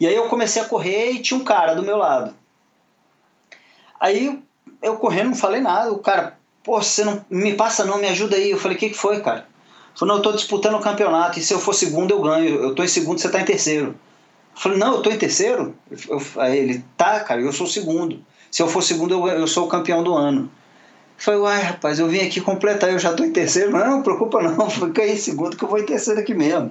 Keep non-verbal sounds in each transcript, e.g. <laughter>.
E aí eu comecei a correr e tinha um cara do meu lado. Aí eu correndo, não falei nada. O cara, pô, você não me passa não, me ajuda aí. Eu falei, o que, que foi, cara? Ele falou, não, eu tô disputando o campeonato e se eu for segundo eu ganho. Eu tô em segundo, você tá em terceiro. Eu falei, não, eu tô em terceiro? Eu, aí ele, tá, cara, eu sou o segundo. Se eu for segundo, eu, eu sou o campeão do ano. Eu falei, uai, rapaz, eu vim aqui completar, eu já tô em terceiro. Não, não preocupa não, <laughs> fica aí em segundo que eu vou em terceiro aqui mesmo.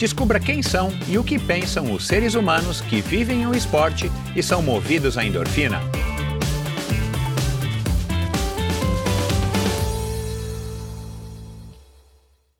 Descubra quem são e o que pensam os seres humanos que vivem o esporte e são movidos à endorfina.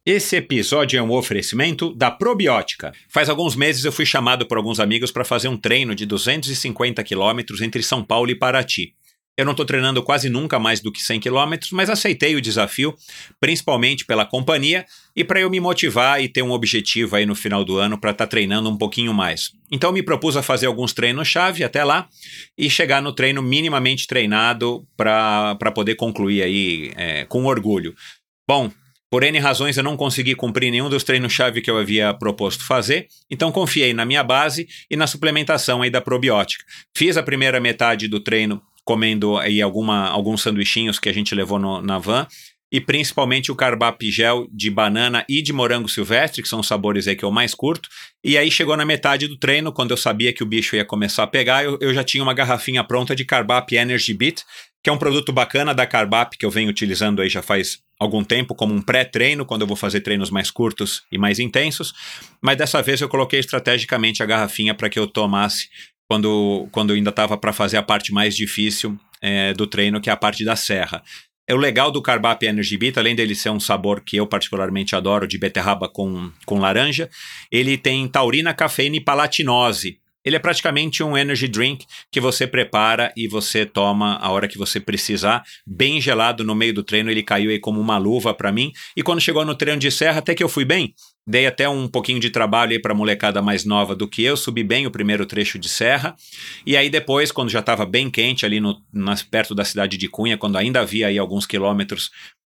Esse episódio é um oferecimento da Probiótica. Faz alguns meses eu fui chamado por alguns amigos para fazer um treino de 250 quilômetros entre São Paulo e Paraty. Eu não estou treinando quase nunca mais do que 100 km, mas aceitei o desafio, principalmente pela companhia e para eu me motivar e ter um objetivo aí no final do ano para estar tá treinando um pouquinho mais. Então me propus a fazer alguns treinos-chave até lá e chegar no treino minimamente treinado para poder concluir aí é, com orgulho. Bom, por N razões eu não consegui cumprir nenhum dos treinos-chave que eu havia proposto fazer, então confiei na minha base e na suplementação aí da probiótica. Fiz a primeira metade do treino comendo aí alguma, alguns sanduichinhos que a gente levou no, na van, e principalmente o carbap gel de banana e de morango silvestre, que são os sabores aí que eu mais curto. E aí chegou na metade do treino, quando eu sabia que o bicho ia começar a pegar, eu, eu já tinha uma garrafinha pronta de carbap Energy Beat, que é um produto bacana da Carbap que eu venho utilizando aí já faz algum tempo como um pré-treino, quando eu vou fazer treinos mais curtos e mais intensos. Mas dessa vez eu coloquei estrategicamente a garrafinha para que eu tomasse quando, quando eu ainda estava para fazer a parte mais difícil é, do treino, que é a parte da serra. É o legal do Carbap Energy Beat, além dele ser um sabor que eu particularmente adoro, de beterraba com, com laranja, ele tem taurina, cafeína e palatinose. Ele é praticamente um energy drink que você prepara e você toma a hora que você precisar, bem gelado no meio do treino. Ele caiu aí como uma luva para mim. E quando chegou no treino de serra, até que eu fui bem. Dei até um pouquinho de trabalho aí para molecada mais nova do que eu, subi bem o primeiro trecho de serra. E aí depois, quando já estava bem quente ali no, nas, perto da cidade de Cunha, quando ainda havia aí alguns quilômetros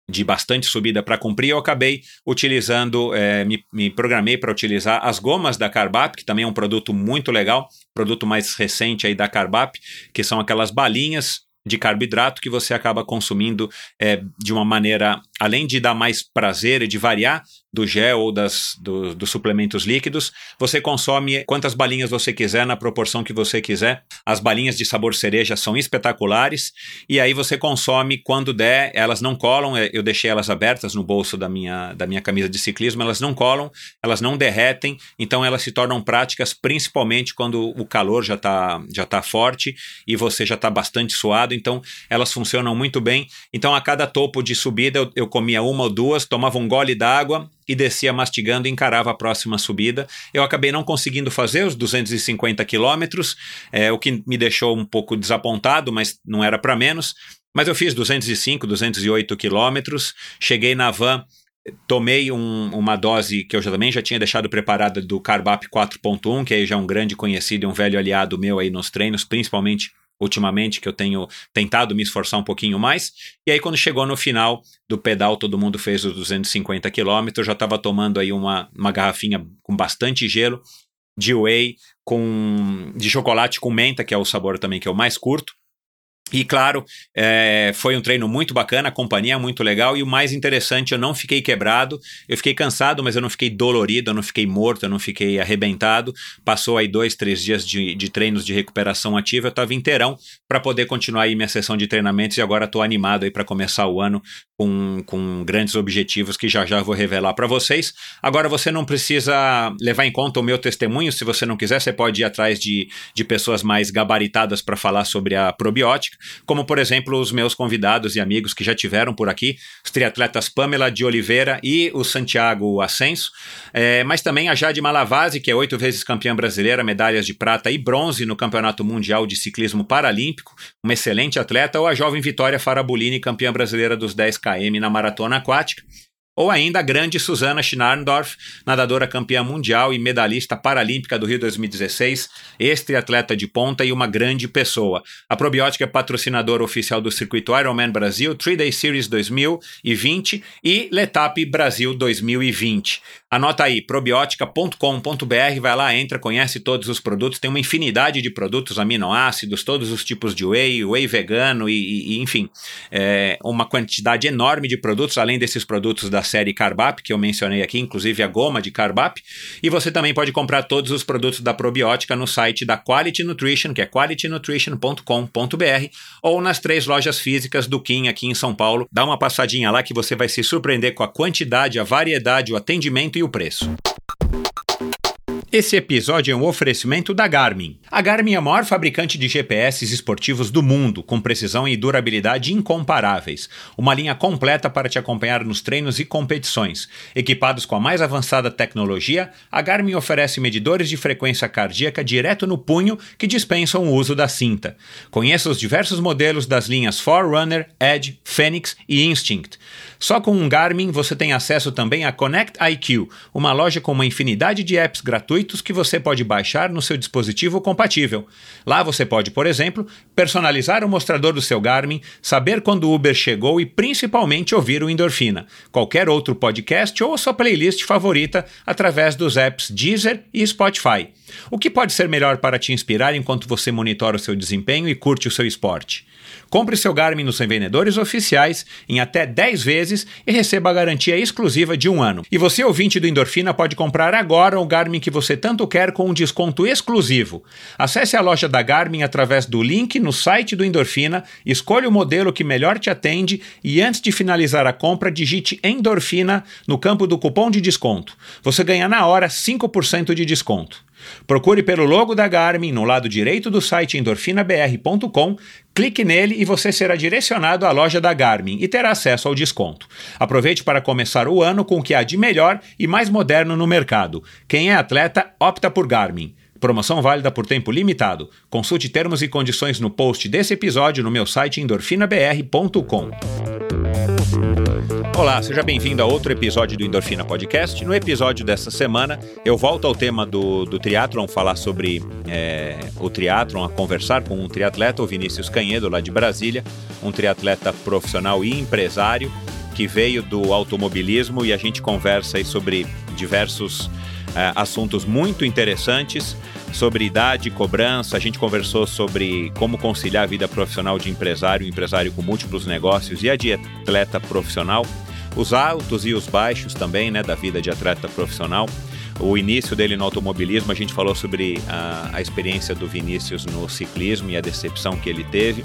de bastante subida para cumprir, eu acabei utilizando, é, me, me, programei para utilizar as gomas da Carbap, que também é um produto muito legal, produto mais recente aí da Carbap, que são aquelas balinhas de carboidrato que você acaba consumindo é, de uma maneira, além de dar mais prazer e de variar do gel ou das, do, dos suplementos líquidos, você consome quantas balinhas você quiser, na proporção que você quiser. As balinhas de sabor cereja são espetaculares, e aí você consome quando der, elas não colam, é, eu deixei elas abertas no bolso da minha, da minha camisa de ciclismo, elas não colam, elas não derretem, então elas se tornam práticas principalmente quando o calor já está já tá forte e você já está bastante suado, então elas funcionam muito bem. Então a cada topo de subida eu, eu comia uma ou duas, tomava um gole d'água, e descia mastigando e encarava a próxima subida. Eu acabei não conseguindo fazer os 250 quilômetros, é, o que me deixou um pouco desapontado, mas não era para menos. Mas eu fiz 205, 208 quilômetros, cheguei na van, tomei um, uma dose que eu já, também já tinha deixado preparada do Carbap 4.1, que aí já é um grande conhecido e um velho aliado meu aí nos treinos, principalmente ultimamente que eu tenho tentado me esforçar um pouquinho mais. E aí, quando chegou no final do pedal, todo mundo fez os 250 quilômetros. Já estava tomando aí uma, uma garrafinha com bastante gelo de whey, com, de chocolate com menta, que é o sabor também que eu mais curto. E claro, é, foi um treino muito bacana, a companhia muito legal. E o mais interessante, eu não fiquei quebrado, eu fiquei cansado, mas eu não fiquei dolorido, eu não fiquei morto, eu não fiquei arrebentado. Passou aí dois, três dias de, de treinos de recuperação ativa, eu estava inteirão para poder continuar aí minha sessão de treinamentos e agora estou animado aí para começar o ano com, com grandes objetivos que já já vou revelar para vocês. Agora você não precisa levar em conta o meu testemunho, se você não quiser, você pode ir atrás de, de pessoas mais gabaritadas para falar sobre a probiótica. Como por exemplo os meus convidados e amigos que já tiveram por aqui, os triatletas Pamela de Oliveira e o Santiago Ascenso, é, mas também a Jade Malavasi, que é oito vezes campeã brasileira, medalhas de prata e bronze no Campeonato Mundial de Ciclismo Paralímpico, uma excelente atleta, ou a jovem Vitória Farabolini, campeã brasileira dos 10 km na maratona aquática. Ou ainda a grande Susana Schnarndorf, nadadora campeã mundial e medalhista paralímpica do Rio 2016, ex-triatleta de ponta e uma grande pessoa. A Probiótica é patrocinadora oficial do circuito Ironman Brasil, 3-Day Series 2020 e Letap Brasil 2020. Anota aí, probiotica.com.br, vai lá, entra, conhece todos os produtos, tem uma infinidade de produtos, aminoácidos, todos os tipos de whey, whey vegano e, e enfim, é, uma quantidade enorme de produtos, além desses produtos da série Carbap, que eu mencionei aqui, inclusive a goma de Carbap, e você também pode comprar todos os produtos da probiótica no site da Quality Nutrition, que é qualitynutrition.com.br, ou nas três lojas físicas do Kim aqui em São Paulo. Dá uma passadinha lá que você vai se surpreender com a quantidade, a variedade, o atendimento e o preço. Esse episódio é um oferecimento da Garmin. A Garmin é a maior fabricante de GPS esportivos do mundo, com precisão e durabilidade incomparáveis. Uma linha completa para te acompanhar nos treinos e competições. Equipados com a mais avançada tecnologia, a Garmin oferece medidores de frequência cardíaca direto no punho que dispensam o uso da cinta. Conheça os diversos modelos das linhas Forerunner, Edge, Phoenix e Instinct. Só com um Garmin você tem acesso também a Connect IQ, uma loja com uma infinidade de apps gratuitos que você pode baixar no seu dispositivo compatível. Lá você pode, por exemplo, personalizar o mostrador do seu Garmin, saber quando o Uber chegou e principalmente ouvir o Endorfina, qualquer outro podcast ou a sua playlist favorita através dos apps Deezer e Spotify. O que pode ser melhor para te inspirar enquanto você monitora o seu desempenho e curte o seu esporte? Compre seu Garmin nos vendedores oficiais em até 10 vezes e receba a garantia exclusiva de um ano. E você, ouvinte do Endorfina, pode comprar agora o Garmin que você tanto quer com um desconto exclusivo. Acesse a loja da Garmin através do link no site do Endorfina, escolha o modelo que melhor te atende e antes de finalizar a compra, digite Endorfina no campo do cupom de desconto. Você ganha na hora 5% de desconto. Procure pelo logo da Garmin no lado direito do site endorfinabr.com, clique nele e você será direcionado à loja da Garmin e terá acesso ao desconto. Aproveite para começar o ano com o que há de melhor e mais moderno no mercado. Quem é atleta opta por Garmin. Promoção válida por tempo limitado. Consulte termos e condições no post desse episódio no meu site endorfinabr.com. Olá, seja bem-vindo a outro episódio do Endorfina Podcast. No episódio dessa semana, eu volto ao tema do, do triatlon, falar sobre é, o triatlon, a conversar com um triatleta, o Vinícius Canhedo, lá de Brasília, um triatleta profissional e empresário que veio do automobilismo e a gente conversa aí sobre diversos é, assuntos muito interessantes sobre idade, cobrança, a gente conversou sobre como conciliar a vida profissional de empresário, empresário com múltiplos negócios e a de atleta profissional, os altos e os baixos também, né, da vida de atleta profissional. O início dele no automobilismo, a gente falou sobre a, a experiência do Vinícius no ciclismo e a decepção que ele teve.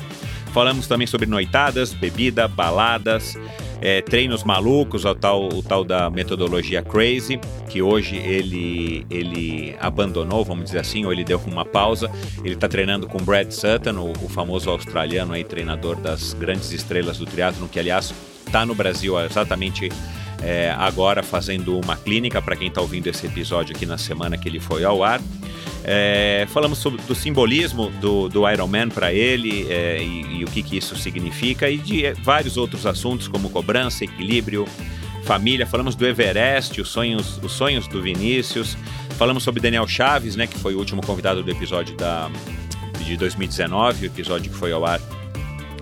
Falamos também sobre noitadas, bebida, baladas, é, treinos malucos, o tal, o tal da metodologia Crazy, que hoje ele, ele abandonou, vamos dizer assim, ou ele deu uma pausa. Ele está treinando com Brad Sutton, o, o, famoso australiano aí, treinador das grandes estrelas do triatlo, que aliás está no Brasil exatamente é, agora fazendo uma clínica para quem está ouvindo esse episódio aqui na semana que ele foi ao ar. É, falamos sobre do simbolismo do, do Iron Man para ele é, e, e, o que, que isso significa e de é, vários outros assuntos como cobrança, equilíbrio, família. Falamos do Everest, os sonhos, os sonhos do Vinícius. Falamos sobre Daniel Chaves, né, que foi o último convidado do episódio da, de 2019, o episódio que foi ao ar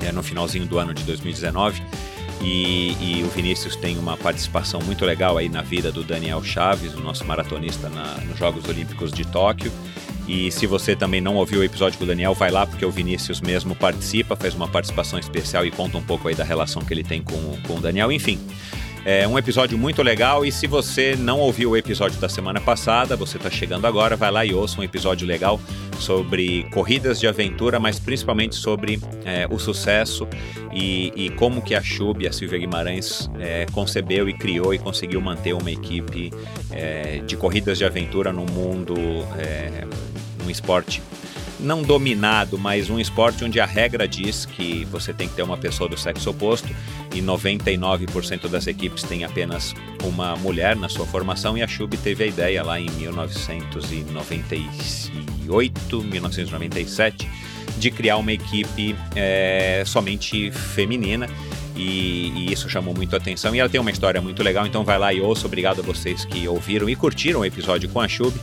é, no finalzinho do ano de 2019. E, e, o Vinícius tem uma participação muito legal aí na vida do Daniel Chaves, o nosso maratonista na, nos Jogos Olímpicos de Tóquio. E se você também não ouviu o episódio com o Daniel, vai lá, porque o Vinícius mesmo participa, faz uma participação especial e conta um pouco aí da relação que ele tem com, com o Daniel. Enfim, é um episódio muito legal e se você não ouviu o episódio da semana passada, você está chegando agora, vai lá e ouça um episódio legal sobre corridas de aventura, mas principalmente sobre é, o sucesso e, e, como que a Chub, a Silvia Guimarães, é, concebeu e criou e conseguiu manter uma equipe é, de corridas de aventura no mundo, é, um esporte não dominado, mas um esporte onde a regra diz que você tem que ter uma pessoa do sexo oposto e 99% das equipes tem apenas uma mulher na sua formação e a Chub teve a ideia lá em 1998, 1997 de criar uma equipe é, somente feminina e, e, isso chamou muito a atenção. E ela tem uma história muito legal, então vai lá e ouça. Obrigado a vocês que ouviram e curtiram o episódio com a Chub.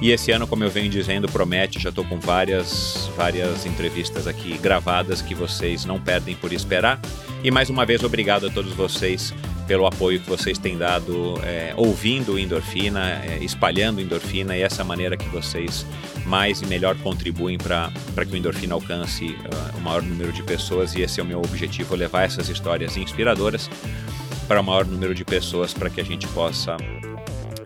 E esse ano, como eu venho dizendo, promete, já estou com várias, várias entrevistas aqui gravadas que vocês não perdem por esperar. E mais uma vez, obrigado a todos vocês pelo apoio que vocês têm dado, é, ouvindo endorfina, é, espalhando endorfina e essa maneira que vocês mais e melhor contribuem para que o endorfina alcance uh, o maior número de pessoas. E esse é o meu objetivo: levar essas histórias inspiradoras para o maior número de pessoas para que a gente possa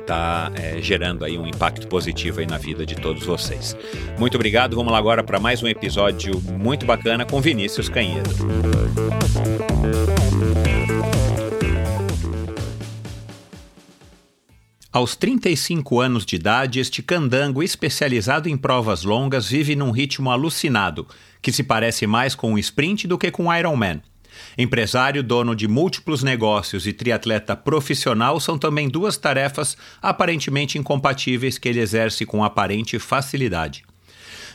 estar tá, é, gerando aí um impacto positivo aí na vida de todos vocês. Muito obrigado. Vamos lá agora para mais um episódio muito bacana com Vinícius Canhedo. Aos 35 anos de idade, este candango especializado em provas longas vive num ritmo alucinado, que se parece mais com um sprint do que com Ironman. Empresário, dono de múltiplos negócios e triatleta profissional são também duas tarefas aparentemente incompatíveis que ele exerce com aparente facilidade.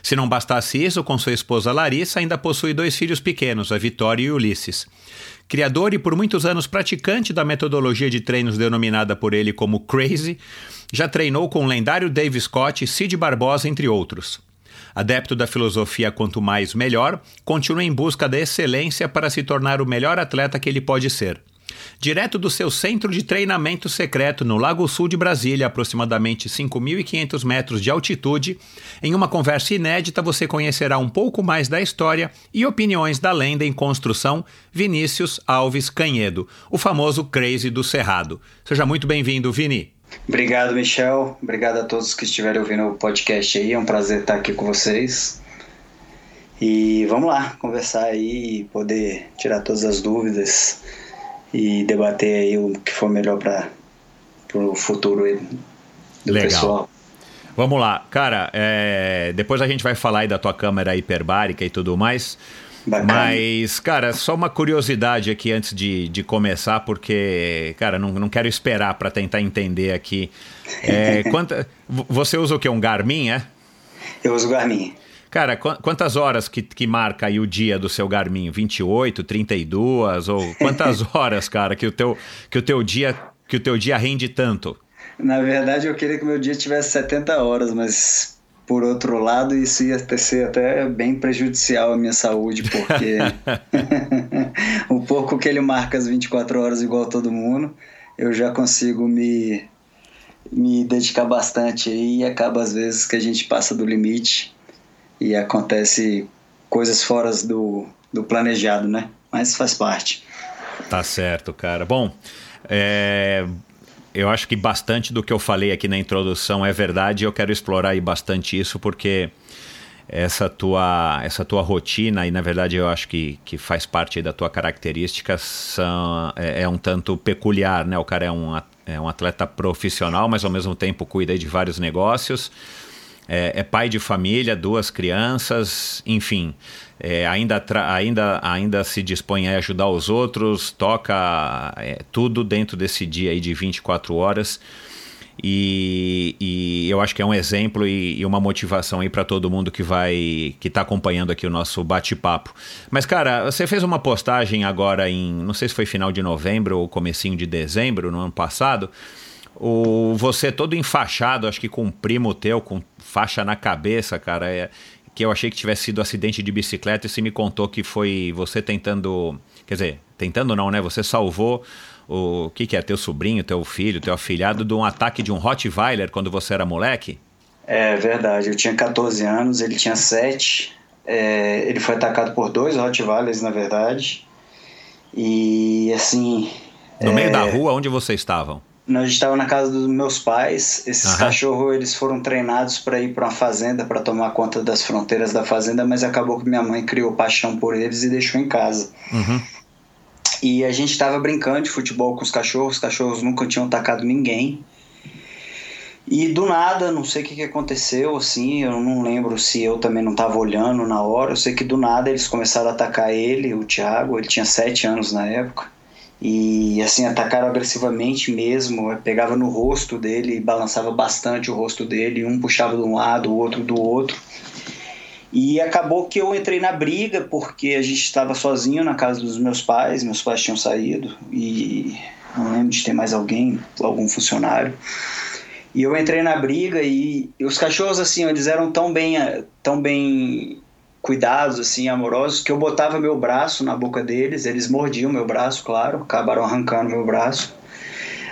Se não bastasse isso, com sua esposa Larissa, ainda possui dois filhos pequenos, a Vitória e Ulisses. Criador e por muitos anos praticante da metodologia de treinos denominada por ele como Crazy, já treinou com o lendário Dave Scott e Cid Barbosa, entre outros. Adepto da filosofia quanto mais melhor, continua em busca da excelência para se tornar o melhor atleta que ele pode ser direto do seu centro de treinamento secreto no Lago Sul de Brasília, aproximadamente 5.500 metros de altitude. Em uma conversa inédita, você conhecerá um pouco mais da história e opiniões da lenda em construção Vinícius Alves Canhedo, o famoso Crazy do Cerrado. Seja muito bem-vindo, Vini. Obrigado, Michel. Obrigado a todos que estiverem ouvindo o podcast aí. É um prazer estar aqui com vocês. E vamos lá, conversar aí poder tirar todas as dúvidas e debater aí o que for melhor para o futuro do Legal. pessoal. Vamos lá, cara. É, depois a gente vai falar aí da tua câmera hiperbárica e tudo mais. Bacana. Mas, cara, só uma curiosidade aqui antes de, de começar, porque, cara, não, não quero esperar para tentar entender aqui. É, <laughs> quanta, você usa o que? Um Garmin, é? Eu uso Garmin. Cara, quantas horas que, que marca aí o dia do seu Garmin? 28, 32 ou quantas <laughs> horas, cara, que o teu que o teu dia que o teu dia rende tanto? Na verdade, eu queria que meu dia tivesse 70 horas, mas por outro lado, isso ia ser até bem prejudicial à minha saúde, porque <laughs> <laughs> o pouco que ele marca as 24 horas igual todo mundo, eu já consigo me me dedicar bastante aí e acaba às vezes que a gente passa do limite e acontece coisas fora do, do planejado, né? Mas faz parte. Tá certo, cara. Bom, é, eu acho que bastante do que eu falei aqui na introdução é verdade e eu quero explorar aí bastante isso porque essa tua, essa tua rotina, e na verdade eu acho que, que faz parte da tua característica, são, é, é, um tanto peculiar, né? O cara é um, é um atleta profissional, mas ao mesmo tempo cuida de vários negócios é, é pai de família, duas crianças, enfim. É, ainda, ainda, ainda se dispõe a ajudar os outros, toca é, tudo dentro desse dia aí de 24 horas. E, e eu acho que é um exemplo e, e uma motivação aí para todo mundo que vai que está acompanhando aqui o nosso bate-papo. Mas cara, você fez uma postagem agora em, não sei se foi final de novembro ou comecinho de dezembro no ano passado, o, você todo enfaixado, acho que com um primo teu, com faixa na cabeça, cara, é, que eu achei que tivesse sido acidente de bicicleta e você me contou que foi você tentando. Quer dizer, tentando não, né? Você salvou o que, que é? Teu sobrinho, teu filho, teu afilhado de um ataque de um Rottweiler quando você era moleque? É verdade, eu tinha 14 anos, ele tinha 7. É, ele foi atacado por dois Rottweilers, na verdade. E assim. No é... meio da rua, onde vocês estavam? Nós estávamos na casa dos meus pais. Esses uhum. cachorros eles foram treinados para ir para uma fazenda para tomar conta das fronteiras da fazenda, mas acabou que minha mãe criou paixão por eles e deixou em casa. Uhum. E a gente estava brincando de futebol com os cachorros. Os cachorros nunca tinham atacado ninguém. E do nada, não sei o que, que aconteceu, assim, eu não lembro se eu também não estava olhando na hora. Eu sei que do nada eles começaram a atacar ele, o Thiago, ele tinha sete anos na época. E assim, atacaram agressivamente mesmo, pegava no rosto dele, balançava bastante o rosto dele, um puxava de um lado, o outro do outro. E acabou que eu entrei na briga porque a gente estava sozinho na casa dos meus pais, meus pais tinham saído e não lembro de ter mais alguém, algum funcionário. E eu entrei na briga e, os cachorros assim, eles eram tão bem, tão bem cuidados assim, amorosos, que eu botava meu braço na boca deles, eles mordiam meu braço, claro, acabaram arrancando meu braço.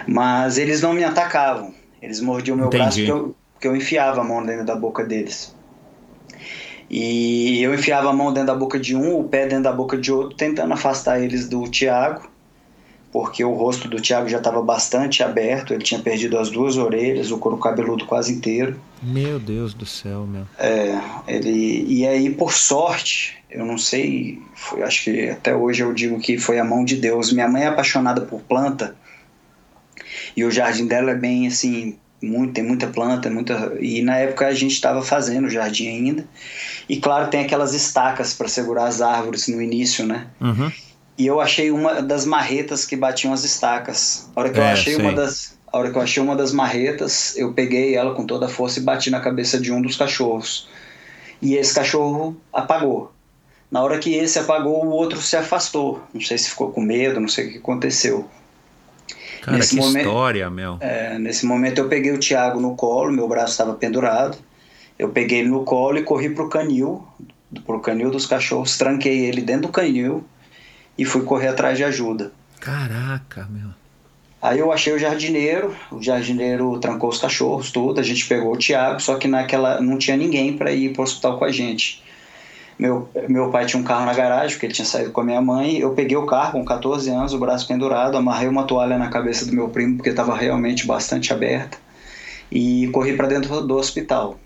Mas eles não me atacavam. Eles mordiam meu Entendi. braço porque eu, porque eu enfiava a mão dentro da boca deles. E eu enfiava a mão dentro da boca de um, o pé dentro da boca de outro, tentando afastar eles do Tiago, porque o rosto do Tiago já estava bastante aberto, ele tinha perdido as duas orelhas, o couro cabeludo quase inteiro. Meu Deus do céu, meu. É, ele, e aí, por sorte, eu não sei, foi, acho que até hoje eu digo que foi a mão de Deus. Minha mãe é apaixonada por planta e o jardim dela é bem assim, muito, tem muita planta, muita e na época a gente estava fazendo o jardim ainda. E claro, tem aquelas estacas para segurar as árvores no início, né? Uhum. E eu achei uma das marretas que batiam as estacas. A hora que eu É, achei sei. uma das a hora que eu achei uma das marretas, eu peguei ela com toda a força e bati na cabeça de um dos cachorros. E esse cachorro apagou. Na hora que esse apagou, o outro se afastou. Não sei se ficou com medo, não sei o que aconteceu. Cara, Nesse que momento- história, meu. É, nesse momento eu peguei o Thiago no colo, meu braço estava pendurado. Eu peguei ele no colo e corri pro canil, pro canil dos cachorros, tranquei ele dentro do canil e fui correr atrás de ajuda. Caraca, meu. Aí eu achei o jardineiro, o jardineiro trancou os cachorros, tudo, a gente pegou o Thiago, só que naquela não tinha ninguém para ir pro hospital com a gente. Meu, meu pai tinha um carro na garagem, porque ele tinha saído com a minha mãe. Eu peguei o carro com 14 anos, o braço pendurado, amarrei uma toalha na cabeça do meu primo, porque estava realmente bastante aberta, e corri para dentro do hospital.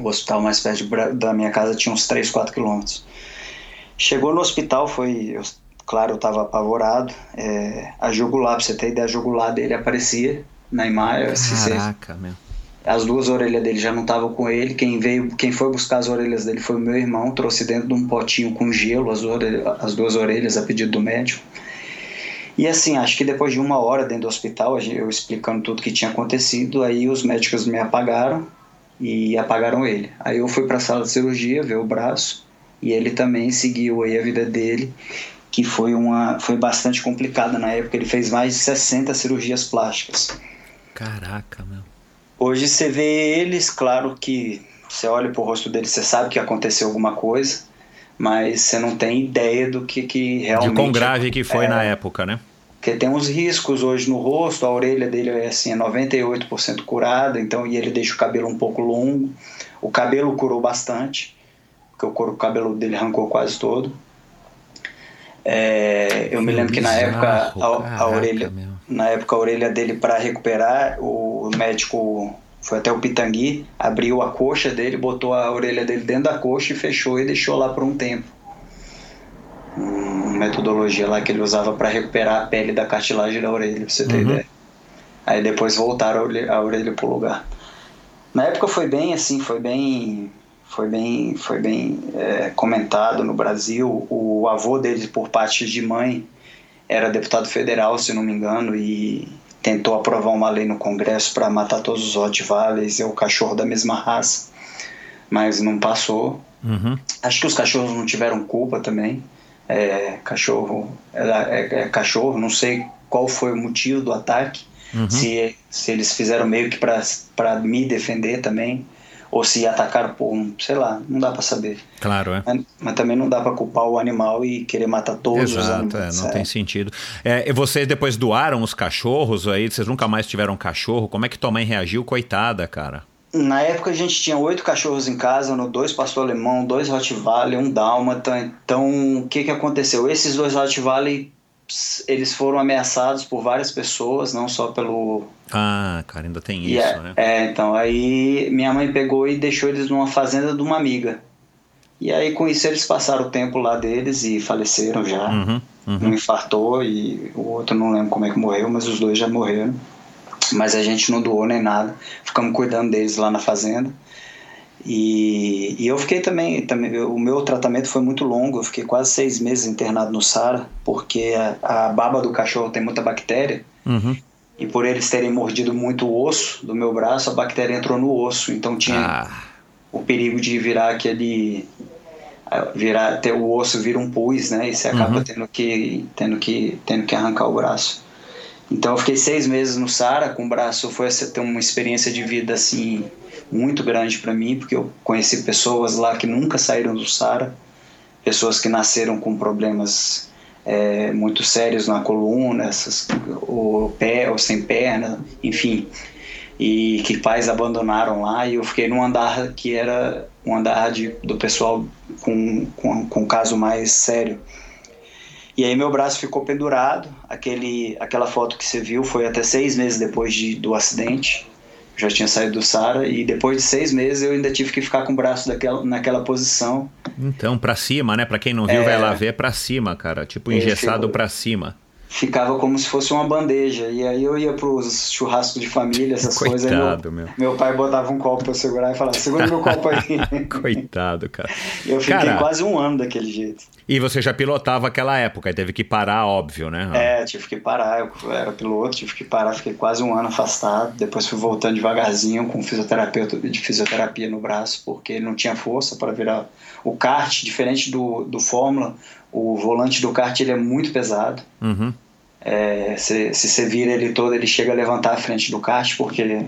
O hospital mais perto de da minha casa tinha uns 3, 4 quilômetros. Chegou no hospital, foi. eu- claro, eu estava apavorado. É, a jugular, pra você ter ideia, a jugular dele aparecia na imagem. Caraca, meu. as duas orelhas dele já não estavam com ele. Quem veio, quem foi buscar as orelhas dele foi o meu irmão. Trouxe dentro de um potinho com gelo as, orelha- as duas orelhas a pedido do médico. E assim, acho que depois de uma hora dentro do hospital, eu explicando tudo que tinha acontecido, aí os médicos me apagaram e apagaram ele. Aí eu fui para a sala de cirurgia ver o braço e ele também seguiu aí a vida dele, que foi uma foi bastante complicada na época. Ele fez mais de 60 cirurgias plásticas. Caraca, meu. Hoje você vê eles, claro que você olha pro rosto deles, você sabe que aconteceu alguma coisa, mas você não tem ideia do que, que realmente. De quão grave que foi é, na época, né? Porque tem uns riscos hoje no rosto, a orelha dele é assim, é 98% curada, então e ele deixa o cabelo um pouco longo. O cabelo curou bastante, porque o couro cabelo dele arrancou quase todo. É, eu me lembro que na época a, a orelha meu. na época a orelha dele para recuperar, o médico foi até o Pitangui, abriu a coxa dele, botou a orelha dele dentro da coxa e fechou e deixou lá por um tempo. Uma metodologia lá que ele usava para recuperar a pele da cartilagem da orelha, pra você ter Uhum. ideia. Aí depois voltaram a orelha, a orelha pro lugar. Na época foi bem assim, foi bem foi bem foi bem é, comentado no Brasil. O avô dele por parte de mãe era deputado federal, se não me engano, e tentou aprovar uma lei no Congresso para matar todos os Rottweilers e o cachorro da mesma raça, mas não passou. Uhum. Acho que os cachorros não tiveram culpa também. É, cachorro é, é- é cachorro, não sei qual foi o motivo do ataque. Uhum. Se, se eles fizeram meio que para me defender também, ou se atacaram por um, sei lá, não dá para saber. Claro, é. Mas, mas também não dá para culpar o animal e querer matar todos os Exato, animais. é, não é. tem sentido. É, e vocês depois doaram os cachorros aí, vocês nunca mais tiveram cachorro. Como é que tua mãe reagiu? Coitada, cara. Na época a gente tinha oito cachorros em casa, no dois pastor alemão, dois Rottweiler, um dálmata. Então, o que que aconteceu? Esses dois Rottweiler, eles foram ameaçados por várias pessoas, não só pelo Ah, cara, ainda tem E isso, é, né? é, então, aí minha mãe pegou e deixou eles numa fazenda de uma amiga. E aí com isso eles passaram o tempo lá deles e faleceram já. Uhum, uhum. Um infartou e o outro não lembro como é que morreu, mas os dois já morreram. Mas a gente não doou nem nada. Ficamos cuidando deles lá na fazenda. E, e eu fiquei também, também, o meu tratamento foi muito longo, eu fiquei quase seis meses internado no SARA, porque a, a baba do cachorro tem muita bactéria, Uhum. e por eles terem mordido muito o osso do meu braço, a bactéria entrou no osso, então tinha Ah, o perigo de virar aquele virar ter o osso vira um pus, né? E você acaba Uhum. tendo que tendo que tendo que arrancar o braço. Então eu fiquei seis meses no Sara com o braço. Foi essa- ter uma experiência de vida assim muito grande para mim, porque eu conheci pessoas lá que nunca saíram do Sara, pessoas que nasceram com problemas é, muito sérios na coluna, essas, o pé ou sem perna, enfim e que pais abandonaram lá e eu fiquei num andar que era um andar de, do pessoal com, com, com um caso mais sério. E aí meu braço ficou pendurado, aquele, aquela foto que você viu foi até seis meses depois de, do acidente, já tinha saído do Sara e depois de seis meses eu ainda tive que ficar com o braço daquela, naquela posição. então, pra cima, né? Pra quem não viu, É. vai lá ver pra cima, cara. Tipo, engessado pra cima. Ficava como se fosse uma bandeja e aí eu ia pros churrascos de família, essas coisas. Aí meu, Coitado, meu. meu pai botava um copo pra eu segurar e falava, segura meu copo aí. <laughs> Coitado, cara. E eu fiquei Cara, quase um ano daquele jeito. E você já pilotava aquela época e teve que parar, óbvio, né? É, tive que parar. Eu era piloto, tive que parar, fiquei quase um ano afastado. Depois fui voltando devagarzinho com fisioterapeuta de fisioterapia no braço, porque não tinha força para virar. O kart, diferente do, do Fórmula, o volante do kart ele é muito pesado. Uhum. É, se, se você vira ele todo, ele chega a levantar a frente do kart, porque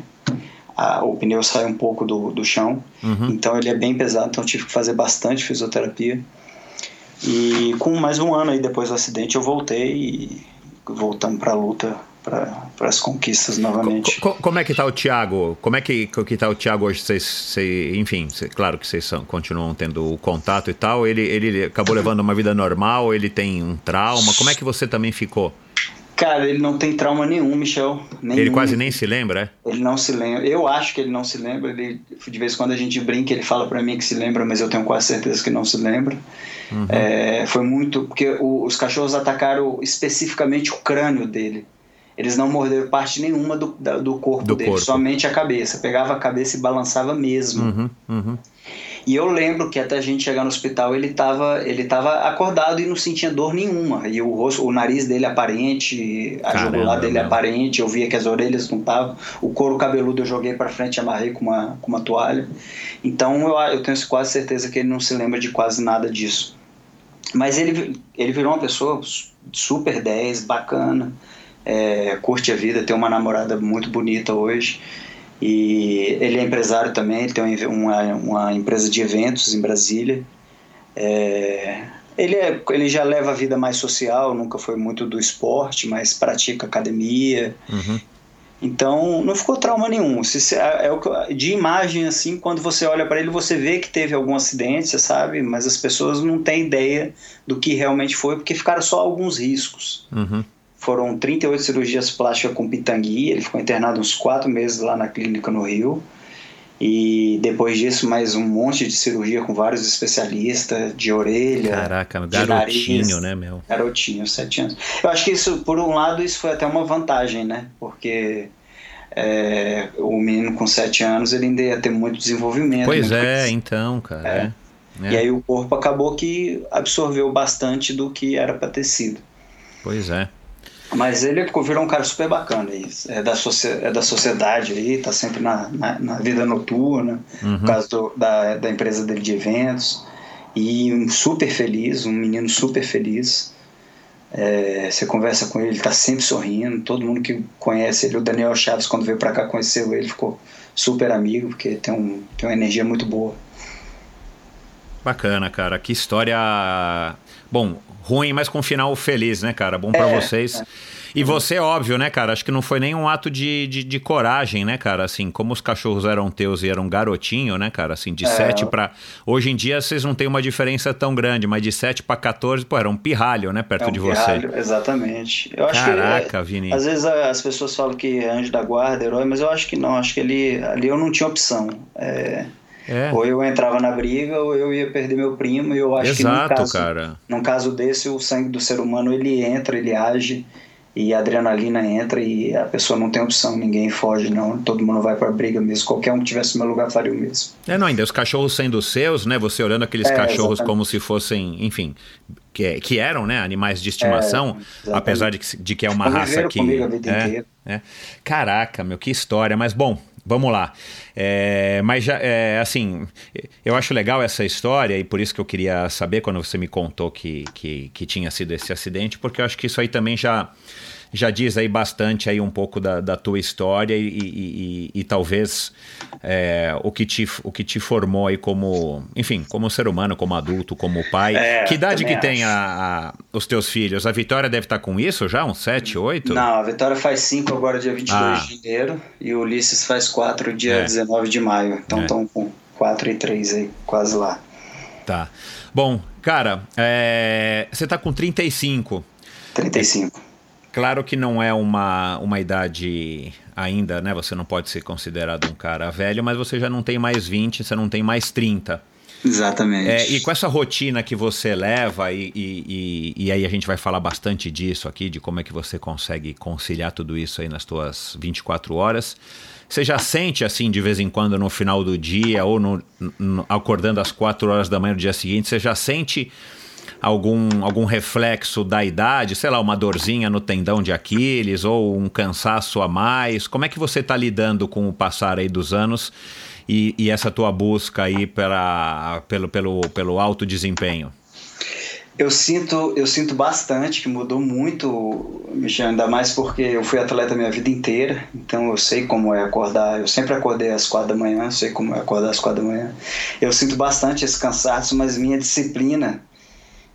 a- o pneu sai um pouco do, do chão. Uhum. Então ele é bem pesado, então tive que fazer bastante fisioterapia. E com mais um ano aí depois do acidente eu voltei e voltando para a luta, para as conquistas novamente. Co- co- como é que tá o Thiago? Como é que, que tá o Thiago hoje? Vocês, vocês- enfim, cê- claro que vocês continuam tendo o contato e tal. Ele, ele acabou levando uma vida normal, ele tem um trauma. Como é que você também ficou? Cara, ele não tem trauma nenhum, Michel. Nenhum. Ele quase nem se lembra, é? Ele não se lembra. Eu acho que ele não se lembra. Ele, de vez em quando a gente brinca, ele fala para mim que se lembra, mas eu tenho quase certeza que não se lembra. Uhum. É, foi muito. Porque o- os cachorros atacaram especificamente o crânio dele. Eles não morderam parte nenhuma do, da- do corpo Do dele, corpo. somente a cabeça. Pegava a cabeça e balançava mesmo. Uhum, uhum. E eu lembro que até a gente chegar no hospital ele estava ele tava acordado e não sentia dor nenhuma. E o rosto, o nariz dele aparente, a Caramba, jugular dele meu. aparente, eu via que as orelhas não estavam. O couro cabeludo eu joguei para frente e amarrei com uma, com uma toalha. Então eu, eu tenho quase certeza que ele não se lembra de quase nada disso. Mas ele, ele virou uma pessoa super 10, bacana, é, curte a vida, tem uma namorada muito bonita hoje. E ele é empresário também, ele tem uma, uma empresa de eventos em Brasília. É, ele, é, ele já leva a vida mais social, nunca foi muito do esporte, mas pratica academia. Uhum. Então não ficou trauma nenhum. Se, é, o que- de imagem, assim, quando você olha para ele, você vê que teve algum acidente, você sabe, mas as pessoas não têm ideia do que realmente foi, porque ficaram só alguns riscos. Uhum. Foram 38 cirurgias plásticas com pitangui. Ele ficou internado uns quatro meses lá na clínica no Rio. E depois disso, mais um monte de cirurgia com vários especialistas de orelha. Caraca, garotinho, nariz. né, meu? Garotinho, sete anos. Eu acho que isso, por um lado, isso foi até uma vantagem, né? Porque é, o menino com sete anos ele ainda ia ter muito desenvolvimento. Pois muito é, então, cara. é. E aí o corpo acabou que absorveu bastante do que era para ter sido. Pois é. Mas ele virou um cara super bacana. É da, é da sociedade aí, tá sempre na, na, na vida noturna, Uhum. por causa do- da, da empresa dele de eventos. E um super feliz, um menino super feliz. É, você conversa com ele, ele tá sempre sorrindo. Todo mundo que conhece ele, o Daniel Chaves, quando veio para cá, conheceu ele, ficou super amigo, porque tem, um, tem uma energia muito boa. Bacana, cara. Que história. Bom, ruim, mas com final feliz, né, cara? Bom pra É, vocês. E você, óbvio, né, cara? Acho que não foi nenhum ato de, de, de coragem, né, cara? Assim, como os cachorros eram teus e eram garotinho, né, cara? Assim, de É. 7 pra. Hoje em dia vocês não tem uma diferença tão grande, mas de 7 pra 14, pô, era um pirralho, né, perto É um de você. pirralho, Exatamente. Eu acho Caraca, que, Vini. Às vezes as pessoas falam que é anjo da guarda, herói, mas eu acho que não. Acho que ali, ali eu não tinha opção. É, É. Ou eu entrava na briga ou eu ia perder meu primo. E eu acho que no Exato, caso, cara. num caso desse, o sangue do ser humano ele entra, ele age. e a adrenalina entra e a pessoa não tem opção, ninguém foge não, todo mundo vai para briga mesmo, qualquer um que tivesse no meu lugar faria o mesmo. É, não, ainda os cachorros sendo seus, né, você olhando aqueles É, cachorros exatamente. como se fossem, enfim, que, que eram, né, animais de estimação, exatamente. apesar de que, de que é uma Conviveram raça que... comigo a vida é, inteira. é. Caraca, meu, que história, mas bom... Vamos lá. É, mas já, é, assim, eu acho legal essa história e por isso que eu queria saber quando você me contou que, que, que tinha sido esse acidente, porque eu acho que isso aí também já, já diz aí bastante aí um pouco da, da tua história e, e, e- e talvez é, o, que te, o que te formou aí como, enfim, como ser humano, como adulto, como pai. É, que idade que também tem a, a- os teus filhos? A Vitória deve estar com isso já? Uns 7, 8? Não, a Vitória faz 5 agora dia 22 Ah. de janeiro e o Ulisses faz 4 dia É. 19 de maio, então É. estão com 4 e 3 aí, quase lá. Tá. Bom, cara, é, você tá com 35. 35. Claro que não é uma, uma idade ainda, né? Você não pode ser considerado um cara velho, mas você já não tem mais 20, você não tem mais 30. Exatamente. É, e com essa rotina que você leva, e, e, e- e aí a gente vai falar bastante disso aqui, de como é que você consegue conciliar tudo isso aí nas suas 24 horas. Você já sente assim de vez em quando no final do dia ou no, no- acordando às 4 horas da manhã do dia seguinte, você já sente algum, algum reflexo da idade, sei lá, uma dorzinha no tendão de Aquiles ou um cansaço a mais? Como é que você está lidando com o passar aí dos anos e, e essa tua busca aí pela, pelo, pelo, pelo alto desempenho? Eu sinto, eu sinto bastante que mudou muito, Michel, ainda mais porque eu fui atleta minha vida inteira, então eu sei como é acordar. Eu sempre acordei às quatro da manhã, sei como é acordar às quatro da manhã. Eu sinto bastante esse cansaço, mas minha disciplina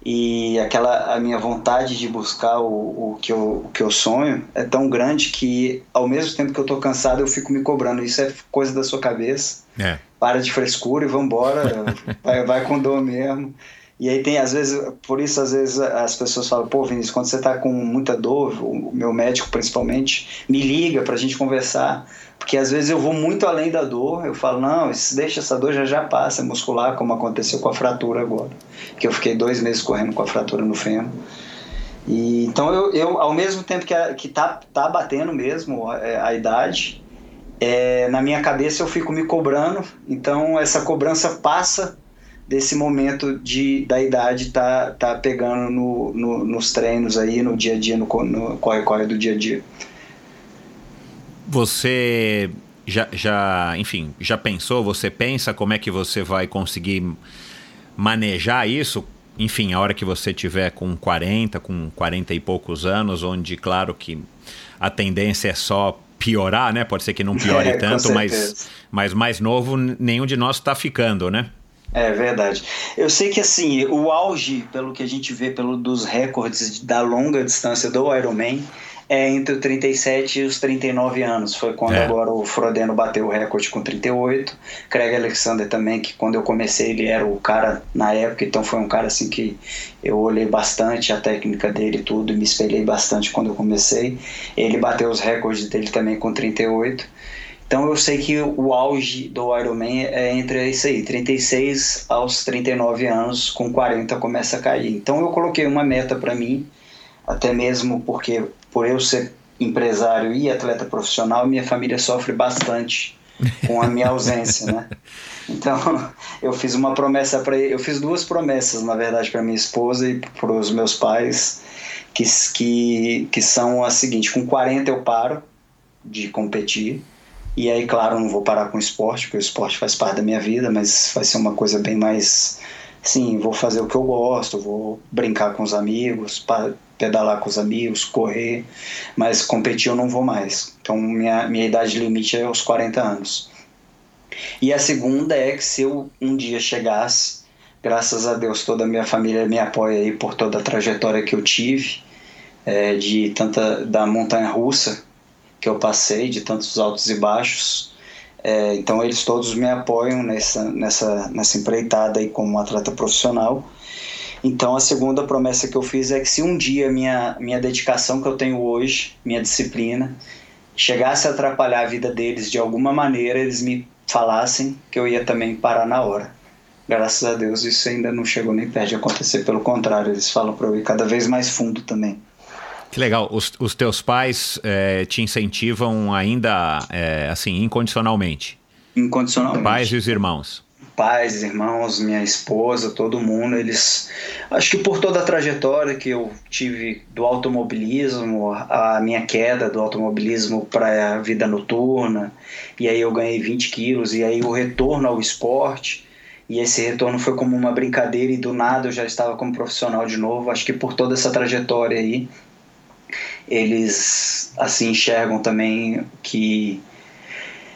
e aquela a minha vontade de buscar o, o, que eu, o que eu sonho é tão grande que ao mesmo tempo que eu tô cansado eu fico me cobrando. Isso é coisa da sua cabeça É. para de frescura e vambora, <laughs> vai, vai com dor mesmo. E aí tem, às vezes, por isso, às vezes, as pessoas falam, pô, Vinícius, quando você tá com muita dor, o meu médico principalmente, me liga pra gente conversar, porque às vezes eu vou muito além da dor, eu falo, não, deixa essa dor, já já passa, é muscular, como aconteceu com a fratura agora, que eu fiquei dois meses correndo com a fratura no fêmur. E, então, eu, eu, ao mesmo tempo que, a, que tá, tá batendo mesmo a, a idade, é, na minha cabeça eu fico me cobrando, então essa cobrança passa desse momento de, da idade tá, tá pegando no, no- nos treinos aí, no dia a dia, no corre-corre do dia a dia. Você já, já, enfim, já pensou, você pensa como é que você vai conseguir manejar isso? Enfim, a hora que você tiver com 40, com 40 e poucos anos, onde, claro que a tendência é só piorar, né? Pode ser que não piore <laughs> É, tanto, mas, mas mais novo nenhum de nós está ficando, né? É verdade. Eu sei que assim, o auge, pelo que a gente vê pelo dos recordes da longa distância do Ironman, é entre o 37 e os 39 anos. Foi quando É. agora o Frodeno bateu o recorde com 38. Craig Alexander também, que quando eu comecei ele era o cara na época, então foi um cara assim que eu olhei bastante a técnica dele e tudo, e me espelhei bastante quando eu comecei. Ele bateu os recordes dele também com 38. Então eu sei que o auge do Ironman é entre isso aí, 36 aos 39 anos, com 40 começa a cair. Então eu coloquei uma meta para mim, até mesmo porque por eu ser empresário e atleta profissional, minha família sofre bastante com a minha ausência, né? <laughs> Então eu fiz uma promessa para eu fiz duas promessas na verdade para minha esposa e para os meus pais, que, que que são a seguinte: com 40 eu paro de competir. E aí, claro, não vou parar com o esporte, porque o esporte faz parte da minha vida, mas vai ser uma coisa bem mais. Sim, vou fazer o que eu gosto, vou brincar com os amigos, pedalar com os amigos, correr, mas competir eu não vou mais. Então, minha, minha idade limite é aos 40 anos. E a segunda é que se eu um dia chegasse, graças a Deus toda a minha família me apoia aí por toda a trajetória que eu tive, é, de tanta da montanha russa que eu passei, de tantos altos e baixos. É, então eles todos me apoiam nessa, nessa, nessa empreitada aí como atleta profissional. Então a segunda promessa que eu fiz é que se um dia minha, minha dedicação que eu tenho hoje, minha disciplina, chegasse a atrapalhar a vida deles de alguma maneira, eles me falassem que eu ia também parar na hora. Graças a Deus isso ainda não chegou nem perto de acontecer, pelo contrário, eles falam para eu ir cada vez mais fundo também. Que legal. Os, os teus pais é, te incentivam ainda, é, assim, incondicionalmente? Incondicionalmente. Pais e os irmãos? Pais, irmãos, minha esposa, todo mundo, eles. Acho que por toda a trajetória que eu tive do automobilismo, a minha queda do automobilismo para a vida noturna, e aí eu ganhei 20 quilos, e aí o retorno ao esporte e esse retorno foi como uma brincadeira e do nada eu já estava como profissional de novo. Acho que por toda essa trajetória aí, eles assim enxergam também que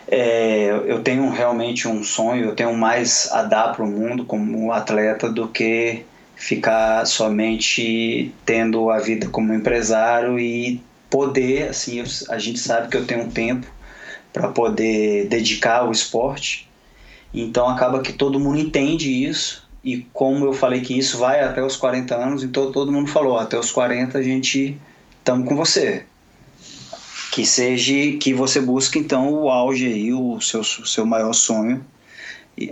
é, eu tenho realmente um sonho, eu tenho mais a dar para o mundo como atleta do que ficar somente tendo a vida como empresário e poder, assim, a gente sabe que eu tenho um tempo para poder dedicar ao esporte então acaba que todo mundo entende isso. E como eu falei que isso vai até os 40 anos, então todo mundo falou: até os 40 a gente estamos com você. Que seja que você busque então o auge aí, o seu, seu maior sonho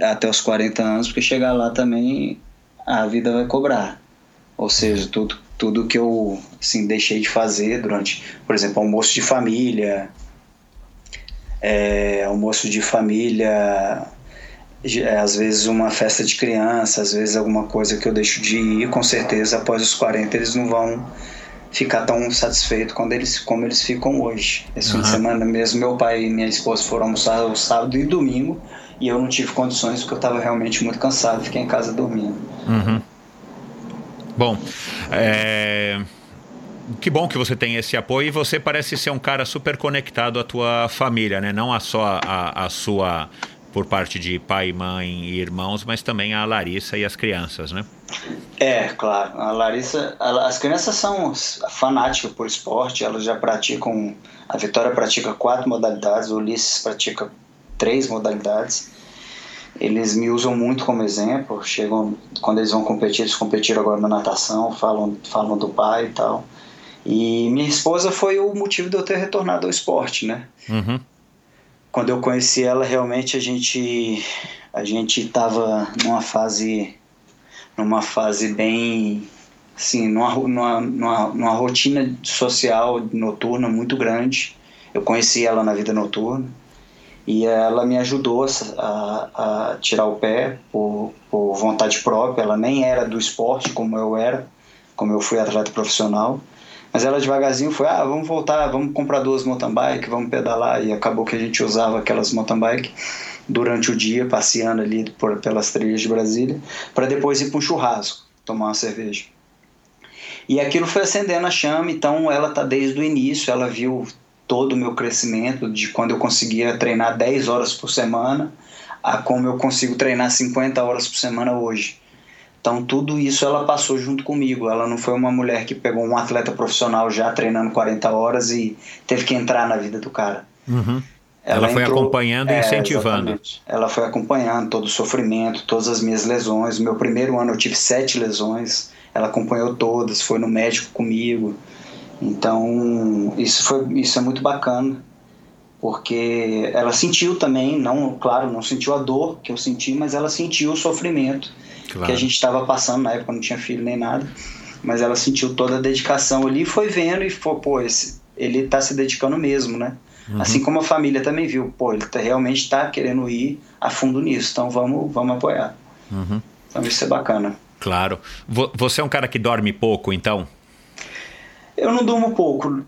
até os 40 anos, porque chegar lá também a vida vai cobrar. Ou seja, tudo, tudo que eu assim, deixei de fazer durante, por exemplo, almoço de família, é, almoço de família é, às vezes uma festa de criança, às vezes alguma coisa que eu deixo de ir, com certeza após os 40 eles não vão ficar tão satisfeitos quando eles, como eles ficam hoje. Esse uhum. fim de semana mesmo, meu pai e minha esposa foram almoçar o sábado e domingo e eu não tive condições porque eu estava realmente muito cansado, fiquei em casa dormindo. Uhum. Bom, é... que bom que você tem esse apoio e você parece ser um cara super conectado à tua família, né? Não a só a, a sua por parte de pai, mãe e irmãos, mas também a Larissa e as crianças, né? É, claro. A Larissa, as crianças são fanáticas por esporte, elas já praticam. A Vitória pratica quatro modalidades, o Ulisses pratica três modalidades. Eles me usam muito como exemplo. Chegam quando eles vão competir, eles competiram agora na natação, falam, falam do pai e tal. E minha esposa foi o motivo de eu ter retornado ao esporte, né? Uhum quando eu conheci ela, realmente a gente a gente estava numa fase numa fase bem assim, numa, numa, numa, rotina social noturna muito grande. Eu conheci ela na vida noturna e ela me ajudou a, a tirar o pé por, por vontade própria. Ela nem era do esporte como eu era, como eu fui atleta profissional. Mas ela devagarzinho foi, ah, vamos voltar, vamos comprar duas mountain bike, vamos pedalar. E acabou que a gente usava aquelas mountain bike durante o dia, passeando ali por, pelas trilhas de Brasília, para depois ir para um churrasco, tomar uma cerveja. E aquilo foi acendendo a chama, então ela tá desde o início, ela viu todo o meu crescimento, de quando eu conseguia treinar 10 horas por semana, a como eu consigo treinar 50 horas por semana hoje. Então tudo isso ela passou junto comigo. Ela não foi uma mulher que pegou um atleta profissional já treinando 40 horas e teve que entrar na vida do cara. Uhum. Ela, ela, foi entrou, acompanhando e é, incentivando. Exatamente. Ela foi acompanhando todo o sofrimento, todas as minhas lesões. No meu primeiro ano eu tive sete lesões. Ela acompanhou todas, foi no médico comigo. Então isso foi isso é muito bacana porque ela sentiu também, não, claro, não sentiu a dor que eu senti, mas ela sentiu o sofrimento claro. que a gente estava passando na época, não tinha filho nem nada. Mas ela sentiu toda a dedicação ali, foi vendo e foi, pô, esse, ele está se dedicando mesmo, né? Uhum. Assim como a família também viu, pô, ele tá, realmente está querendo ir a fundo nisso, então vamos, vamos apoiar. Uhum. Então isso é bacana. Claro. Você é um cara que dorme pouco, então? Eu não durmo pouco.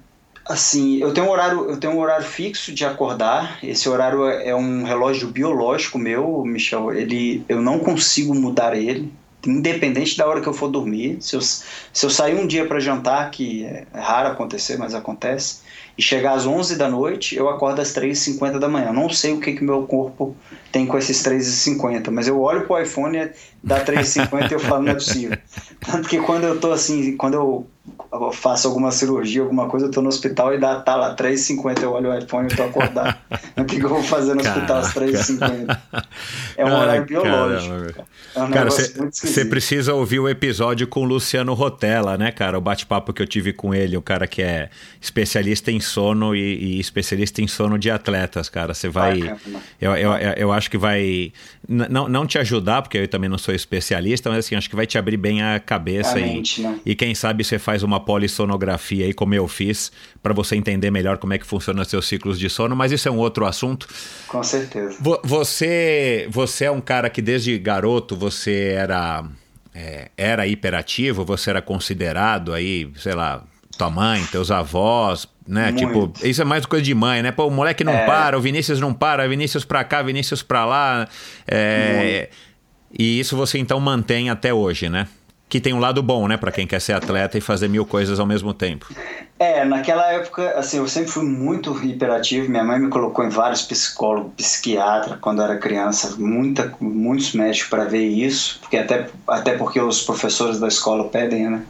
Assim, eu tenho um horário, eu tenho um horário fixo de acordar. Esse horário é, é um relógio biológico meu, Michel. Ele, eu não consigo mudar ele, independente da hora que eu for dormir. Se eu, se eu sair um dia para jantar, que é raro acontecer, mas acontece, e chegar às 11 da noite, eu acordo às 3h50 da manhã. Não sei o que que meu corpo tem com esses 3,50, mas eu olho pro iPhone dá 3,50 e eu falo, não é possível. Tanto que quando eu tô assim, quando eu faço alguma cirurgia, alguma coisa, eu tô no hospital e dá, tá lá 3,50, eu olho o iPhone e tô acordado. <laughs> o que, eu vou fazer no hospital às 3,50? É um horário biológico. É um cara, você precisa ouvir o episódio com o Luciano Rotella, né, cara? O bate-papo que eu tive com ele, o cara que é especialista em sono e, e especialista em sono de atletas, cara. Você vai. eu, eu, eu acho que vai. Não, não te ajudar, porque eu também não sou especialista, mas assim, acho que vai te abrir bem a cabeça a e, mente, né? e quem sabe você faz faz uma polissonografia aí, como eu fiz, para você entender melhor como é que funciona seus ciclos de sono, mas isso é um outro assunto. Com certeza. Vo- Você, você é um cara que desde garoto você era, é, era hiperativo, você era considerado aí, sei lá, tua mãe, teus avós, né? Muito. Tipo, isso é mais coisa de mãe, né? Pô, o moleque não É. para, o Vinícius não para, Vinícius pra cá, Vinícius pra lá. É, e isso você então mantém até hoje, né? Que tem um lado bom, né? Pra quem quer ser atleta e fazer mil coisas ao mesmo tempo. É, naquela época, assim, eu sempre fui muito hiperativo. Minha mãe me colocou em vários psicólogos, psiquiatra quando eu era criança, muita, muitos médicos para ver isso, porque até, até porque os professores da escola pedem, né?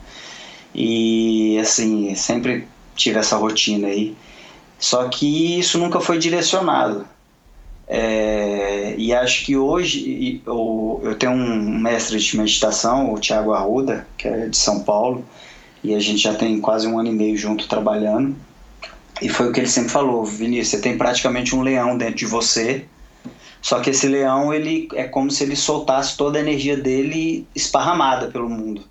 E assim, sempre tive essa rotina aí. Só que isso nunca foi direcionado. É, e acho que hoje eu, eu tenho um mestre de meditação, o Tiago Arruda, que é de São Paulo, e a gente já tem quase um ano e meio junto trabalhando. E foi o que ele sempre falou, Vinícius, você tem praticamente um leão dentro de você, só que esse leão ele é como se ele soltasse toda a energia dele esparramada pelo mundo.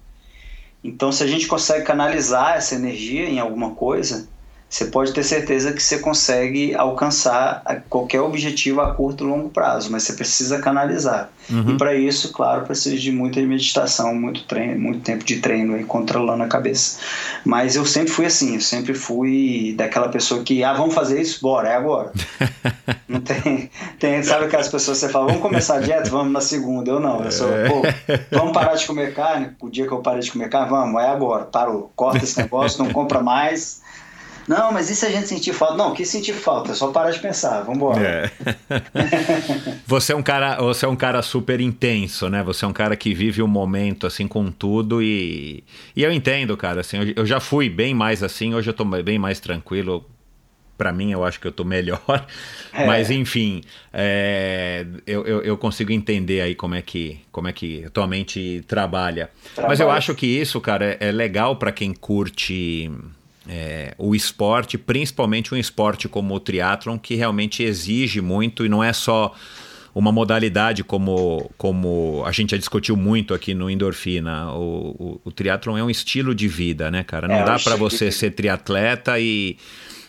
Então, se a gente consegue canalizar essa energia em alguma coisa, você pode ter certeza que você consegue alcançar qualquer objetivo a curto e longo prazo, mas você precisa canalizar. Uhum. E para isso, claro, precisa de muita meditação, muito treino, muito tempo de treino aí controlando a cabeça. Mas eu sempre fui assim, eu sempre fui daquela pessoa que, ah, vamos fazer isso, bora, é agora. <laughs> não tem, tem, sabe aquelas pessoas que você fala, vamos começar a dieta, vamos na segunda. Eu não, eu sou, pô, vamos parar de comer carne. O dia que eu parei de comer carne, vamos, é agora, parou, corta esse negócio, não compra mais. Não, mas e se a gente sentir falta? Não, que sentir falta? É só parar de pensar, vamos embora. É. <laughs> você é um cara, você é um cara super intenso, né? Você é um cara que vive o momento assim com tudo e e eu entendo, cara, assim, eu, eu já fui bem mais assim, hoje eu tô bem mais tranquilo. Pra mim, eu acho que eu tô melhor. <laughs> É. Mas, enfim, é, eu, eu, eu consigo entender aí como é que, como é que a tua mente trabalha. Mas eu Trabalha. acho que isso, cara, é, é legal pra quem curte é, o esporte, principalmente um esporte como o triatlon, que realmente exige muito e não é só uma modalidade como, como a gente já discutiu muito aqui no Endorfina. O, o, o triatlon é um estilo de vida, né, cara? Não É, dá para você ser triatleta e,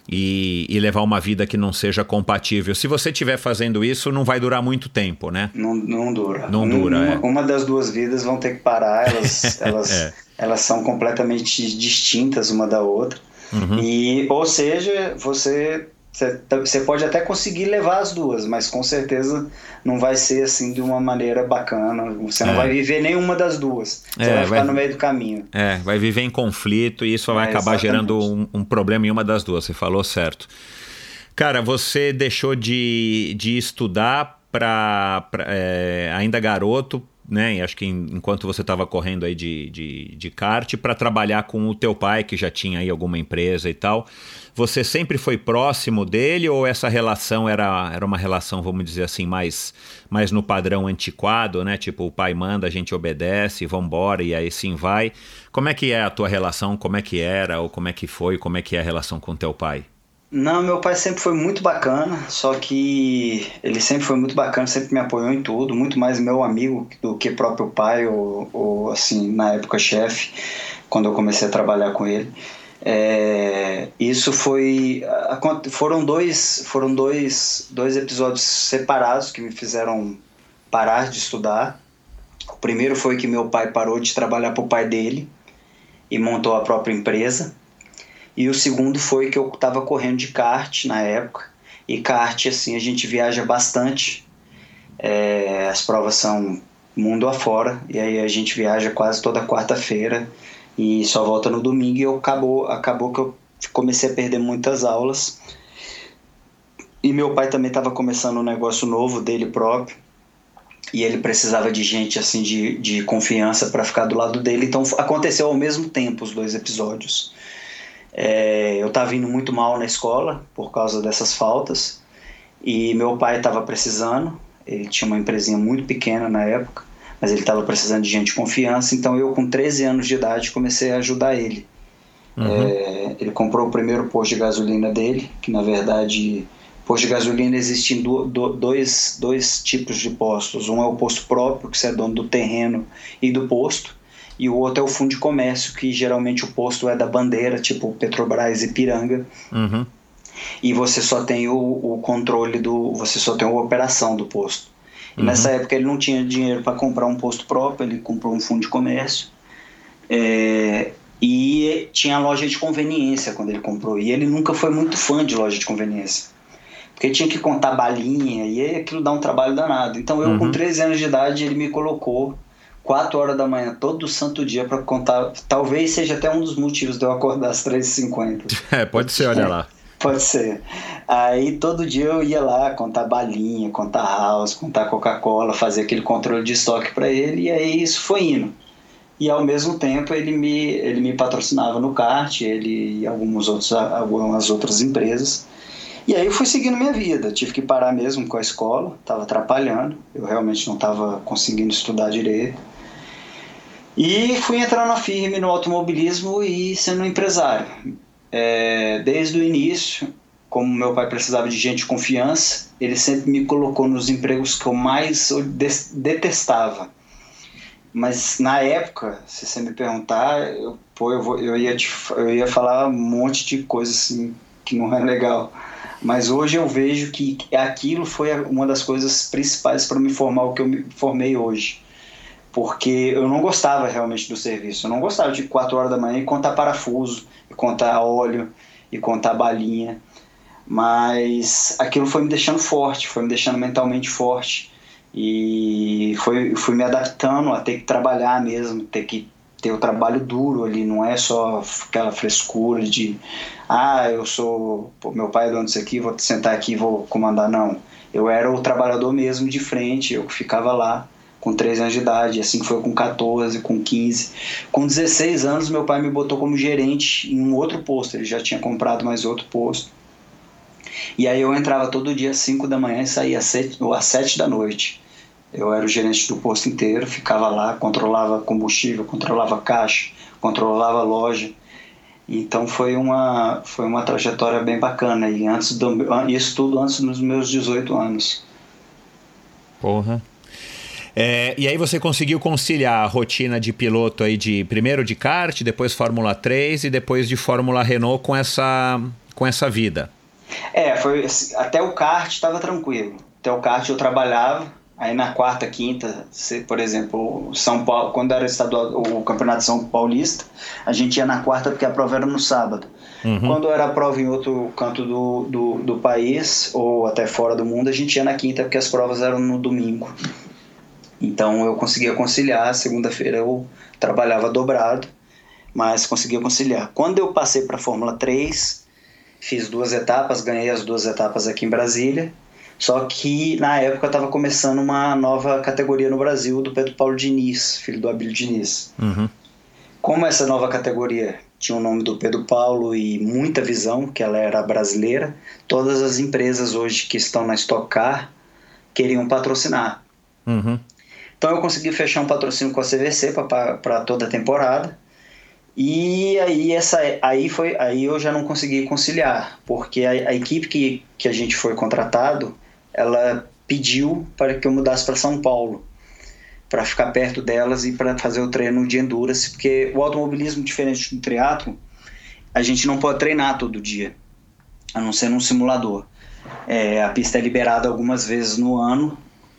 e, e levar uma vida que não seja compatível. Se você estiver fazendo isso, não vai durar muito tempo, né? Não, não dura. Não dura, uma, é. uma das duas vidas vão ter que parar, elas, <laughs> elas, É. elas são completamente distintas uma da outra. Uhum. E, ou seja, você, você pode até conseguir levar as duas, mas com certeza não vai ser assim de uma maneira bacana. Você não É. vai viver nenhuma das duas. Você É, vai ficar vai- no meio do caminho. É, vai viver em conflito e isso vai É, acabar exatamente. gerando um, um problema em uma das duas. Você falou certo. Cara, você deixou de, de estudar para ainda garoto, né? E acho que em- enquanto você estava correndo aí de, de, de kart, para trabalhar com o teu pai, que já tinha aí alguma empresa e tal. Você sempre foi próximo dele ou essa relação era, era uma relação, vamos dizer assim, mais, mais no padrão antiquado, né? Tipo, o pai manda, a gente obedece, vambora, e aí sim vai. Como é que é a tua relação? Como é que era? Ou como é que foi? Como é que é a relação com teu pai? Não, meu pai sempre foi muito bacana, só que ele sempre foi muito bacana, sempre me apoiou em tudo, muito mais meu amigo do que próprio pai ou, ou assim, na época chefe, quando eu comecei a trabalhar com ele. É, isso foi foram dois foram dois, dois episódios separados que me fizeram parar de estudar. O primeiro foi que meu pai parou de trabalhar para o pai dele e montou a própria empresa. E o segundo foi que eu estava correndo de kart na época. E kart, assim, a gente viaja bastante. É, as provas são mundo afora. E aí a gente viaja quase toda quarta-feira. E só volta no domingo. E eu acabou, acabou que eu comecei a perder muitas aulas. E meu pai também estava começando um negócio novo dele próprio. E ele precisava de gente assim de, de confiança para ficar do lado dele. Então aconteceu ao mesmo tempo os dois episódios. É, eu estava indo muito mal na escola por causa dessas faltas e meu pai estava precisando. Ele tinha uma empresinha muito pequena na época, mas ele estava precisando de gente de confiança. Então eu, com 13 anos de idade, comecei a ajudar ele. É, ele comprou o primeiro posto de gasolina dele, que na verdade, posto de gasolina existem do, do, dois, dois tipos de postos. Um é o posto próprio, que você é dono do terreno e do posto e o outro é o fundo de comércio, que geralmente o posto é da bandeira, tipo Petrobras e Piranga. Uhum. E você só tem o, o controle do. Você só tem a operação do posto. E Uhum. nessa época ele não tinha dinheiro para comprar um posto próprio, ele comprou um fundo de comércio. É, e tinha loja de conveniência quando ele comprou. E ele nunca foi muito fã de loja de conveniência. Porque tinha que contar balinha e aquilo dá um trabalho danado. Então eu, com Uhum. 13 anos de idade, ele me colocou 4 horas da manhã, todo santo dia, para contar. Talvez seja até um dos motivos de eu acordar às 3h50. <laughs> É, pode ser, olha lá. <laughs> Pode ser. Aí todo dia eu ia lá contar balinha, contar house, contar Coca-Cola, fazer aquele controle de estoque para ele, e aí isso foi indo. E ao mesmo tempo ele me, ele me patrocinava no kart, ele e alguns outros, algumas outras empresas. E aí eu fui seguindo minha vida. Tive que parar mesmo com a escola, estava atrapalhando, eu realmente não estava conseguindo estudar direito. E fui entrando na firme no automobilismo e sendo um empresário. É, desde o início, como meu pai precisava de gente de confiança, ele sempre me colocou nos empregos que eu mais detestava. Mas na época, se você me perguntar, eu, pô, eu, vou- eu ia te, eu ia falar um monte de coisa assim que não é legal. Mas hoje eu vejo que aquilo foi uma das coisas principais para me formar o que eu me formei hoje. Porque eu não gostava realmente do serviço. Eu não gostava de 4 horas da manhã e contar parafuso, e contar óleo, e contar balinha. Mas aquilo foi me deixando forte, foi me deixando mentalmente forte. E foi, fui me adaptando a ter que trabalhar mesmo, ter que ter o trabalho duro ali, não é só aquela frescura de ah, eu sou, pô, meu pai é dono disso aqui, vou sentar aqui vou comandar, não. Eu era o trabalhador mesmo de frente, eu ficava lá com 13 anos de idade, assim foi com 14, com 15. Com 16 anos, meu pai me botou como gerente em um outro posto, ele já tinha comprado mais outro posto. E aí eu entrava todo dia às 5 da manhã e saía às 7, ou às 7 da noite. Eu era o gerente do posto inteiro, ficava lá, controlava combustível, controlava caixa, controlava loja. Então foi uma, foi uma trajetória bem bacana. E antes do, isso tudo antes dos meus 18 anos. Porra. É, e aí você conseguiu conciliar a rotina de piloto aí de primeiro de kart, depois Fórmula 3 e depois de Fórmula Renault com essa, com essa vida. É, foi até o kart estava tranquilo. Até o kart eu trabalhava, aí na quarta, quinta, se, por exemplo, São Paulo, quando era estadual, o Campeonato São Paulista, a gente ia na quarta porque a prova era no sábado. Uhum. Quando era prova em outro canto do, do, do país ou até fora do mundo, a gente ia na quinta porque as provas eram no domingo. Então eu conseguia conciliar. Segunda-feira eu trabalhava dobrado, mas conseguia conciliar. Quando eu passei para a Fórmula 3, fiz duas etapas, ganhei as duas etapas aqui em Brasília. Só que na época estava começando uma nova categoria no Brasil do Pedro Paulo Diniz, filho do Abílio Diniz. Uhum. Como essa nova categoria tinha o nome do Pedro Paulo e muita visão, que ela era brasileira, todas as empresas hoje que estão na Stock Car queriam patrocinar. Uhum. Então eu consegui fechar um patrocínio com a CVC para toda a temporada. E aí essa aí foi aí eu já não consegui conciliar, porque a, a equipe que, que a gente foi contratado, ela pediu para que eu mudasse para São Paulo, para ficar perto delas e para fazer o treino de endurance, porque o automobilismo diferente do triatlo, a gente não pode treinar todo dia, a não ser num simulador. É, a pista é liberada algumas vezes no ano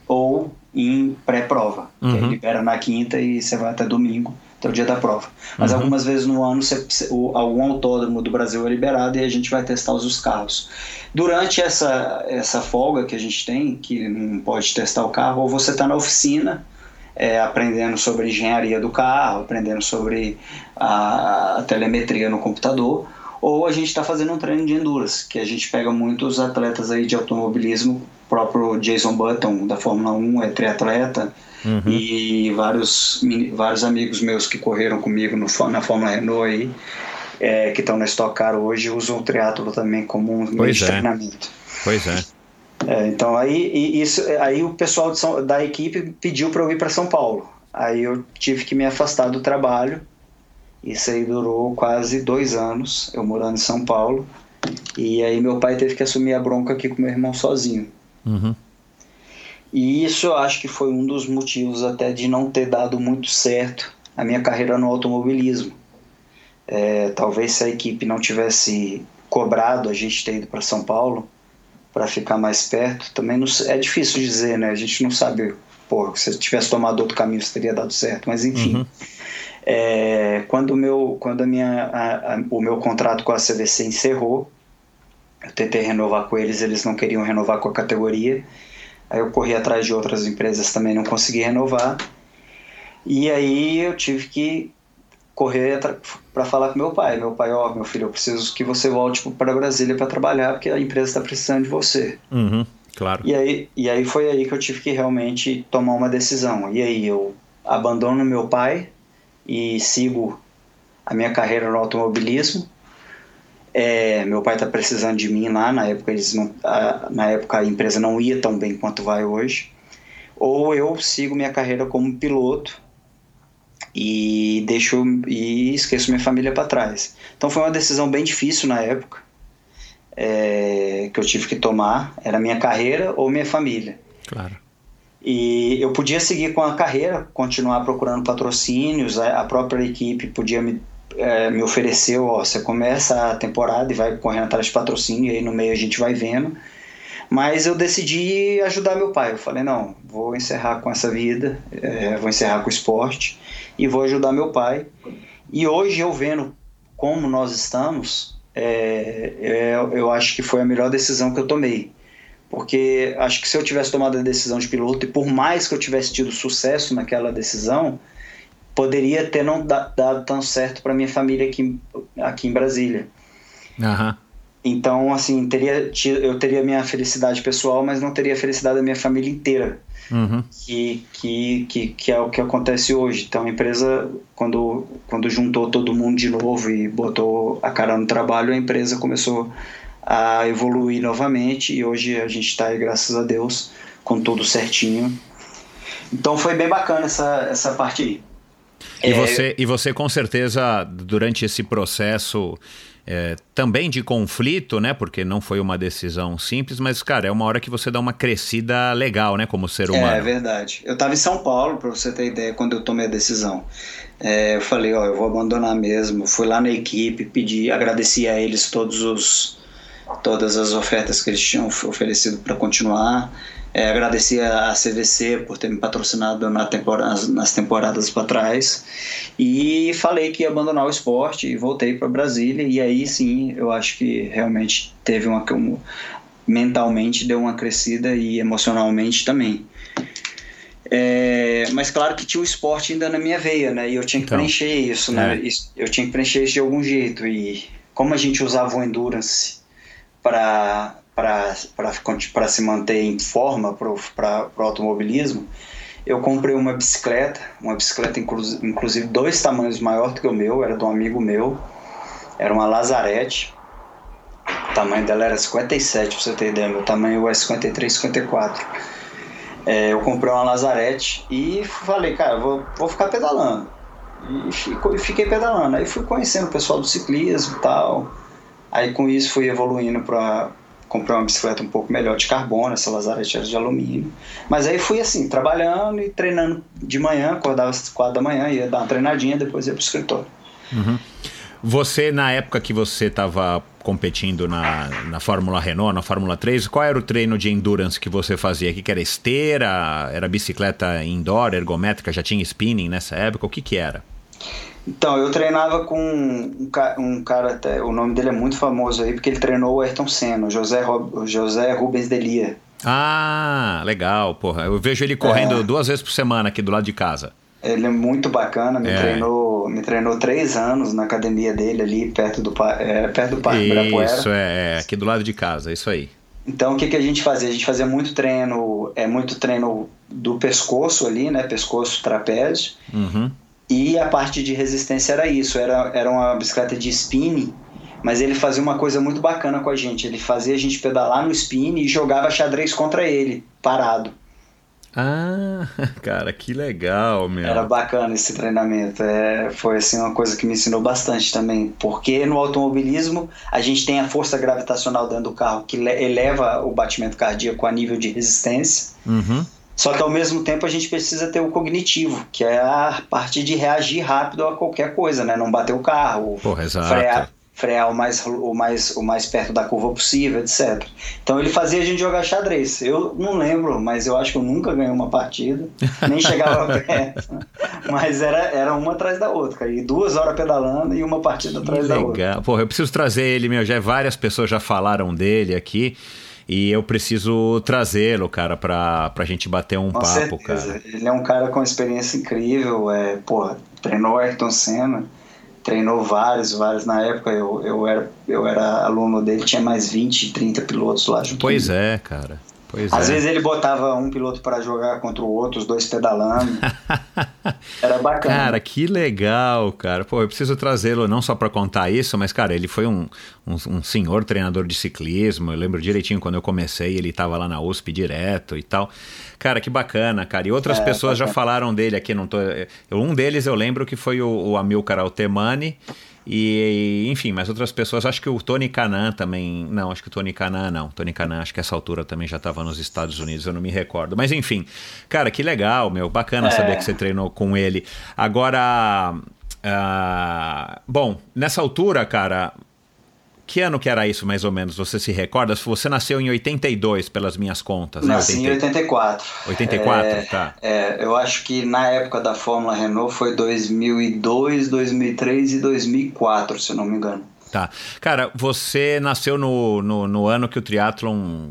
ou em pré-prova, Uhum. libera na quinta e você vai até domingo, até o dia da prova. Mas Uhum. algumas vezes no ano você- você- o- algum autódromo do Brasil é liberado e a gente vai testar os, os carros. Durante essa, essa folga que a gente tem, que não pode testar o carro, ou você está na oficina é, aprendendo sobre engenharia do carro, aprendendo sobre a, a telemetria no computador, ou a gente está fazendo um treino de endurance, que a gente pega muitos atletas aí de automobilismo, o próprio Jason Button da Fórmula 1 é triatleta, Uhum. e vários, vários amigos meus que correram comigo no, na Fórmula Renault aí, é, que estão na Stock Car hoje, usam o triatlo também como um meio Pois de é. treinamento. Pois é. É, então aí, isso, aí o pessoal São- da equipe pediu para eu ir para São Paulo. Aí eu tive que me afastar do trabalho. Isso aí durou quase dois anos, eu morando em São Paulo. E aí meu pai teve que assumir a bronca aqui com meu irmão sozinho. Uhum. E isso eu acho que foi um dos motivos até de não ter dado muito certo a minha carreira no automobilismo. É, talvez se a equipe não tivesse cobrado a gente ter ido para São Paulo para ficar mais perto, também não, é difícil dizer, né? A gente não sabe, pô, se eu tivesse tomado outro caminho, isso teria dado certo, mas enfim. Uhum. É, quando o meu, quando a minha, a, a, o meu contrato com a CVC encerrou, eu tentei renovar com eles, eles não queriam renovar com a categoria. Aí eu corri atrás de outras empresas também, não consegui renovar. E aí eu tive que correr para falar com meu pai. Meu pai, ó, oh, meu filho, eu preciso que você volte para Brasília para trabalhar, porque a empresa está precisando de você. Uhum, claro. E aí, e aí foi aí que eu tive que realmente tomar uma decisão. E aí eu abandono meu pai e sigo a minha carreira no automobilismo. É, meu pai está precisando de mim lá, na época, eles não, a, na época a empresa não ia tão bem quanto vai hoje. Ou eu sigo minha carreira como piloto e deixo e esqueço minha família para trás. Então foi uma decisão bem difícil na época é, que eu tive que tomar. Era minha carreira ou minha família. Claro. E eu podia seguir com a carreira, continuar procurando patrocínios, a própria equipe podia me, é, me oferecer, ó, você começa a temporada e vai correndo atrás de patrocínio, e aí no meio a gente vai vendo. Mas eu decidi ajudar meu pai. Eu falei, não, vou encerrar com essa vida, é, vou encerrar com o esporte e vou ajudar meu pai. E hoje eu vendo como nós estamos, é, é, eu acho que foi a melhor decisão que eu tomei porque acho que se eu tivesse tomado a decisão de piloto e por mais que eu tivesse tido sucesso naquela decisão, poderia ter não dado tão certo para minha família aqui, aqui em Brasília. Uhum. Então, assim, teria, eu teria minha felicidade pessoal, mas não teria a felicidade da minha família inteira. Uhum. Que, que, que, que, é o que acontece hoje. Então, a empresa, quando, quando juntou todo mundo de novo e botou a cara no trabalho, a empresa começou a evoluir novamente e hoje a gente está aí, graças a Deus, com tudo certinho. Então foi bem bacana essa, essa parte aí. E, é... você, e você, com certeza, durante esse processo é, também de conflito, né? Porque não foi uma decisão simples, mas, cara, é uma hora que você dá uma crescida legal, né? Como ser humano. É, é verdade. Eu estava em São Paulo, para você ter ideia, quando eu tomei a decisão. É, eu falei, ó, eu vou abandonar mesmo. Fui lá na equipe, pedi, agradeci a eles todos os todas as ofertas que eles tinham oferecido para continuar. É, agradecer a CVC por ter me patrocinado na temporada, nas temporadas para trás. E falei que ia abandonar o esporte e voltei para Brasília. E aí sim, eu acho que realmente teve uma. Um, mentalmente deu uma crescida e emocionalmente também. É, mas claro que tinha o esporte ainda na minha veia, né? E eu tinha que então, preencher isso, né? É. Eu tinha que preencher isso de algum jeito. E como a gente usava o Endurance para se manter em forma para o automobilismo, eu comprei uma bicicleta, uma bicicleta inclusive dois tamanhos maior do que o meu, era de um amigo meu, era uma Lazarete, o tamanho dela era 57, para você ter ideia, meu tamanho é 53, 54. É, eu comprei uma Lazarete e falei, cara, vou, vou ficar pedalando. E fiquei pedalando. Aí fui conhecendo o pessoal do ciclismo e tal. Aí com isso fui evoluindo para comprar uma bicicleta um pouco melhor de carbono, essa Lazarete era de alumínio. Mas aí fui assim, trabalhando e treinando de manhã, acordava às quatro da manhã, ia dar uma treinadinha, depois ia pro escritório. Uhum. Você, na época que você estava competindo na, na Fórmula Renault, na Fórmula 3, qual era o treino de endurance que você fazia? O que, que era esteira? Era bicicleta indoor, ergométrica? Já tinha spinning nessa época? O que, que era? Então, eu treinava com um, um, cara, até, o nome dele é muito famoso aí, porque ele treinou o Ayrton Senna, José, José Rubens Delia. Ah, legal, porra. Eu vejo ele correndo é. duas vezes por semana aqui do lado de casa. Ele é muito bacana, me, é. treinou, me treinou três anos na academia dele ali, perto do, é, perto do Parque Ibirapuera. Isso, é, é, aqui do lado de casa, isso aí. Então, o que, que a gente fazia? A gente fazia muito treino, é muito treino do pescoço ali, né? Pescoço, trapézio. Uhum. E a parte de resistência era isso, era, era uma bicicleta de spin, mas ele fazia uma coisa muito bacana com a gente. Ele fazia a gente pedalar no spin e jogava xadrez contra ele, parado. Ah, <laughs> cara, que legal, meu. Era bacana esse treinamento. É, foi assim uma coisa que me ensinou bastante também. Porque no automobilismo a gente tem a força gravitacional dentro do carro que eleva o batimento cardíaco a nível de resistência. Uhum. Só que ao mesmo tempo a gente precisa ter o cognitivo, que é a parte de reagir rápido a qualquer coisa, né? Não bater o carro, Porra, frear, frear o, mais, o, mais, o mais perto da curva possível, etc. Então ele fazia a gente jogar xadrez. Eu não lembro, mas eu acho que eu nunca ganhei uma partida, nem chegava perto. <laughs> Mas era, era uma atrás da outra, cara. E duas horas pedalando e uma partida atrás da outra. Legal. Porra, eu preciso trazer ele, meu. Já várias pessoas já falaram dele aqui. E eu preciso trazê-lo, cara, pra, pra gente bater um Com papo, certeza. cara. Ele é um cara com experiência incrível. É, porra, treinou Ayrton Senna, treinou vários, vários. Na época eu, eu, era, eu era aluno dele, tinha mais 20, 30 pilotos lá junto. Pois é, cara. Pois Às é. vezes ele botava um piloto para jogar contra o outro, os dois pedalando. <laughs> Era bacana. Cara, que legal, cara. Pô, eu preciso trazê-lo não só pra contar isso, mas, cara, ele foi um, um, um senhor treinador de ciclismo. Eu lembro direitinho quando eu comecei, ele tava lá na USP direto e tal. Cara, que bacana, cara. E outras É, pessoas já bacana. falaram dele aqui, não tô. eu- Um deles eu lembro que foi o, o Amilcar Altemani. E, enfim, mas outras pessoas, acho que o Tony Canan também. Não, acho que o Tony Canan não. Tony Canan, acho que essa altura também já estava nos Estados Unidos, eu não me recordo. Mas enfim, cara, que legal, meu. Bacana É. saber que você treinou com ele. Agora. ah, bom, nessa altura, cara. Que ano que era isso, mais ou menos? Você se recorda? Você nasceu em 82, pelas minhas contas, né? Nasci em 84. 84, É, tá. É, eu acho que na época da Fórmula Renault foi 2002, 2003 e 2004, se eu não me engano. Tá. Cara, você nasceu no, no, no ano que o triatlon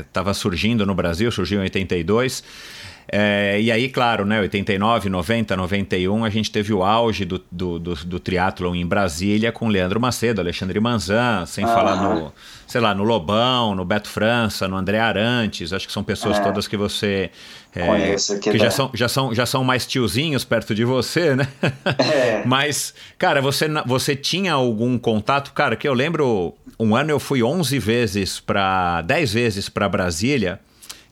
estava surgindo no Brasil, surgiu em 82. É, e aí, claro, né, 89, 90, 91, a gente teve o auge do, do, do, do triatlon em Brasília com Leandro Macedo, Alexandre Manzan, sem Aham. falar no, sei lá, no Lobão, no Beto França, no André Arantes, acho que são pessoas É. todas que você... é, Conheço que da- já são, já, são, já são mais tiozinhos perto de você, né? É. <laughs> Mas, cara, você, você tinha algum contato? Cara, que eu lembro, um ano eu fui 11 vezes para 10 vezes para Brasília,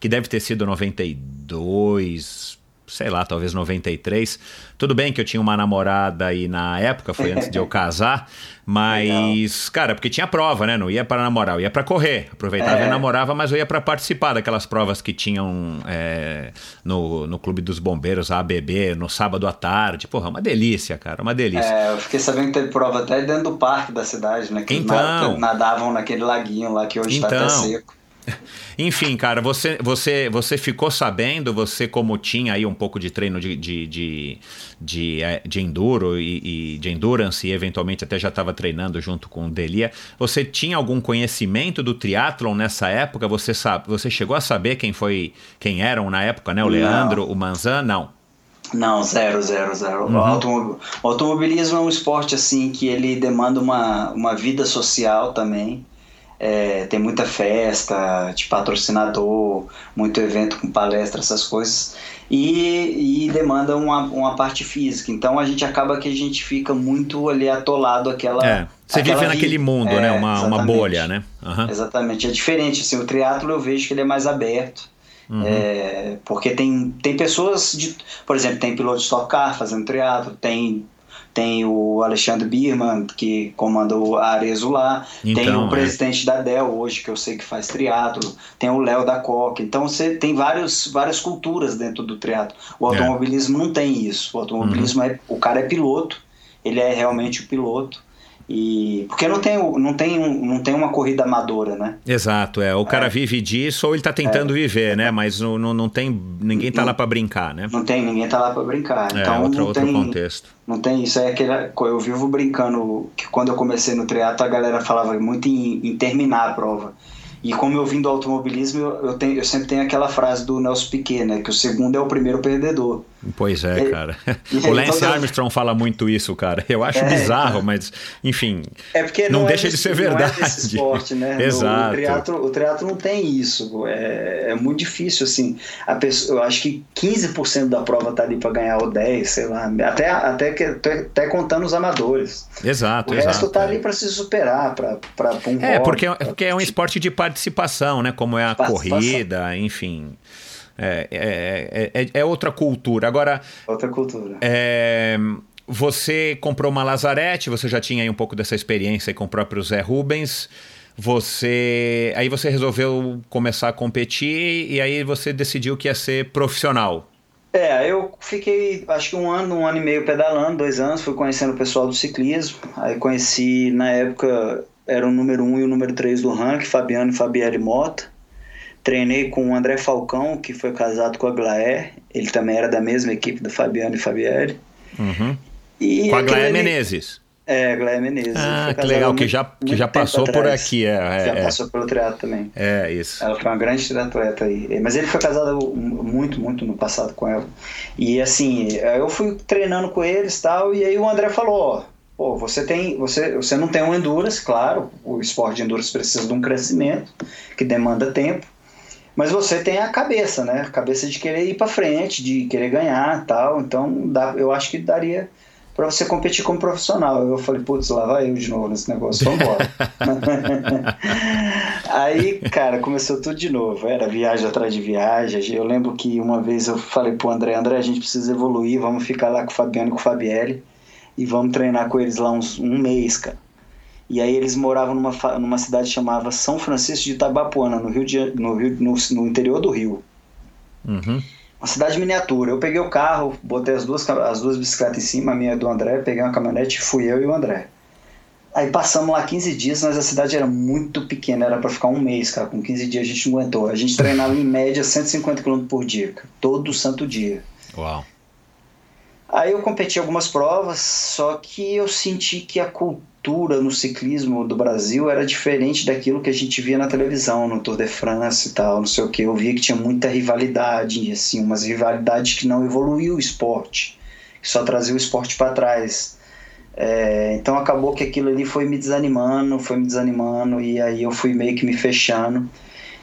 que deve ter sido 92, sei lá, talvez 93. Tudo bem que eu tinha uma namorada aí na época, foi antes de eu <laughs> casar, mas, cara, porque tinha prova, né? Não ia para namorar, eu ia para correr. Aproveitava É. e namorava, mas eu ia para participar daquelas provas que tinham é, no, no Clube dos Bombeiros, a ABB, no sábado à tarde. Porra, uma delícia, cara, uma delícia. É, eu fiquei sabendo que teve prova até dentro do parque da cidade, né? Que Então. na- nadavam naquele laguinho lá que hoje está até Então. seco. <laughs> Enfim, cara, você, você, você ficou sabendo, você como tinha aí um pouco de treino de, de, de, de, eh, de enduro e, e de endurance e eventualmente até já estava treinando junto com o Delia, você tinha algum conhecimento do triatlon nessa época? Você, sabe, você chegou a saber quem foi, quem eram na época, né? O Não. Leandro, o Manzan? Não. Não, zero, zero, zero. Uhum. O, automob- o automobilismo é um esporte assim que ele demanda uma, uma vida social também. É, tem muita festa, de patrocinador, muito evento com palestra, essas coisas. E, e demanda uma, uma parte física. Então a gente acaba que a gente fica muito ali atolado àquela. É, você àquela vive naquele mundo, É, né? Uma, uma bolha, né? Aham. Exatamente, é diferente. Assim, o triatlo eu vejo que ele é mais aberto. Uhum. É, porque tem, tem pessoas, de, por exemplo, tem piloto de Stock Car fazendo triatlo, tem, tem o Alexandre Birman, que comanda o Arezo lá, tem Então, o é. presidente da Dell hoje, que eu sei que faz triatlo, tem o Léo da Coca. Então você tem vários, várias culturas dentro do triatlo. O É. automobilismo não tem isso. O automobilismo Uhum. é. O cara é piloto, ele é realmente o piloto. E, porque não tem, não, tem não tem uma corrida amadora, né? Exato, é. O cara vive disso ou ele tá tentando viver, né? Mas não, não, não tem. Ninguém tá Não- lá para brincar, né? Não tem, ninguém tá lá para brincar. É, então outro, não, outro tem, contexto. não tem isso. É aquele, eu vivo brincando que quando eu comecei no triatlo a galera falava muito em, em terminar a prova. E como eu vim do automobilismo, eu, eu, tenho, eu sempre tenho aquela frase do Nelson Piquet, né? Que o segundo é o primeiro perdedor. Pois é, E- <laughs> cara. o Lance Armstrong fala muito isso, cara. Eu acho É, bizarro, mas, enfim. É porque Não não, deixa é de desse, ser Não é verdade. desse esporte, né? <laughs> No- Exato. O triatlo, o triatlo não tem isso. É, é muito difícil, assim. A pessoa, eu acho que 15% da prova tá ali para ganhar ou 10, sei lá. Até, até, que, até contando os amadores. Exato, O exato. resto tá é. ali para se superar, para um É, porque, pra- porque é um esporte de participação, né? Como é a corrida, enfim. É, é, é, é- é outra cultura. Agora, Outra cultura. é, você comprou uma Lazarete, você já tinha aí um pouco dessa experiência aí com o próprio Zé Rubens. você. Aí você resolveu começar a competir e aí você decidiu que ia ser profissional. É, eu fiquei acho que um ano, um ano e meio pedalando, dois anos, fui conhecendo o pessoal do ciclismo. Aí conheci, na época, era o número um e o número três do ranking, Fabiano e Fabiane Mota. Treinei com o André Falcão, que foi casado com a Glaé. Ele também era da mesma equipe do Fabiano e Fabiane. Uhum. E Com a Glaia ali- Menezes. É, Glaé Menezes. Ah, que legal, que já, que já passou por aqui. É, Já é, é. passou pelo triatlo também. É, isso. Ela foi uma grande triatleta aí. Mas ele foi casado muito, muito no passado com ela. E assim, eu fui treinando com eles e tal, e aí o André falou, ó, pô, você tem. Você, você não tem um endurance, claro, o esporte de endurance precisa de um crescimento que demanda tempo. Mas você tem a cabeça, né? A cabeça de querer ir pra frente, de querer ganhar tal. Então dá, eu acho que daria pra você competir como profissional. Eu falei, putz, lá vai eu de novo nesse negócio, vambora. <laughs> Aí, cara, começou tudo de novo. Era viagem atrás de viagem. Eu lembro que uma vez eu falei pro André, André, a gente precisa evoluir, vamos ficar lá com o Fabiano e com o Fabielle e vamos treinar com eles lá uns, um mês, cara. E aí eles moravam numa, numa cidade chamada São Francisco de Itabapuana, no, Rio de, no, Rio, no, no interior do Rio. Uhum. Uma cidade miniatura. Eu peguei o carro, botei as duas, as duas bicicletas em cima, a minha e do André, peguei uma caminhonete, fui eu e o André. Aí passamos lá 15 dias, mas a cidade era muito pequena, era para ficar um mês, cara. Com 15 dias a gente não aguentou. A gente treinava em média 150 km por dia, cara, todo santo dia. Uau. Aí eu competi algumas provas, só que eu senti que a cultura no ciclismo do Brasil era diferente daquilo que a gente via na televisão, no Tour de France e tal, não sei o que. Eu via que tinha muita rivalidade, assim, umas rivalidades que não evoluiu o esporte, que só trazia o esporte para trás. É, então acabou que aquilo ali foi me desanimando, foi me desanimando, e aí eu fui meio que me fechando.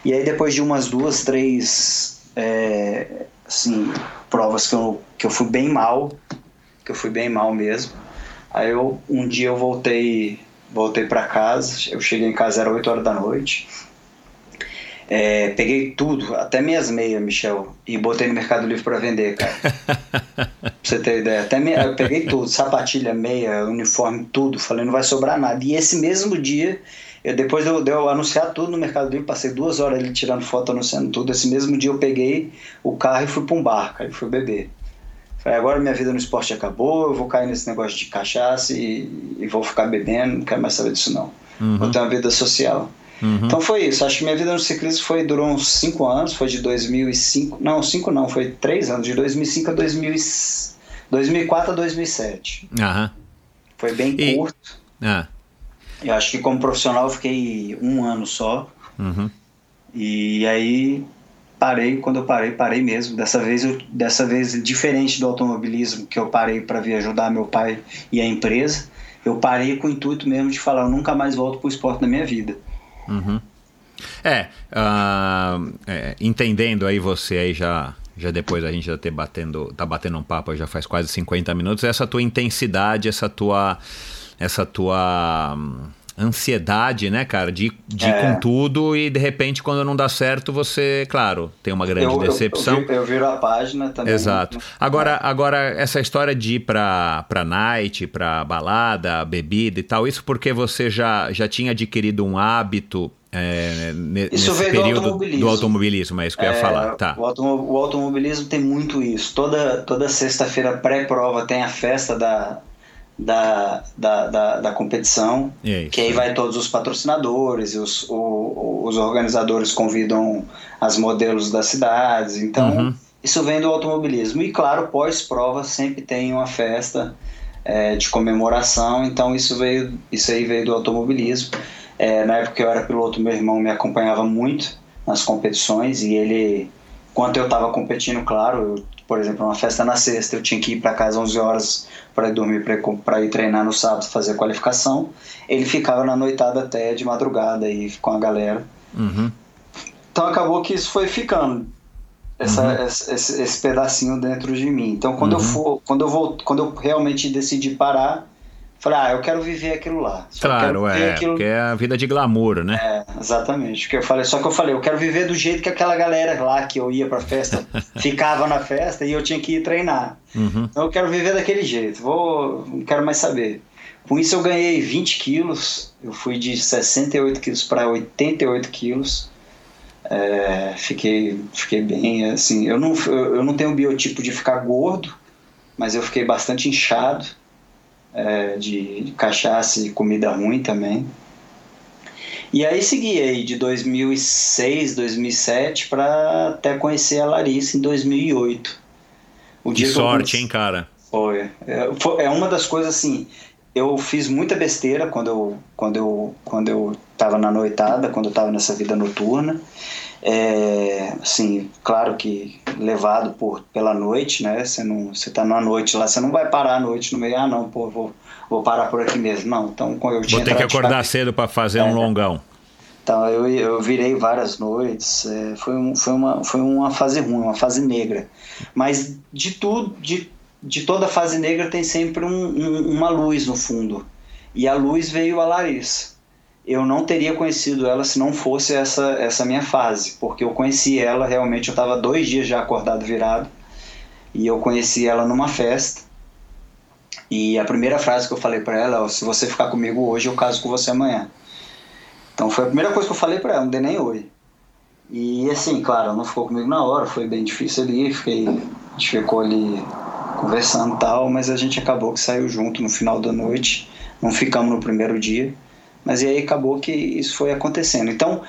E aí depois de umas duas, três é, assim, provas que eu, que eu fui bem mal, que eu fui bem mal mesmo. Aí eu, um dia eu voltei, voltei para casa, eu cheguei em casa era 8 horas da noite. É, peguei tudo, até minhas meias, Michel, e botei no Mercado Livre para vender, cara. <laughs> pra você ter ideia. Até me- eu peguei tudo, sapatilha, meia, uniforme, tudo. Falei, não vai sobrar nada. E esse mesmo dia, eu, depois de eu, de eu anunciar tudo no Mercado Livre, passei duas horas ali tirando foto, anunciando tudo. Esse mesmo dia eu peguei o carro e fui para um bar, cara, e fui beber. Falei, agora minha vida no esporte acabou, eu vou cair nesse negócio de cachaça e, e vou ficar bebendo, não quero mais saber disso não. Vou ter uma vida social. Uhum. Então foi isso. Acho que minha vida no ciclismo foi durou uns 5 anos, foi de 2005, não, 5 não, foi 3 anos, de 2005 a 2000, e- 2004 a 2007. Aham. Foi bem E- curto. Ah. Eu acho que como profissional eu fiquei um ano só. Uhum. E aí parei, quando eu parei, parei mesmo. Dessa vez, eu, dessa vez diferente do automobilismo, que eu parei para vir ajudar meu pai e a empresa, eu parei com o intuito mesmo de falar, eu nunca mais volto pro esporte na minha vida. Uhum. É, ah, é, entendendo aí você aí já já depois a gente já ter batendo tá batendo um papo já faz quase 50 minutos essa tua intensidade essa tua essa tua hum, ansiedade né cara de, de ir É. com tudo e de repente quando não dá certo você claro tem uma grande eu, eu- decepção Eu, vi- eu viro a página também. Exato. Agora, agora essa história de ir pra, pra night, pra balada, bebida e tal, isso porque você já, já tinha adquirido um hábito é, Isso nesse veio do período automobilismo. do automobilismo, é isso que eu ia É, falar. Tá. O automobilismo tem muito isso. Toda, toda sexta-feira pré-prova tem a festa da, da, da, da, da competição. Isso. Que aí vai todos os patrocinadores, os, o- os organizadores convidam as modelos das cidades. Então, Uhum. isso vem do automobilismo. E claro, pós-prova sempre tem uma festa é, de comemoração. Então, isso, veio, isso aí veio do automobilismo. É, na época que eu era piloto, meu irmão me acompanhava muito nas competições e ele, enquanto eu estava competindo, claro, eu, por exemplo, uma festa na sexta, eu tinha que ir para casa às 11 horas para ir dormir, para ir treinar no sábado, fazer a qualificação. Ele ficava na noitada até de madrugada aí com a galera. Uhum. Então acabou que isso foi ficando. Essa, esse, esse- esse pedacinho dentro de mim. Então quando eu for, quando eu vou, quando eu realmente decidi parar, falei, ah, eu quero viver aquilo lá. Só Claro, é, porque é a vida de glamour, né? É, exatamente. Que eu falei, só que eu falei, eu quero viver do jeito que aquela galera lá que eu ia pra festa <laughs> ficava na festa e eu tinha que ir treinar. Uhum. Então eu quero viver daquele jeito. Vou, não quero mais saber. Com isso eu ganhei 20 quilos, eu fui de 68 quilos para 88 quilos. É, fiquei, fiquei bem, assim, eu não, eu não tenho o biotipo de ficar gordo, mas eu fiquei bastante inchado, é, de, de cachaça e comida ruim também. E aí segui aí de 2006, 2007 para até conhecer a Larissa em 2008. O que sorte, que hein, cara? Foi. É, foi. É uma das coisas assim. Eu fiz muita besteira quando eu quando eu quando eu estava na noitada, quando eu estava nessa vida noturna. É, assim, claro que levado por pela noite, né? Você não, você tá numa noite lá, você não vai parar à noite no meio, ah, não, pô, vou vou parar por aqui mesmo. Não, então eu tinha Vou ter que acordar cedo para fazer é, um longão. Então eu, eu virei várias noites, é, foi, um, foi, uma, foi uma fase ruim, uma fase negra. Mas de tudo, de, de toda fase negra tem sempre um, um, uma luz no fundo. E a luz veio a Larissa. Eu não teria conhecido ela se não fosse essa, essa minha fase, porque eu conheci ela realmente, eu estava dois dias já acordado virado, e eu conheci ela numa festa. E a primeira frase que eu falei para ela é: se você ficar comigo hoje, eu caso com você amanhã. Então foi a primeira coisa que eu falei para ela, não dei nem oi. E assim, claro, não ficou comigo na hora, foi bem difícil ali, fiquei, a gente ficou ali conversando e tal, mas a gente acabou que saiu junto no final da noite, não ficamos no primeiro dia, mas aí acabou que isso foi acontecendo. Então,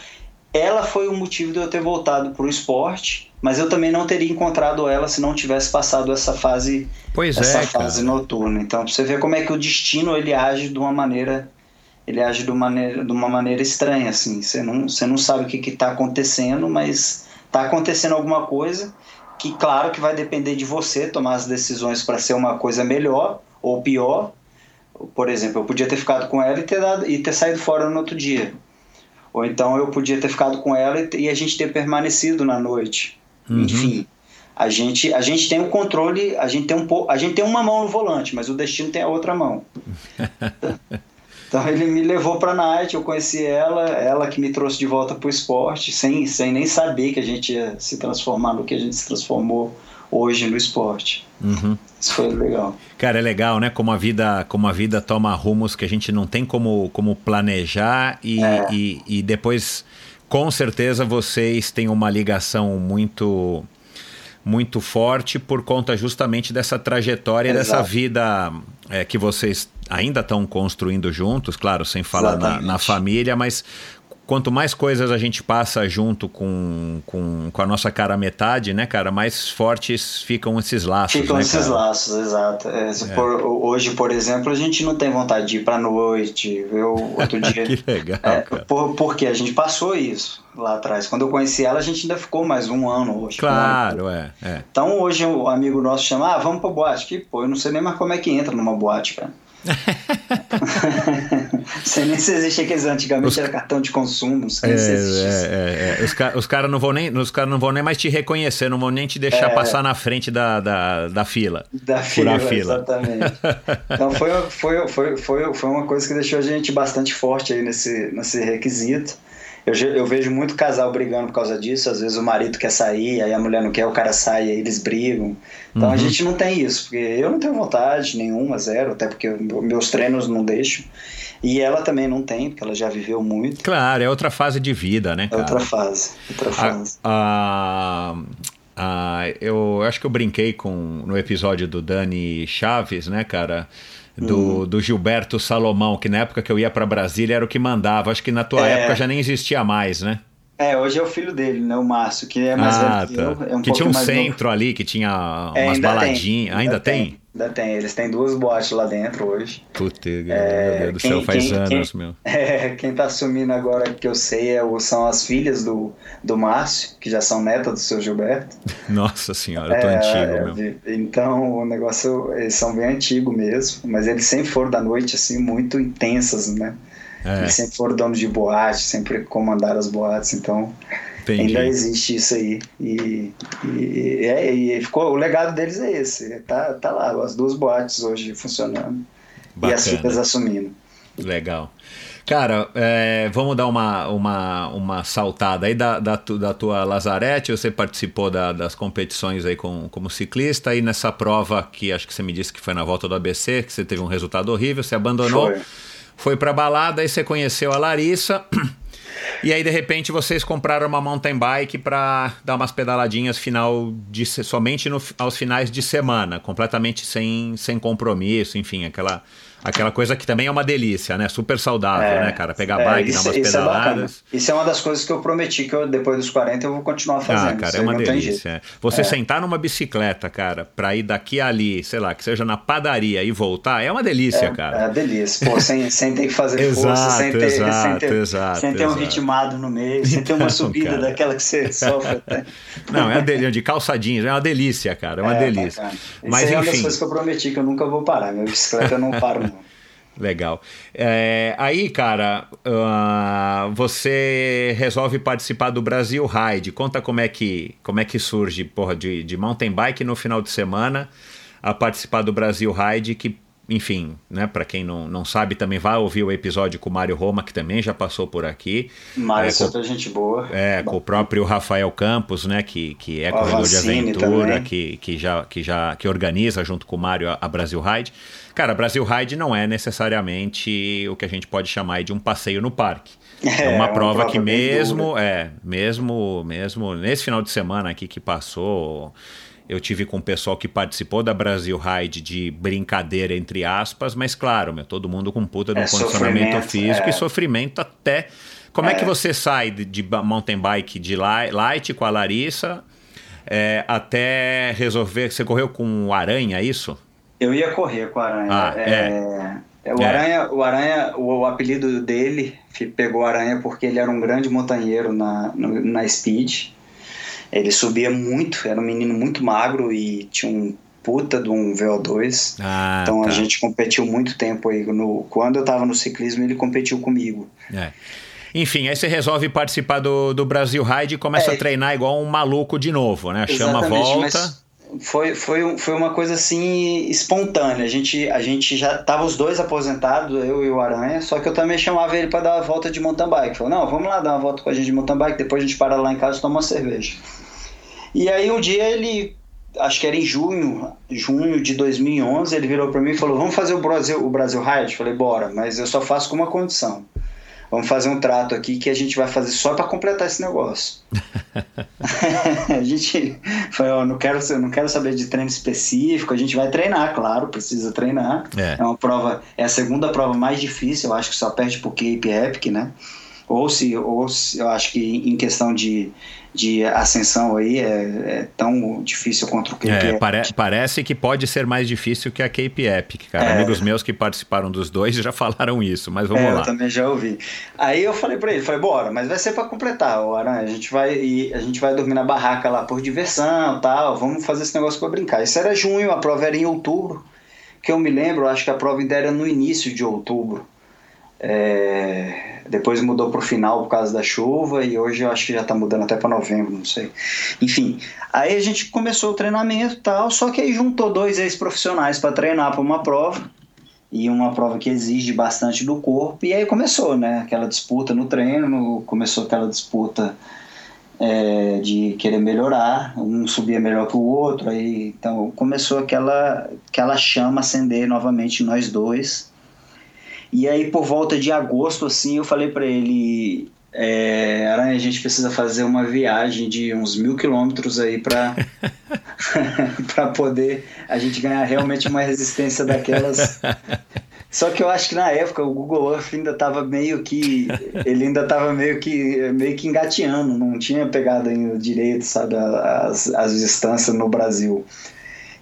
ela foi o motivo de eu ter voltado para o esporte, mas eu também não teria encontrado ela se não tivesse passado essa fase, pois essa é, fase noturna. Então, você vê como é que o destino ele age de uma maneira, ele age de uma maneira, de uma maneira estranha, assim. Você não, você não sabe o que está acontecendo, mas está acontecendo alguma coisa que, claro, que vai depender de você tomar as decisões para ser uma coisa melhor ou pior. Por exemplo, eu podia ter ficado com ela e ter, dado, e ter saído fora no outro dia ou então eu podia ter ficado com ela e, a gente ter permanecido na noite. Uhum. Enfim, a gente, a gente tem o controle, a gente tem, um, a gente tem uma mão no volante, mas o destino tem a outra mão. <laughs> Então ele me levou para a night, eu conheci ela, ela que me trouxe de volta para o esporte, sem, sem nem saber que a gente ia se transformar no que a gente se transformou hoje no esporte. Uhum. Isso foi legal. Cara, é legal, né? Como a vida, como a vida toma rumos que a gente não tem como, como planejar e, é. e, e depois, com certeza, vocês têm uma ligação muito muito forte por conta justamente dessa trajetória, Exato. dessa vida é, que vocês ainda estão construindo juntos, claro, sem falar na, na, família, mas quanto mais coisas a gente passa junto com, com, com a nossa cara metade, né, cara, mais fortes ficam esses laços. Ficam né, esses cara? laços, exato. É, é. Por, hoje, por exemplo, a gente não tem vontade de ir pra noite. Eu, outro <laughs> dia. que legal. É, por, porque a gente passou isso lá atrás. Quando eu conheci ela, a gente ainda ficou mais um ano hoje. Claro, um ano. é, é. Então hoje um amigo nosso chama, ah, vamos pra boate. Que, pô, eu não sei nem mais como é que entra numa boate, cara. <laughs> sei nem se existe aqueles antigamente os... era cartão de consumo, não é, se. É, é, é. Os, ca os caras não vão nem, os cara não vão nem mais te reconhecer, não vão nem te deixar é. passar na frente da, da, da fila. Da fila, fila, exatamente. <laughs> então foi, foi, foi, foi, foi uma coisa que deixou a gente bastante forte aí nesse, nesse requisito. Eu, eu vejo muito casal brigando por causa disso. Às vezes o marido quer sair, aí a mulher não quer, o cara sai, aí eles brigam. Então uhum. a gente não tem isso, porque eu não tenho vontade nenhuma, zero, até porque meus treinos não deixam. E ela também não tem, porque ela já viveu muito. Claro, é outra fase de vida, né, cara? É outra fase, outra fase. A, a, a, eu acho que eu brinquei com no episódio do Dani Chaves, né, cara? Do, uhum. do Gilberto Salomão, que na época que eu ia para Brasília era o que mandava. Acho que na tua é... época já nem existia mais, né? É, hoje é o filho dele, né? O Márcio, que é mais ah, velho que tá. eu. É um que tinha um centro novo. ali, que tinha é, umas baladinhas. Ainda, ainda tem? Ainda tem. Eles têm duas boates lá dentro hoje. Puta, é, meu Deus do quem, céu, faz quem, anos, quem, meu. <laughs> É, quem tá assumindo agora, que eu sei, é, são as filhas do, do Márcio, que já são netas do seu Gilberto. <laughs> Nossa senhora, eu tô é, antigo, meu. Então, o negócio, eles são bem antigos mesmo, mas eles sempre foram da noite, assim, muito intensas, né? É. Eles sempre foram donos de boate, sempre comandaram as boates, então Entendi. ainda existe isso aí. E, e, é, e, ficou, o legado deles é esse. Tá, tá lá, as duas boates hoje funcionando. Bacana. E as filhas assumindo. Legal. Cara, é, vamos dar uma, uma, uma saltada aí da, da, tu, da tua Lazarete. Você participou da, das competições aí com, como ciclista e nessa prova que acho que você me disse que foi na volta do ABC, que você teve um resultado horrível, você abandonou, foi, foi pra balada e você conheceu a Larissa. E aí, de repente, vocês compraram uma mountain bike para dar umas pedaladinhas final de somente no, aos finais de semana, completamente sem, sem compromisso, enfim, aquela Aquela coisa que também é uma delícia, né? Super saudável, é, né, cara? Pegar é, bike, isso, dar umas isso pedaladas. É isso é uma das coisas que eu prometi que eu, depois dos 40 eu vou continuar fazendo. Ah, cara, é uma delícia. É. Você é. sentar numa bicicleta, cara, pra ir daqui a ali, sei lá, que seja na padaria e voltar, é uma delícia, é, cara. É uma delícia. Pô, sem, <laughs> sem ter que fazer exato, força, sem ter, exato, sem ter, exato, sem ter um ritmado no meio, sem ter uma subida cara. daquela que você <laughs> sofre até. Não, é uma delícia, de calçadinho, é uma delícia, cara, é uma delícia. Mas, Isso é uma das coisas que eu prometi que eu nunca vou parar. Minha bicicleta eu não paro. Legal. É, aí, cara, uh, você resolve participar do Brasil Ride. Conta como é que, como é que surge porra, de, de mountain bike no final de semana a participar do Brasil Ride, que, enfim, né, para quem não, não sabe, também vai ouvir o episódio com o Mário Roma, que também já passou por aqui. Mário é, com, gente boa. É, com o próprio Rafael Campos, né, que, que é corredor de aventura, que, que, já, que já que organiza junto com o Mário a, a Brasil Ride. Cara, Brasil Ride não é necessariamente o que a gente pode chamar de um passeio no parque. É, é uma, prova, uma prova que mesmo, é, mesmo, mesmo nesse final de semana aqui que passou, eu tive com o pessoal que participou da Brasil Ride de brincadeira entre aspas, mas claro, meu, todo mundo com puta de um é, condicionamento físico é. e sofrimento até. Como é. que é. você sai de, de mountain bike de light com a Larissa é, até resolver? Você correu com o Aranha, é isso? Eu ia correr com o Aranha. Ah, é. é. é o, é. Aranha, o Aranha, o, o, apelido dele pegou Aranha porque ele era um grande montanheiro na, no, na Speed. Ele subia muito, era um menino muito magro e tinha um puta de um VO2. Ah, então tá. a gente competiu muito tempo aí. No, quando eu tava no ciclismo, ele competiu comigo. É. Enfim, aí você resolve participar do, do Brasil Ride e começa é, a treinar igual um maluco de novo, né? Chama a volta. Mas foi, foi, foi uma coisa assim espontânea. A gente, a gente já tava os dois aposentados, eu e o Aranha, só que eu também chamava ele para dar uma volta de mountain bike. Falou: "Não, vamos lá dar uma volta com a gente de mountain bike, depois a gente para lá em casa e toma uma cerveja". E aí um dia ele acho que era em junho, junho de 2011, ele virou para mim e falou: "Vamos fazer o Brasil, o Brasil Ride?". Falei: "Bora, mas eu só faço com uma condição" vamos fazer um trato aqui que a gente vai fazer só para completar esse negócio. <laughs> <laughs> a gente falou, não quero, não quero saber de treino específico, a gente vai treinar, claro, precisa treinar. É, é uma prova, é a segunda prova mais difícil, eu acho que só perde pro Cape Epic, né? Ou se, ou se eu acho que em questão de, de ascensão aí é, é, tão difícil contra o Cape é, pare, parece que pode ser mais difícil que a Cape Epic, cara. É. Amigos meus que participaram dos dois já <laughs> falaram isso, mas vamos é, lá. Eu também já ouvi. Aí eu falei para ele, falei, bora, mas vai ser para completar. A gente vai a gente vai dormir na barraca lá por diversão, tal. Vamos fazer esse negócio para brincar. Isso era junho, a prova era em outubro, que eu me lembro, acho que a prova ainda era no início de outubro. É, depois mudou para o final por causa da chuva e hoje eu acho que já está mudando até para novembro, não sei. Enfim, aí a gente começou o treinamento tal, só que aí juntou dois ex-profissionais para treinar para uma prova e uma prova que exige bastante do corpo e aí começou, né? Aquela disputa no treino, começou aquela disputa é, de querer melhorar, um subia melhor que o outro, aí então começou aquela aquela chama acender novamente nós dois e aí, por volta de agosto, assim, eu falei para ele: é, Aranha, a gente precisa fazer uma viagem de uns mil quilômetros aí para <laughs> <laughs> para poder a gente ganhar realmente uma resistência daquelas. <laughs> Só que eu acho que na época o Google Earth ainda estava meio que ele ainda estava meio que meio que engateando, não tinha pegado ainda direito, sabe, as, as distâncias no Brasil.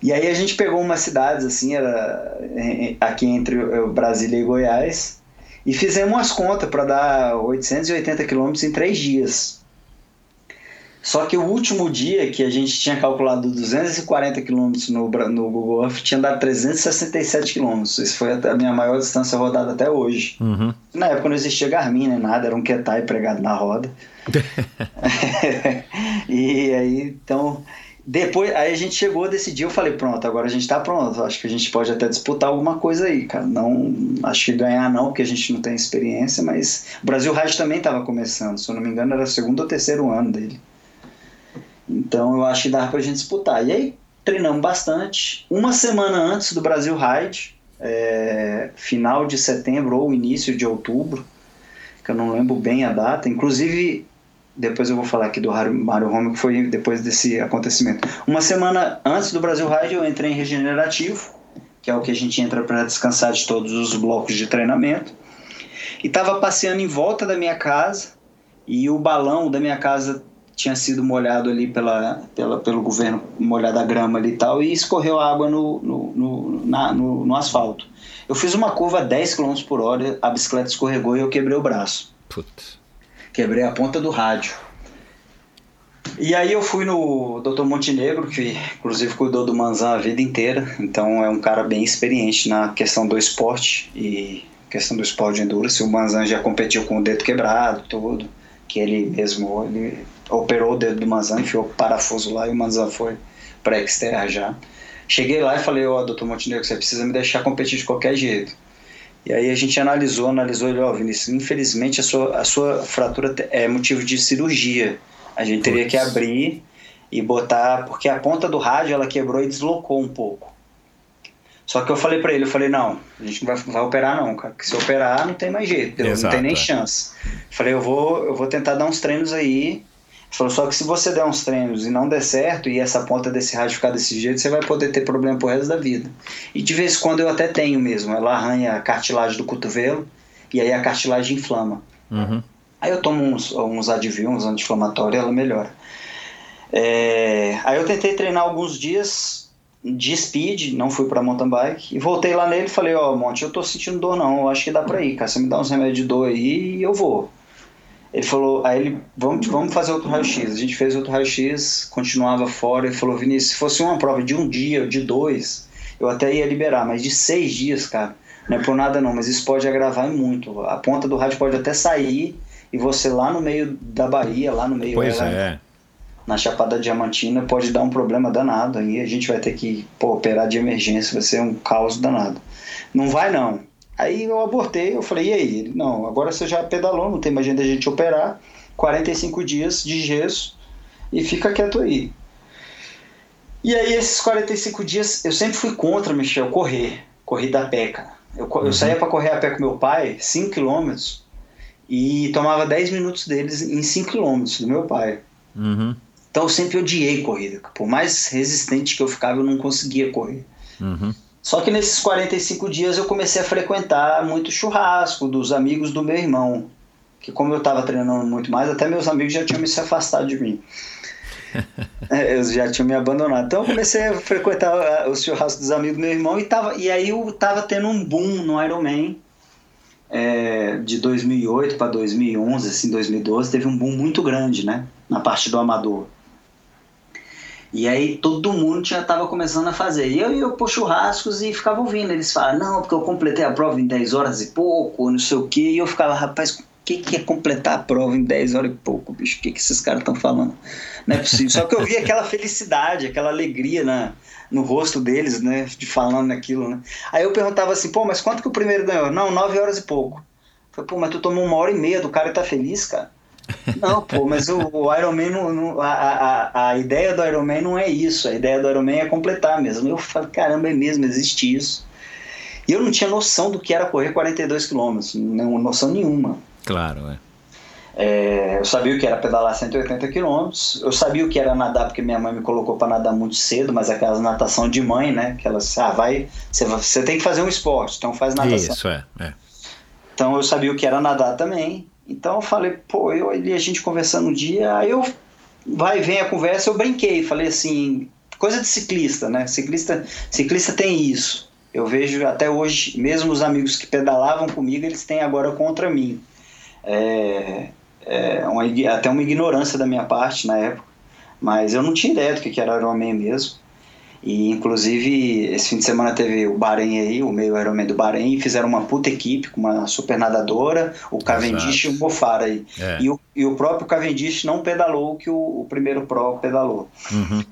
E aí a gente pegou umas cidades, assim, era aqui entre Brasília e Goiás, e fizemos umas contas para dar 880 quilômetros em três dias. Só que o último dia que a gente tinha calculado 240 quilômetros no, no Google Earth tinha dado 367 quilômetros. Isso foi a minha maior distância rodada até hoje. Uhum. Na época não existia Garmin nem nada, era um Ketai pregado na roda. <laughs> <laughs> e aí, então, Depois, aí a gente chegou, decidiu, falei, pronto, agora a gente tá pronto. Acho que a gente pode até disputar alguma coisa aí, cara. Não, acho que ganhar não, porque a gente não tem experiência, mas o Brasil Ride também estava começando, se eu não me engano, era o segundo ou terceiro ano dele. Então eu acho que dava pra gente disputar. E aí treinamos bastante. Uma semana antes do Brasil Ride, é, final de setembro ou início de outubro, que eu não lembro bem a data. Inclusive, depois eu vou falar aqui do Rome, que foi depois desse acontecimento. Uma semana antes do Brasil Ride, eu entrei em regenerativo, que é o que a gente entra para descansar de todos os blocos de treinamento. E estava passeando em volta da minha casa, e o balão da minha casa tinha sido molhado ali pela, pela, pelo governo, molhado a grama ali e tal, e escorreu água no, no, no, na, no, no asfalto. Eu fiz uma curva a 10 km por hora, a bicicleta escorregou e eu quebrei o braço. Putz. Quebrei a ponta do rádio. E aí eu fui no Dr. Montenegro, que inclusive cuidou do Manzan a vida inteira, então é um cara bem experiente na questão do esporte e questão do esporte de endurance. O Manzan já competiu com o dedo quebrado, tudo, que ele mesmo ele operou o dedo do Manzan, enfiou o parafuso lá e o Manzan foi para exterra já. Cheguei lá e falei, ó, oh, doutor Montenegro, você precisa me deixar competir de qualquer jeito. E aí a gente analisou, analisou ele, ó, oh, Vinícius, infelizmente a sua, a sua fratura é motivo de cirurgia. A gente teria que abrir e botar, porque a ponta do rádio ela quebrou e deslocou um pouco. Só que eu falei para ele, eu falei, não, a gente não vai, vai operar não, cara, porque se operar não tem mais jeito, Exato, não tem nem é. chance. falei, eu vou, eu vou tentar dar uns treinos aí Falou, só que se você der uns treinos e não der certo, e essa ponta desse rádio ficar desse jeito, você vai poder ter problema pro resto da vida. E de vez em quando eu até tenho mesmo. Ela arranha a cartilagem do cotovelo e aí a cartilagem inflama. Uhum. Aí eu tomo uns, uns Advil, uns anti-inflamatórios, ela melhora. É, aí eu tentei treinar alguns dias de speed, não fui para mountain bike, e voltei lá nele e falei, ó, oh, Monte, eu tô sentindo dor não, eu acho que dá pra ir, cara, você me dá uns remédios de dor aí e eu vou. Ele falou, aí ele, vamos, vamos fazer outro raio-x. A gente fez outro raio-x, continuava fora. Ele falou, Vinícius, se fosse uma prova de um dia, de dois, eu até ia liberar, mas de seis dias, cara, não é por nada não, mas isso pode agravar muito. A ponta do rádio pode até sair e você lá no meio da Bahia, lá no meio pois ela, é. na Chapada Diamantina, pode dar um problema danado. Aí a gente vai ter que pô, operar de emergência, vai ser um caos danado. Não vai não. Aí eu abortei, eu falei, e aí? Ele, não, agora você já pedalou, não tem mais jeito a gente operar, 45 dias de gesso e fica quieto aí. E aí esses 45 dias, eu sempre fui contra, Michel, correr, corrida a pé, cara. Eu, uhum. eu saía para correr a pé com meu pai, 5 km, e tomava 10 minutos deles em 5 km do meu pai. Uhum. Então eu sempre odiei corrida. Por mais resistente que eu ficava, eu não conseguia correr. Uhum. Só que nesses 45 dias eu comecei a frequentar muito churrasco dos amigos do meu irmão. Que como eu estava treinando muito mais, até meus amigos já tinham me se afastado de mim. <laughs> É, eles já tinham me abandonado. Então eu comecei a frequentar ah, os churrascos dos amigos do meu irmão e, tava, e aí eu tava tendo um boom no Ironman é, de 2008 para 2011, assim, 2012, teve um boom muito grande, né? Na parte do amador. E aí todo mundo já estava começando a fazer. E eu ia por churrascos e ficava ouvindo. Eles falavam, não, porque eu completei a prova em 10 horas e pouco, não sei o quê. E eu ficava, rapaz, o que, que é completar a prova em 10 horas e pouco, bicho? O que, que esses caras estão falando? Não é possível. Só que eu via aquela felicidade, aquela alegria na, no rosto deles, né? De falando naquilo, né? Aí eu perguntava assim, pô, mas quanto que o primeiro ganhou? Não, 9 horas e pouco. Falei, pô, mas tu tomou uma hora e meia do cara e tá feliz, cara? Não, pô, mas o, o Iron Man, não, não, a, a, a ideia do Iron Man não é isso. A ideia do Iron Man é completar mesmo. Eu falo, caramba, é mesmo, existe isso. E eu não tinha noção do que era correr 42 quilômetros, não noção nenhuma. Claro, é. É, eu sabia o que era pedalar 180 quilômetros, eu sabia o que era nadar, porque minha mãe me colocou para nadar muito cedo, mas aquelas natação de mãe, né? Que elas, ah, vai, você, você tem que fazer um esporte, então faz natação. Isso, é, é. Então eu sabia o que era nadar também, então eu falei, pô, eu e a gente conversando um dia, aí eu vai e vem a conversa, eu brinquei, falei assim, coisa de ciclista, né? Ciclista, ciclista tem isso. Eu vejo até hoje, mesmo os amigos que pedalavam comigo, eles têm agora contra mim. É, é uma, até uma ignorância da minha parte na época, mas eu não tinha ideia do que era Ironman mesmo. E inclusive esse fim de semana teve o Bahrein aí, o meio Ironman do Bahrein, fizeram uma puta equipe com uma super nadadora, o Cavendish Exato. e o Mofara aí. É. E, o, e o próprio Cavendish não pedalou o que o, o primeiro Pro pedalou. Uhum.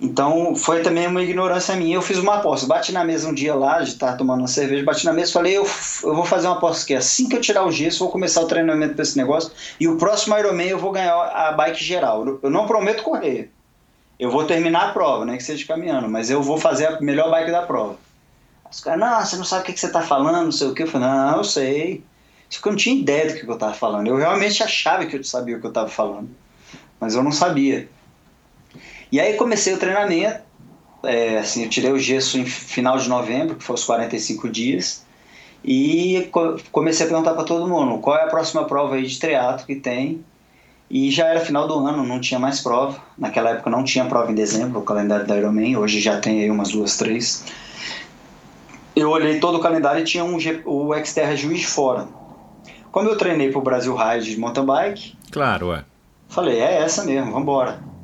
Então foi também uma ignorância minha. Eu fiz uma aposta, bati na mesa um dia lá, de estar tomando uma cerveja, bati na mesa e falei: eu, eu vou fazer uma aposta que assim que eu tirar o gesso, vou começar o treinamento desse negócio e o próximo Ironman eu vou ganhar a bike geral. Eu não prometo correr, eu vou terminar a prova, né, que seja caminhando, mas eu vou fazer a melhor bike da prova. Os caras, não, você não sabe o que, que você está falando, não sei o que. Eu falei: não, eu sei. Só que eu não tinha ideia do que eu estava falando. Eu realmente achava que eu sabia o que eu estava falando, mas eu não sabia. E aí comecei o treinamento, é, assim, eu tirei o gesso em final de novembro, que foi os 45 dias, e comecei a perguntar para todo mundo qual é a próxima prova aí de triatlo que tem. E já era final do ano, não tinha mais prova. Naquela época não tinha prova em dezembro, o calendário da Ironman, hoje já tem aí umas duas, três. Eu olhei todo o calendário e tinha um, o Xterra Juiz de fora. Como eu treinei para o Brasil Ride de mountain bike, claro, é. falei, é essa mesmo, vamos embora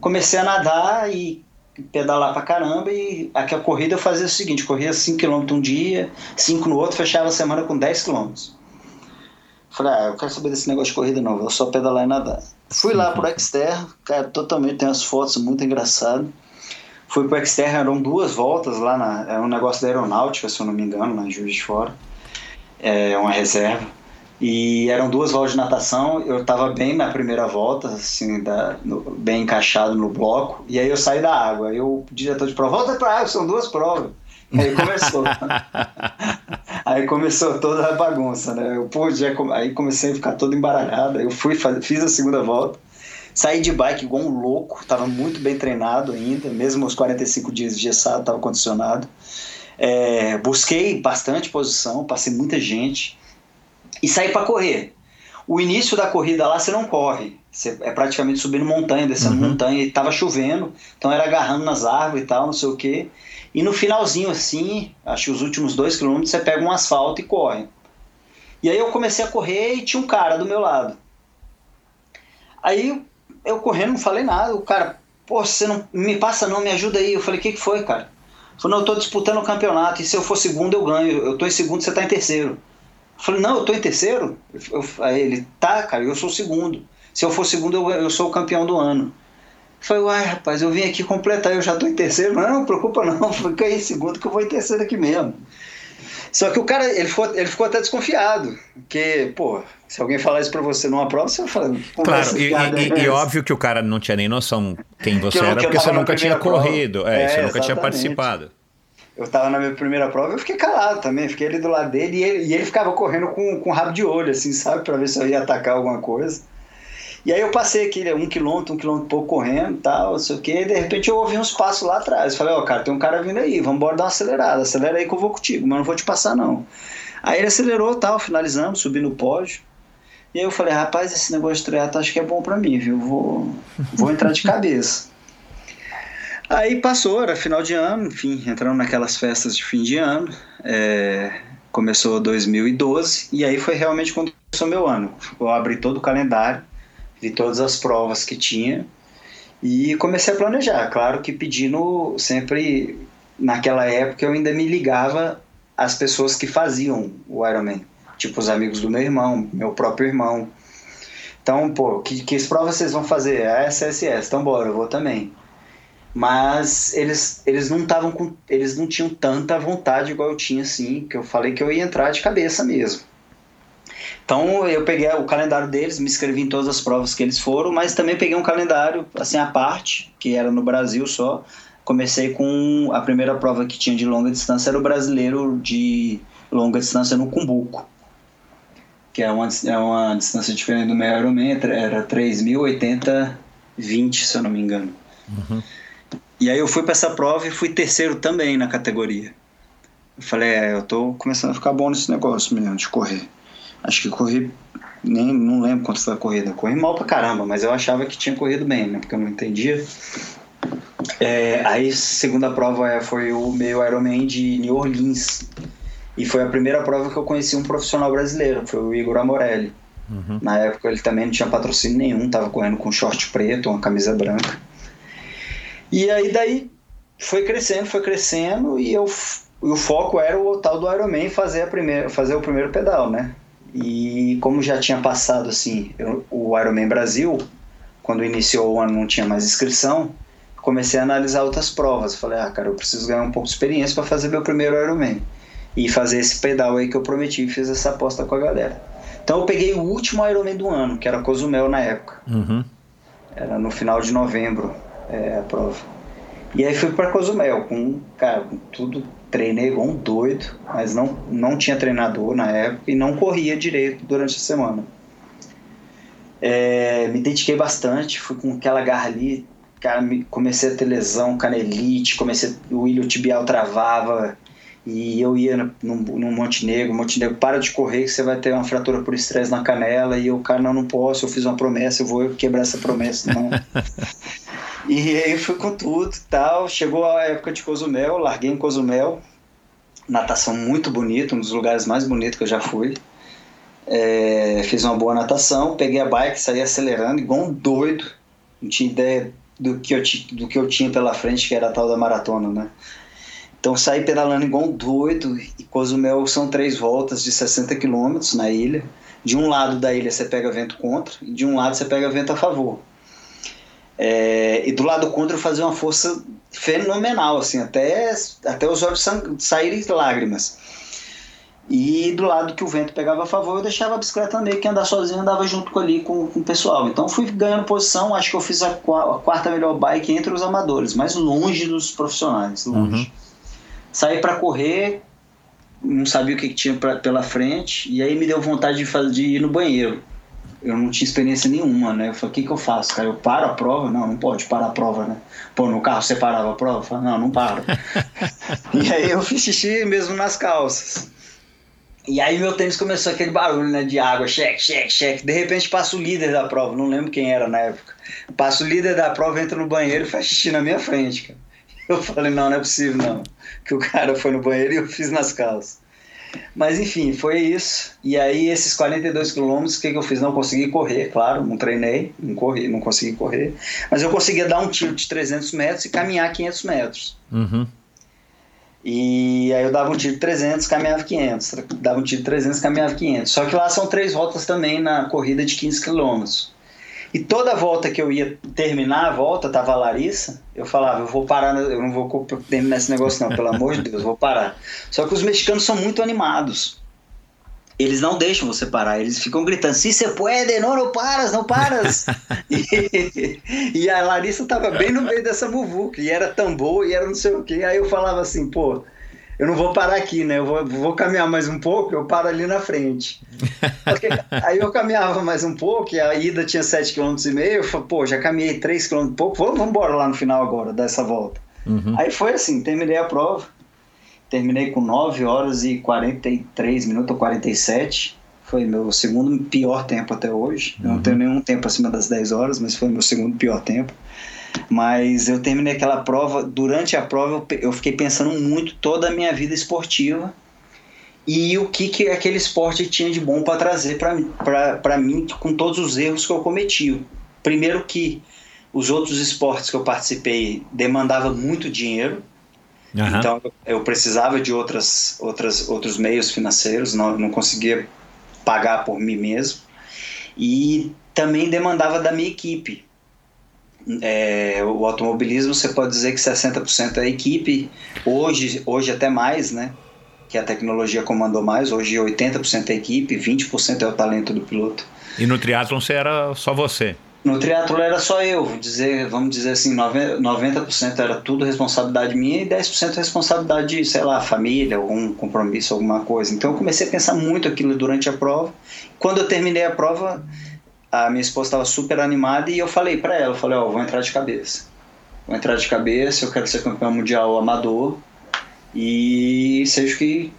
comecei a nadar e pedalar pra caramba e aqui a corrida eu fazia o seguinte, corria 5km um dia, 5 no outro, fechava a semana com 10km. Falei, ah, eu quero saber desse negócio de corrida não, vou só pedalar e nadar. Fui lá pro Xterra, cara, totalmente, tem umas fotos muito engraçadas. Fui pro Xterra, eram duas voltas lá, na, é um negócio da aeronáutica, se eu não me engano, lá em Juiz de Fora. É uma reserva. E eram duas voltas de natação, eu estava bem na primeira volta, assim, da, no, bem encaixado no bloco, e aí eu saí da água. Aí o diretor de prova, volta para água, são duas provas. Aí começou. <laughs> aí começou toda a bagunça, né? Eu pude, aí comecei a ficar todo embaralhado. Eu fui, fiz a segunda volta, saí de bike igual um louco, estava muito bem treinado ainda, mesmo os 45 dias de gessado, estava condicionado. É, busquei bastante posição, passei muita gente e sair para correr. O início da corrida lá você não corre, você é praticamente subindo montanha, descendo uhum. montanha, e tava chovendo, então era agarrando nas árvores e tal, não sei o que. E no finalzinho assim, acho que os últimos dois quilômetros, você pega um asfalto e corre. E aí eu comecei a correr e tinha um cara do meu lado. Aí eu correndo, não falei nada, o cara, pô, você não me passa não, me ajuda aí. Eu falei, o que, que foi, cara? Ele falou, não, eu tô disputando o campeonato, e se eu for segundo eu ganho, eu tô em segundo, você tá em terceiro. Eu falei, não, eu tô em terceiro. Eu, aí ele, tá, cara, eu sou segundo. Se eu for segundo, eu, eu sou o campeão do ano. Falei, uai, rapaz, eu vim aqui completar, eu já tô em terceiro. Não, não preocupa não, <laughs> fica aí em segundo que eu vou em terceiro aqui mesmo. Só que o cara, ele ficou, ele ficou até desconfiado. Porque, pô, se alguém falar isso pra você numa prova, você vai falar. Claro, e, e, e, óbvio que o cara não tinha nem noção quem você era, porque você nunca tinha corrido. É, é, você nunca tinha participado eu tava na minha primeira prova, eu fiquei calado também, fiquei ali do lado dele e ele, e ele ficava correndo com, com rabo de olho, assim, sabe, para ver se eu ia atacar alguma coisa. E aí eu passei aquele um quilômetro, um quilômetro e pouco correndo tal, não sei o que, e de repente eu ouvi uns passos lá atrás. Falei, ó, oh, cara, tem um cara vindo aí, vamos embora dar uma acelerada, acelera aí que eu vou contigo, mas não vou te passar não. Aí ele acelerou tal, finalizamos, subi no pódio. E aí eu falei, rapaz, esse negócio de triatlo acho que é bom para mim, viu? Vou, vou entrar de <laughs> cabeça. Aí passou, era final de ano, enfim, entramos naquelas festas de fim de ano. É, começou 2012 e aí foi realmente quando começou meu ano. Eu abri todo o calendário, vi todas as provas que tinha e comecei a planejar. Claro que pedindo sempre, naquela época eu ainda me ligava às pessoas que faziam o Ironman, tipo os amigos do meu irmão, meu próprio irmão. Então, pô, que, que provas vocês vão fazer? A SSS, então bora, eu vou também mas eles, eles não estavam com eles não tinham tanta vontade igual eu tinha assim que eu falei que eu ia entrar de cabeça mesmo então eu peguei o calendário deles me inscrevi em todas as provas que eles foram mas também peguei um calendário assim à parte que era no Brasil só comecei com a primeira prova que tinha de longa distância era o brasileiro de longa distância no Cumbuco que é uma, é uma distância diferente do meu Ironman era 3.080 20 se eu não me engano uhum. E aí eu fui para essa prova e fui terceiro também na categoria. Eu falei, é, eu tô começando a ficar bom nesse negócio, menino, de correr. Acho que corri, nem não lembro quanto foi a corrida. Corri mal pra caramba, mas eu achava que tinha corrido bem, né? Porque eu não entendia. É, aí, segunda prova é, foi o meio Ironman de New Orleans. E foi a primeira prova que eu conheci um profissional brasileiro, foi o Igor Amorelli. Uhum. Na época ele também não tinha patrocínio nenhum, tava correndo com short preto, uma camisa branca. E aí daí foi crescendo, foi crescendo e eu, o foco era o tal do Ironman fazer, a primeira, fazer o primeiro pedal, né? E como já tinha passado assim, eu, o Ironman Brasil, quando iniciou o ano não tinha mais inscrição, comecei a analisar outras provas. Falei, ah, cara, eu preciso ganhar um pouco de experiência para fazer meu primeiro Ironman. E fazer esse pedal aí que eu prometi e fiz essa aposta com a galera. Então eu peguei o último Ironman do ano, que era Cozumel na época. Uhum. Era no final de novembro é, a prova. E aí fui para Cozumel, com, cara, com tudo, treinei igual um doido, mas não, não tinha treinador na época e não corria direito durante a semana. É, me dediquei bastante, fui com aquela garra ali, cara, me- comecei a ter lesão, canelite, comecei, o ilho tibial travava, e eu ia no, no, no Montenegro, Montenegro, para de correr que você vai ter uma fratura por estresse na canela, e eu, cara, não, não posso, eu fiz uma promessa, eu vou quebrar essa promessa, não. <laughs> e aí fui com tudo e tal, chegou a época de Cozumel, larguei em Cozumel, natação muito bonita, um dos lugares mais bonitos que eu já fui. É, fiz uma boa natação, peguei a bike, saí acelerando igual um doido, não tinha ideia do que eu, do que eu tinha pela frente, que era a tal da maratona, né? Então saí pedalando igual um doido e Cozumel são três voltas de 60 quilômetros na ilha. De um lado da ilha você pega vento contra e de um lado você pega vento a favor. É, e do lado contra eu fazia uma força fenomenal, assim, até, até os olhos saírem lágrimas. E do lado que o vento pegava a favor, eu deixava a bicicleta meio que andar sozinho, andava junto com ali com, com o pessoal. Então fui ganhando posição, acho que eu fiz a, a quarta melhor bike entre os amadores, mas longe dos profissionais, longe. Saí para correr, não sabia o que que tinha pra, pela frente, e aí me deu vontade de, fazer, de ir no banheiro. Eu não tinha experiência nenhuma, né? Eu falei, o que, que eu faço, cara? Eu paro a prova? Não, não pode parar a prova, né? Pô, no carro você parava a prova? Eu falei, não, não paro. <laughs> e aí eu fiz xixi mesmo nas calças. E aí meu tênis começou aquele barulho, né, de água, cheque, cheque, cheque. De repente passa o líder da prova, não lembro quem era na época. Passa o líder da prova, entra no banheiro e faz xixi na minha frente, cara. Eu falei, não, não é possível, não. Que o cara foi no banheiro e eu fiz nas calças. Mas enfim, foi isso. E aí esses 42 quilômetros, o que, que eu fiz? Não consegui correr, claro, não treinei, não corri, não consegui correr. Mas eu conseguia dar um tiro de 300 metros e caminhar 500 metros. Uhum. E aí eu dava um tiro de 300, caminhava 500. Dava um tiro de 300, caminhava 500. Só que lá são três voltas também na corrida de 15 quilômetros. E toda volta que eu ia terminar a volta, tava a Larissa, eu falava, eu vou parar, eu não vou terminar esse negócio não, pelo amor de Deus, eu vou parar. Só que os mexicanos são muito animados. Eles não deixam você parar, eles ficam gritando, se você pode, não, não paras, não paras. <laughs> e, e a Larissa tava bem no meio dessa muvuca, e era tão boa, e era não sei o quê. Aí eu falava assim, pô, eu não vou parar aqui, né? Eu vou, vou caminhar mais um pouco, eu paro ali na frente. Porque <laughs> aí eu caminhava mais um pouco, e a ida tinha 7,5 km, eu falei, pô, já caminhei 3 km e pouco, vamos vamos embora lá no final agora, dessa volta. Uhum. Aí foi assim, terminei a prova, terminei com 9 horas e 43 minutos ou 47, foi meu segundo pior tempo até hoje, eu não tenho nenhum tempo acima das 10 horas, mas foi meu segundo pior tempo. Mas eu terminei aquela prova, durante a prova eu, eu fiquei pensando muito toda a minha vida esportiva e o que, que aquele esporte tinha de bom para trazer para mim com todos os erros que eu cometi. Primeiro que os outros esportes que eu participei demandavam muito dinheiro, Aham. então eu- eu precisava de outras, outras, outros meios financeiros, não, não conseguia pagar por mim mesmo. E também demandava da minha equipe. É, o automobilismo, você pode dizer que 60% é equipe, hoje, hoje até mais, né? Que a tecnologia comandou mais, hoje 80% é equipe, 20% é o talento do piloto. E no triatlon você era só você. No triatlo era só eu, vou dizer, vamos dizer assim, 90% 90% era tudo responsabilidade minha e 10% responsabilidade de, sei lá, família, algum compromisso, alguma coisa. Então eu comecei a pensar muito aquilo durante a prova. Quando eu terminei a prova, a minha esposa estava super animada e eu falei para ela, eu falei, ó, vou entrar de cabeça. Vou entrar de cabeça, eu quero ser campeão mundial amador e seja o que,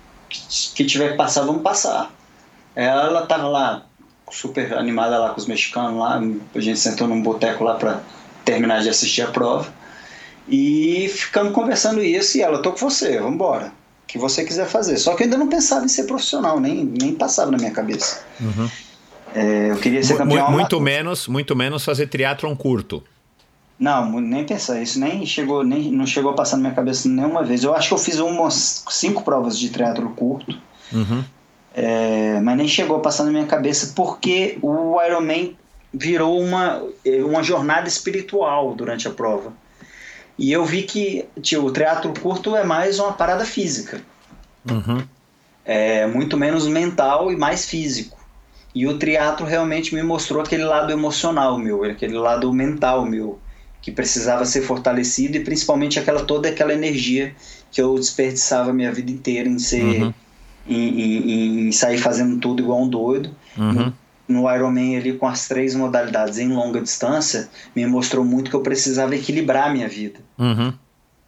que tiver que passar, vamos passar. Ela tava lá super animada lá com os mexicanos lá, a gente sentou num boteco lá para terminar de assistir a prova e ficamos conversando isso e ela, tô com você, vamos embora, que você quiser fazer. Só que eu ainda não pensava em ser profissional, nem, nem passava na minha cabeça. É, eu queria ser campeão mu- muito amador. menos, muito menos fazer triatlon curto. Não, nem pensar, isso nem chegou, nem não chegou a passar na minha cabeça nenhuma vez. Eu acho que eu fiz umas cinco provas de triatlo curto, Uhum. é, mas nem chegou a passar na minha cabeça porque o Ironman virou uma, uma jornada espiritual durante a prova. E eu vi que tio, o triatlo curto é mais uma parada física. Uhum. É muito menos mental e mais físico. E o triatlo realmente me mostrou aquele lado emocional meu, aquele lado mental meu, que precisava ser fortalecido e principalmente aquela toda aquela energia que eu desperdiçava minha vida inteira em ser Uhum. em, em- em sair fazendo tudo igual um doido. Uhum. No Ironman ali com as três modalidades em longa distância, me mostrou muito que eu precisava equilibrar a minha vida. Uhum.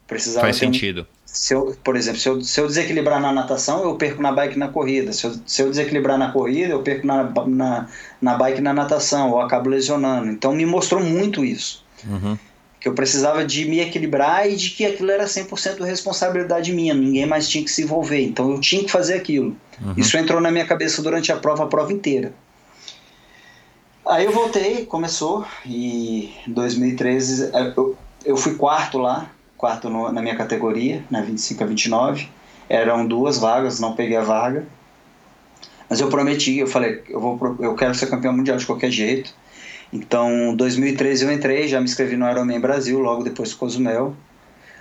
Precisava Faz ter um- sentido. Se eu, por exemplo, se eu, se eu desequilibrar na natação, eu perco na bike na corrida. Se eu, se eu desequilibrar na corrida, eu perco na, na, na bike na natação, ou acabo lesionando. Então me mostrou muito isso. Uhum. Que eu precisava de me equilibrar e de que aquilo era 100% responsabilidade minha, ninguém mais tinha que se envolver. Então eu tinha que fazer aquilo. Uhum. Isso entrou na minha cabeça durante a prova, a prova inteira. Aí eu voltei, começou, e em 2013 eh, eu, eu fui quarto lá, quarto no- na minha categoria, na 25 a 29. Eram duas vagas, não peguei a vaga. Mas eu prometi, eu falei, eu, vou, eu quero ser campeão mundial de qualquer jeito. Então, em 2013 eu entrei, já me inscrevi no Ironman Brasil, logo depois do Cozumel.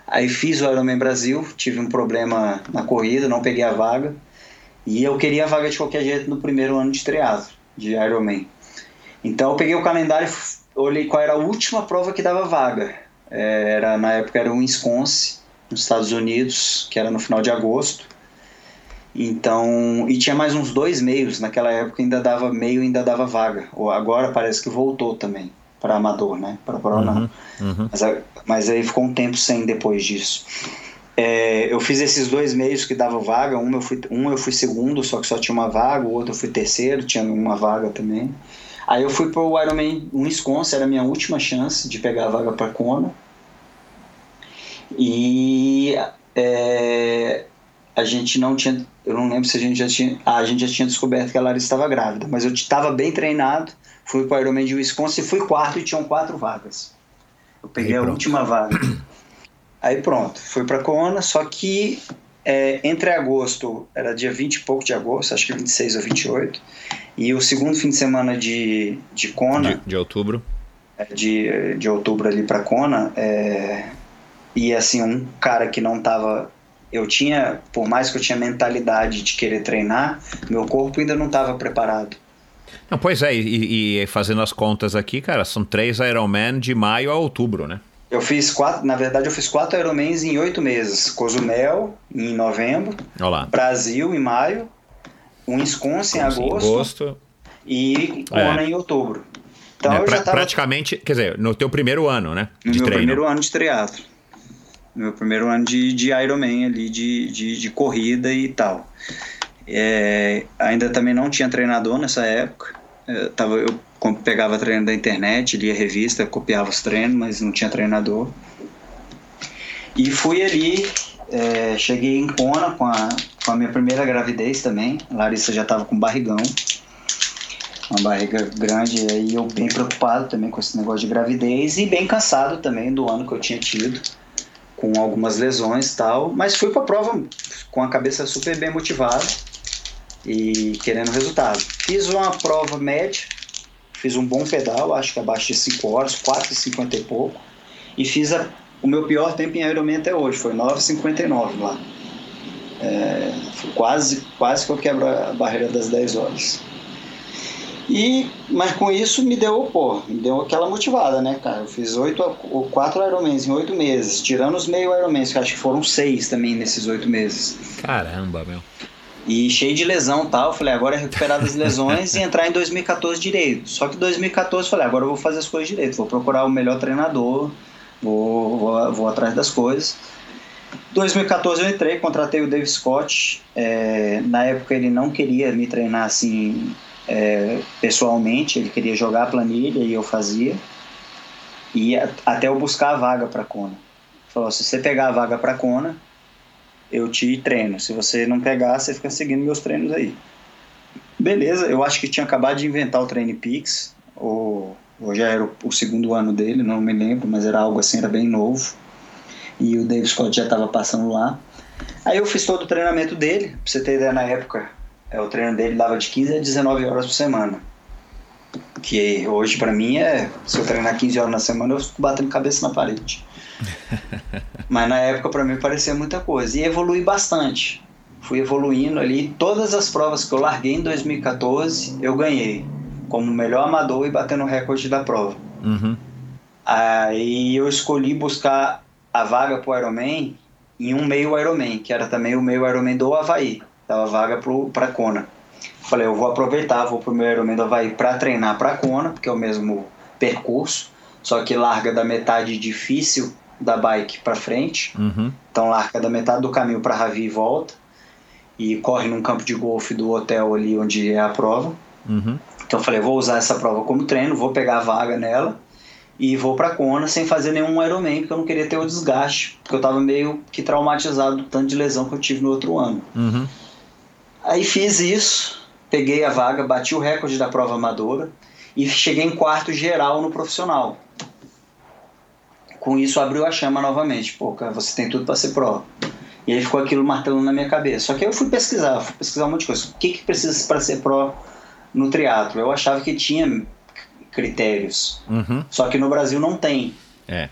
Aí fiz o Ironman Brasil, tive um problema na corrida, não peguei a vaga. E eu queria a vaga de qualquer jeito no primeiro ano de triatlo, de Ironman. Então eu peguei o calendário, olhei qual era a última prova que dava vaga. Era, na época era o Wisconsin, nos Estados Unidos, que era no final de agosto. Então, e tinha mais uns dois meios, naquela época ainda dava meio, ainda dava vaga. Ou agora parece que voltou também para amador, né? Para pro não. Uhum. Uhum. Mas, mas aí ficou um tempo sem depois disso. É, eu fiz esses dois meios que davam vaga. Um eu, fui, um eu fui segundo, só que só tinha uma vaga. O outro eu fui terceiro, tinha uma vaga também. Aí eu fui pro Ironman Wisconsin, era a minha última chance de pegar a vaga para Kona. E é, a gente não tinha, eu não lembro se a gente já tinha, ah, a gente já tinha descoberto que a Larissa estava grávida, mas eu estava bem treinado, fui para o Ironman de Wisconsin, fui quarto e tinham quatro vagas. Eu peguei Aí a pronto. última vaga. <clears throat> Aí pronto, fui para Kona, só que é, entre agosto, era dia 20 e pouco de agosto, acho que 26 ou 28, e o segundo fim de semana de, de Kona, De, de outubro. de, de outubro ali para Kona, é, e assim, um cara que não tava. Eu tinha, por mais que eu tinha mentalidade de querer treinar, meu corpo ainda não estava preparado. Não, pois é, e, e fazendo as contas aqui, cara, são três Ironman de maio a outubro, né? Eu fiz quatro, na verdade, eu fiz quatro Ironmans em oito meses. Cozumel em novembro, Olha lá. Brasil em maio, um Wisconsin em agosto agosto. e Kona em outubro. Então eu pra- já tava praticamente, quer dizer, no teu primeiro ano, né? no meu treino. primeiro ano de triatlo. No meu primeiro ano de, de Ironman ali, de, de, de corrida e tal. É, ainda também não tinha treinador nessa época. Eu, tava, eu pegava treino da internet, lia revista, copiava os treinos, mas não tinha treinador. E fui ali, é, cheguei em Kona com a, com a minha primeira gravidez também. A Larissa já estava com barrigão, uma barriga grande, e eu bem preocupado também com esse negócio de gravidez e bem cansado também do ano que eu tinha tido, com algumas lesões tal. Mas fui para a prova com a cabeça super bem motivada e querendo resultado. Fiz uma prova média, fiz um bom pedal, acho que abaixo de 5 horas, 4,50 e pouco, e fiz a- o meu pior tempo em Ironman até hoje, foi 9,59 lá. É, quase, quase que eu quebro a barreira das 10 horas. E, mas com isso me deu, pô, me deu aquela motivada, né, cara? Eu fiz oito, quatro Ironmans em oito meses, tirando os meio Ironmans, que acho que foram seis também nesses oito meses. Caramba, meu. E cheio de lesão e tal. Falei, agora é recuperar das lesões e entrar em 2014 direito. Só que 2014 falei, agora eu vou fazer as coisas direito. Vou procurar o melhor treinador, vou, vou, vou atrás das coisas. 2014 eu entrei, contratei o Dave Scott. É, na época ele não queria me treinar assim é, pessoalmente, ele queria jogar a planilha e eu fazia. E a- até eu buscar a vaga para Kona. Falou: se você pegar a vaga para Kona, eu te treino. Se você não pegar, você fica seguindo meus treinos aí. Beleza, eu acho que tinha acabado de inventar o Train Peaks, ou, ou já era o, o segundo ano dele, não me lembro, mas era algo assim, era bem novo. E o Dave Scott já estava passando lá. Aí eu fiz todo o treinamento dele, pra você ter ideia, na época, é, o treino dele dava de 15 a 19 horas por semana. Que hoje pra mim é, se eu treinar 15 horas na semana, eu fico batendo cabeça na parede. <laughs> Mas na época para mim parecia muita coisa. E evolui bastante. Fui evoluindo ali. Todas as provas que eu larguei em 2014, eu ganhei. Como melhor amador e batendo o recorde da prova. Uhum. Aí eu escolhi buscar a vaga pro Ironman em um meio Ironman, que era também o meio Ironman do Havaí. Dava vaga pro, pra Kona. Falei, eu vou aproveitar, vou pro meu Ironman do Havaí pra treinar pra Kona, porque é o mesmo percurso, só que larga da metade difícil da bike para frente. Uhum. Então larga da metade do caminho para Ravi e volta. E corre num campo de golfe do hotel ali onde é a prova. Uhum. Então eu falei, vou usar essa prova como treino, vou pegar a vaga nela e vou para Kona sem fazer nenhum Ironman, porque eu não queria ter o desgaste, porque eu tava meio que traumatizado do tanto de lesão que eu tive no outro ano. Uhum. Aí fiz isso, peguei a vaga, bati o recorde da prova amadora e cheguei em quarto geral no profissional. Com isso abriu a chama novamente. Pô, cara, você tem tudo para ser pró. E aí ficou aquilo martelando na minha cabeça. Só que aí eu fui pesquisar, fui pesquisar um monte de coisa. O que, que precisa para ser pró no triatlo? Eu achava que tinha critérios. Uhum. Só que no Brasil não tem. É.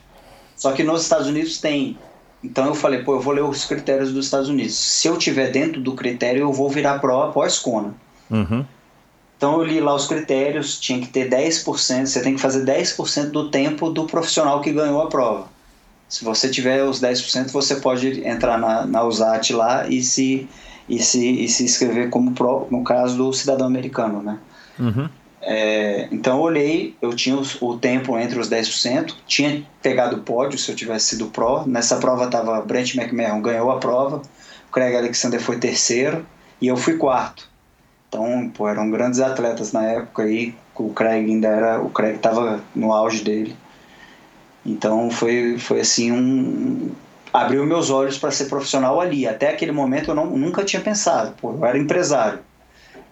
Só que nos Estados Unidos tem. Então eu falei, pô, eu vou ler os critérios dos Estados Unidos. Se eu tiver dentro do critério, eu vou virar pró após Kona. Uhum. Então eu li lá os critérios, tinha que ter 10%, você tem que fazer 10% do tempo do profissional que ganhou a prova. Se você tiver os 10%, você pode entrar na, na USAT lá e se, e, se, e se inscrever como pró, no caso do cidadão americano, né? Uhum. É, então eu olhei, eu tinha o tempo entre os 10%, tinha pegado o pódio se eu tivesse sido pró. Nessa prova tava Brent McMahon ganhou a prova, Craig Alexander foi terceiro e eu fui quarto. Então, pô, eram grandes atletas na época aí, o Craig ainda era, o Craig tava no auge dele. Então foi, foi assim um abriu meus olhos para ser profissional ali. Até aquele momento eu não, nunca tinha pensado. Pô, eu era empresário,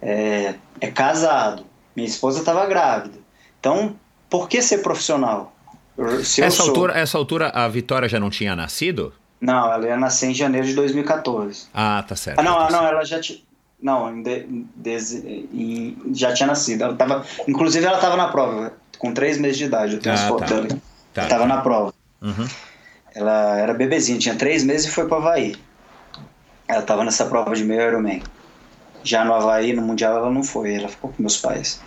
é, é casado, minha esposa estava grávida. Então, por que ser profissional? Se Essa, sou- altura, essa altura a Vitória já não tinha nascido? Não, ela ia nascer em janeiro de 2014. Ah, tá certo. Ah, não, tá ah, não, certo. ela já tinha. Não, em de- em já tinha nascido. Ela tava, inclusive, ela estava na prova, com três meses de idade. Eu tenho as Ah, fotos tá. dela. Tá, estava tá. na prova. Uhum. Ela era bebezinha, tinha três meses e foi para Havaí. Ela estava nessa prova de meio Ironman. Já no Havaí, no Mundial, ela não foi, ela ficou com meus pais.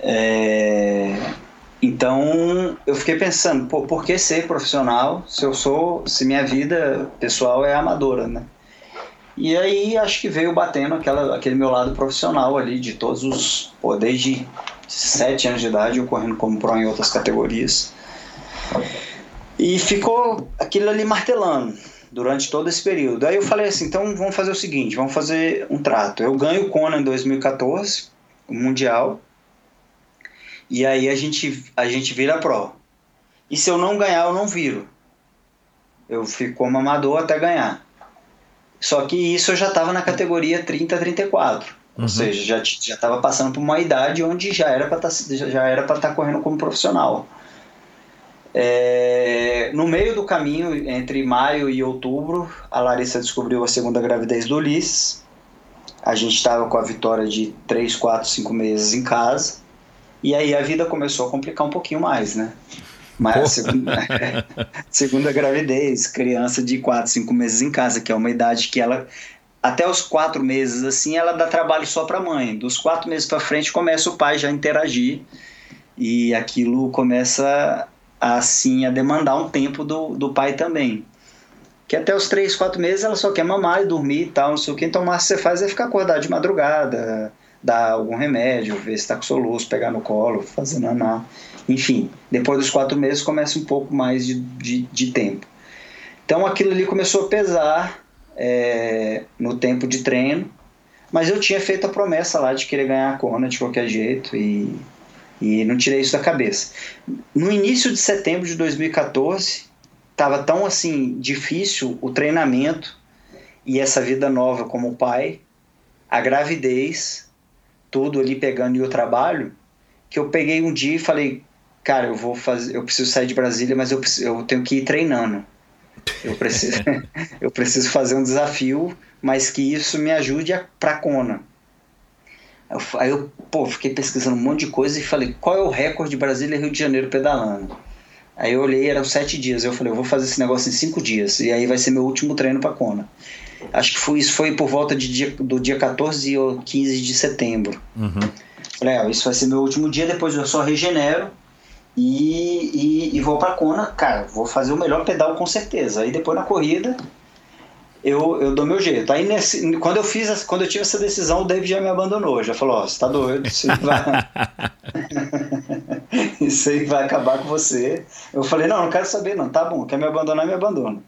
É, Então, eu fiquei pensando, por que ser profissional se eu sou, se minha vida pessoal é amadora, né? E aí acho que veio batendo aquela, aquele meu lado profissional ali, de todos os. Pô, desde sete anos de idade, eu correndo como pro em outras categorias. E ficou aquilo ali martelando durante todo esse período. Aí eu falei assim: então vamos fazer o seguinte, vamos fazer um trato. Eu ganho o Kona em 2014, o Mundial, e aí a gente, a gente vira pro. E se eu não ganhar, eu não viro. Eu fico como amador até ganhar. Só que isso eu já estava na categoria 30 a 34. Uhum. Ou seja, já já estava passando por uma idade onde já era para já já era para estar correndo como profissional. É, no meio do caminho, entre maio e outubro, a Larissa descobriu a segunda gravidez do Ulisses. A gente estava com a vitória de 3, 4, 5 meses em casa. E aí a vida começou a complicar um pouquinho mais, né? Mas a segunda, <laughs> segunda gravidez, criança de 4, 5 meses em casa, que é uma idade que ela até os quatro meses assim ela dá trabalho só para a mãe. Dos quatro meses para frente começa o pai já a interagir e aquilo começa assim a demandar um tempo do, do pai também. Que até os três, quatro meses ela só quer mamar e dormir e tal, não sei o que. Então o máximo que você faz é ficar acordado de madrugada, dar algum remédio, ver se está com soluço, pegar no colo, fazer naná. Enfim, depois dos quatro meses começa um pouco mais de, de, de tempo. Então aquilo ali começou a pesar é, no tempo de treino, mas eu tinha feito a promessa lá de querer ganhar a Kona de qualquer jeito e, e não tirei isso da cabeça. No início de setembro de 2014, estava tão assim difícil o treinamento e essa vida nova como pai, a gravidez, tudo ali pegando e o trabalho, que eu peguei um dia e falei, cara, eu vou fazer, eu preciso sair de Brasília, mas eu, preciso, eu tenho que ir treinando. Eu preciso, <laughs> eu preciso fazer um desafio, mas que isso me ajude a, pra Kona. Eu, aí eu, pô, fiquei pesquisando um monte de coisa e falei, qual é o recorde de Brasília Rio de Janeiro pedalando? Aí eu olhei, eram sete dias. Eu falei, eu vou fazer esse negócio em cinco dias. E aí vai ser meu último treino pra Kona. Acho que foi, isso foi por volta de dia, do dia 14 ou 15 de setembro. Uhum. Falei, ah, isso vai ser meu último dia, depois eu só regenero e, e, e vou pra Kona. Cara, vou fazer o melhor pedal com certeza. Aí depois na corrida eu, eu dou meu jeito. Aí nesse, quando eu fiz, essa- quando eu tive essa decisão, o David já me abandonou. Já falou, ó, você tá doido, isso aí vai, <laughs> <laughs> isso aí vai acabar com você. Eu falei, não, não quero saber não, tá bom, quer me abandonar, me abandona.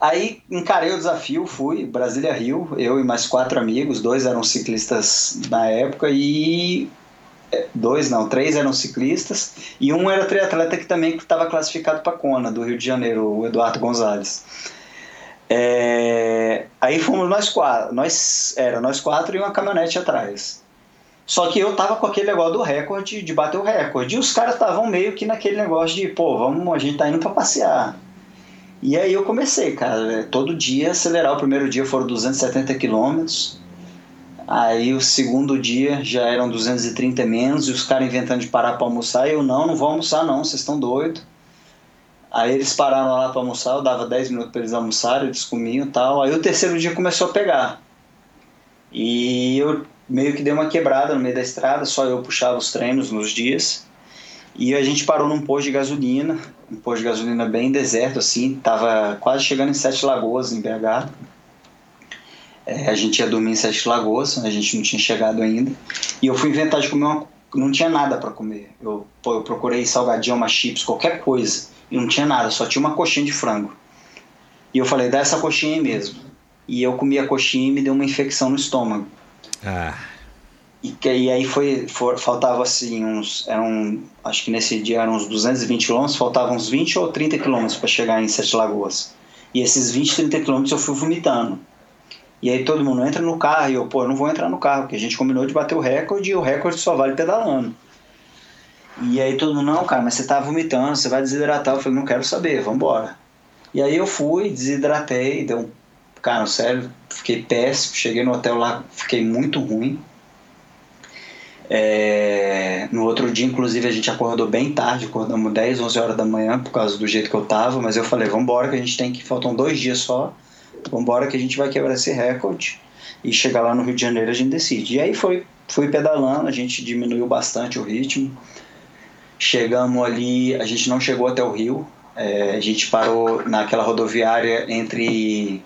Aí encarei o desafio, fui, Brasília Rio, eu e mais quatro amigos, dois eram ciclistas na época e é, dois não, três eram ciclistas e um era triatleta que também estava classificado para Kona do Rio de Janeiro, o Eduardo Gonzalez. É, aí fomos nós quatro, nós era nós quatro e uma caminhonete atrás. Só que eu tava com aquele negócio do recorde, de bater o recorde. E os caras estavam meio que naquele negócio de, pô, vamos, a gente tá indo para passear. E aí eu comecei, cara, todo dia acelerar. O primeiro dia foram 270 quilômetros. Aí o segundo dia já eram 230 menos e os caras inventando de parar para almoçar. E eu, não, não vou almoçar não, vocês estão doidos. Aí eles pararam lá para almoçar, eu dava 10 minutos para eles almoçarem, eles comiam e tal. Aí o terceiro dia começou a pegar. E eu meio que dei uma quebrada no meio da estrada, só eu puxava os treinos nos dias. E a gente parou num posto de gasolina, um posto de gasolina bem deserto, assim, tava quase chegando em Sete Lagoas, em BH. É, a gente ia dormir em Sete Lagoas, a gente não tinha chegado ainda. E eu fui inventar de comer uma. Não tinha nada para comer. Eu, pô, eu procurei salgadinho, uma chips, qualquer coisa. E não tinha nada, só tinha uma coxinha de frango. E eu falei, dá essa coxinha aí mesmo. E eu comi a coxinha e me deu uma infecção no estômago. Ah, E, que, e aí foi, for- faltava assim uns, eram, acho que nesse dia eram uns 220 quilômetros, faltavam uns 20 ou 30 quilômetros para chegar em Sete Lagoas. E esses 20, 30 quilômetros eu fui vomitando. E aí todo mundo entra no carro e eu, pô, eu não vou entrar no carro, porque a gente combinou de bater o recorde e o recorde só vale pedalando. E aí todo mundo, não, cara, mas você tá vomitando, você vai desidratar. Eu falei, não quero saber, vambora. E aí eu fui, desidratei, deu um. Cara, sério, fiquei péssimo. Cheguei no hotel lá, fiquei muito ruim. É, no outro dia, inclusive, a gente acordou bem tarde, acordamos 10, 11 horas da manhã por causa do jeito que eu tava, mas eu falei, vambora que a gente tem que, faltam dois dias só, vambora que a gente vai quebrar esse recorde e chegar lá no Rio de Janeiro a gente decide. E aí foi, fui pedalando, a gente diminuiu bastante o ritmo, chegamos ali, a gente não chegou até o Rio, é, a gente parou naquela rodoviária entre,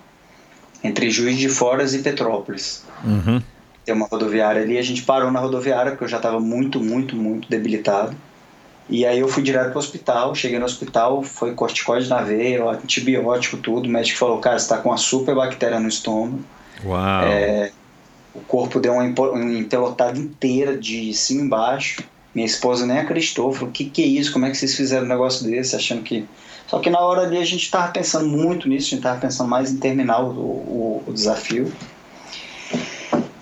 entre Juiz de Foras e Petrópolis uhum. Tem uma rodoviária ali, a gente parou na rodoviária porque eu já estava muito, muito, muito debilitado. E aí eu fui direto pro hospital, cheguei no hospital, foi corticoide na veia, antibiótico, tudo. O médico falou, cara, você tá com uma super bactéria no estômago. Uau. É, o corpo deu uma, empelotada inteira de cima e embaixo. Minha esposa nem acreditou, falou, que que é isso? Como é que vocês fizeram um negócio desse? Achando que... Só que na hora ali a gente tava pensando muito nisso, a gente tava pensando mais em terminar o, o- o desafio.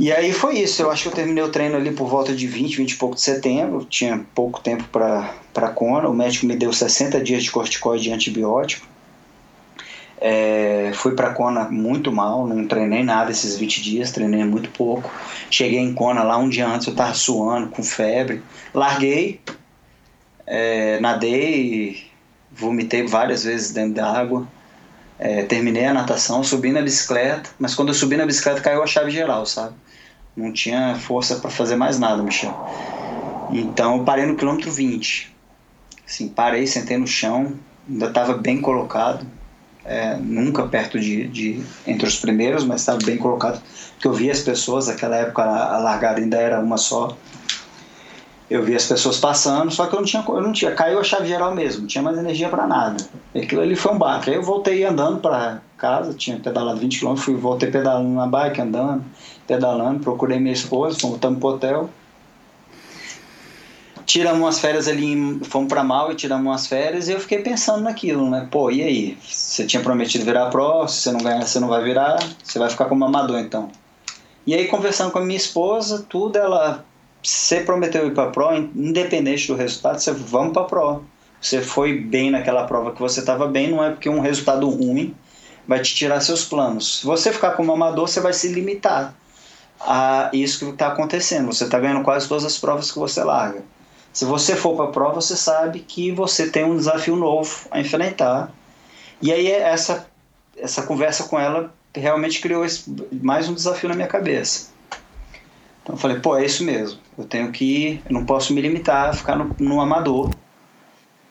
E aí foi isso, eu acho que eu terminei o treino ali por volta de 20, 20 e pouco de setembro, tinha pouco tempo para Kona, o médico me deu 60 dias de corticoide e antibiótico. É, fui para Kona muito mal, não treinei nada esses 20 dias, treinei muito pouco. Cheguei em Kona lá um dia antes, eu tava suando, com febre. Larguei, é, nadei, vomitei várias vezes dentro da água. É, terminei a natação, subi na bicicleta, mas quando eu subi na bicicleta caiu a chave geral, sabe? Não tinha força para fazer mais nada, Michel. Então eu parei no quilômetro 20. Assim, parei, sentei no chão, ainda estava bem colocado, é, nunca perto de, de entre os primeiros, mas estava bem colocado, porque eu via as pessoas, naquela época a, largada ainda era uma só. Eu vi as pessoas passando, só que eu não tinha, eu não tinha, caiu a chave geral mesmo, não tinha mais energia para nada. Aquilo ali foi um baque. Aí eu voltei andando para casa, tinha pedalado 20 km, fui voltei pedalando na bike, andando, pedalando, procurei minha esposa, voltamos pro hotel. Tiramos umas férias ali, fomos para Mal e tiramos umas férias e eu fiquei pensando naquilo, né? Pô, e aí? Você tinha prometido virar pro, se você não ganhar, você não vai virar, você vai ficar como amador então. E aí conversando com a minha esposa, tudo, ela você prometeu ir para pro, independente do resultado, você vamos para pro. Você foi bem naquela prova que você estava bem, não é porque um resultado ruim vai te tirar seus planos. Se você ficar como amador, você vai se limitar a isso que está acontecendo. Você está ganhando quase todas as provas que você larga. Se você for para a prova, você sabe que você tem um desafio novo a enfrentar. E aí essa essa conversa com ela realmente criou esse, mais um desafio na minha cabeça. Então eu falei, pô, é isso mesmo. Eu tenho que, eu não posso me limitar a ficar no, no amador,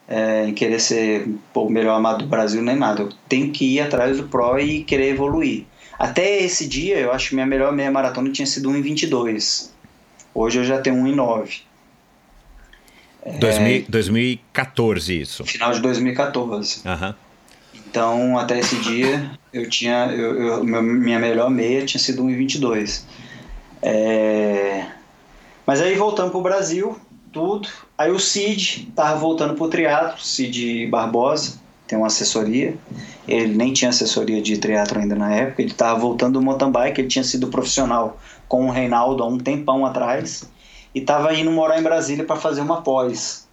é, em querer ser pô, o melhor amador do Brasil nem nada. Eu tenho que ir atrás do pro e querer evoluir. Até esse dia, eu acho que minha melhor meia maratona tinha sido 1,22. Hoje eu já tenho 1,9. É, 2014 isso. Final de 2014. Aham. Então, até esse dia, eu tinha. Eu, eu, minha melhor meia tinha sido 1,22. É... Mas aí voltando pro Brasil, tudo. Aí o Cid tava voltando pro triatlo, Cid Barbosa, tem uma assessoria. Ele nem tinha assessoria de triatlo ainda na época, ele tava voltando do mountain bike, ele tinha sido profissional com o Reinaldo há um tempão atrás e tava indo morar em Brasília para fazer uma pós.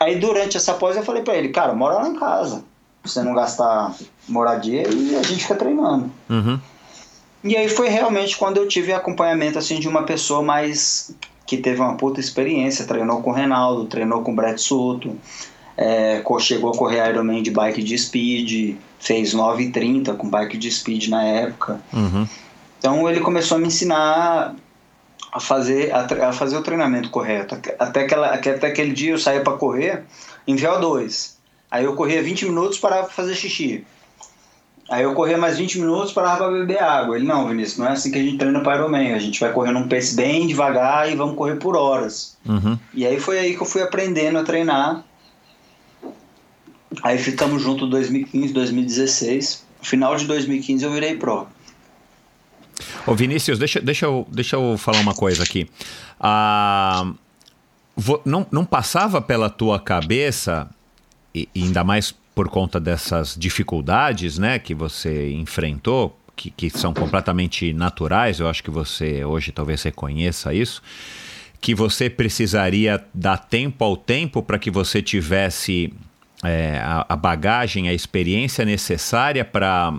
Aí durante essa pós eu falei para ele, cara, mora lá em casa. Pra você não gastar moradia e a gente fica treinando. Uhum. E aí foi realmente quando eu tive acompanhamento assim de uma pessoa mais que teve uma puta experiência, treinou com o Reinaldo, treinou com o Brett Soto, é, chegou a correr Ironman de bike de speed, fez 9,30 com bike de speed na época. Uhum. Então ele começou a me ensinar a fazer, a, a fazer o treinamento correto. Até, aquela, até aquele dia eu saía para correr em VO2. Aí eu corria 20 minutos para fazer xixi. Aí eu corria mais 20 minutos para para beber água. Ele, não, Vinícius, não é assim que a gente treina para Ironman. A gente vai correr num pace bem devagar e vamos correr por horas. Uhum. E aí foi aí que eu fui aprendendo a treinar. Aí ficamos juntos 2015, 2016. No final de 2015 eu virei pro. Ô Vinícius, deixa, deixa, eu, deixa eu falar uma coisa aqui. Ah, não, não passava pela tua cabeça, e ainda mais por conta dessas dificuldades né, que você enfrentou, que, que são completamente naturais, eu acho que você hoje talvez reconheça isso, que você precisaria dar tempo ao tempo para que você tivesse é, a, a bagagem, a experiência necessária para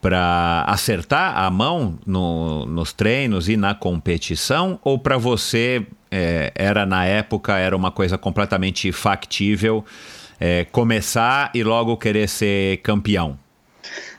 para acertar a mão no, nos treinos e na competição? Ou para você é, era na época era uma coisa completamente factível é, começar e logo querer ser campeão?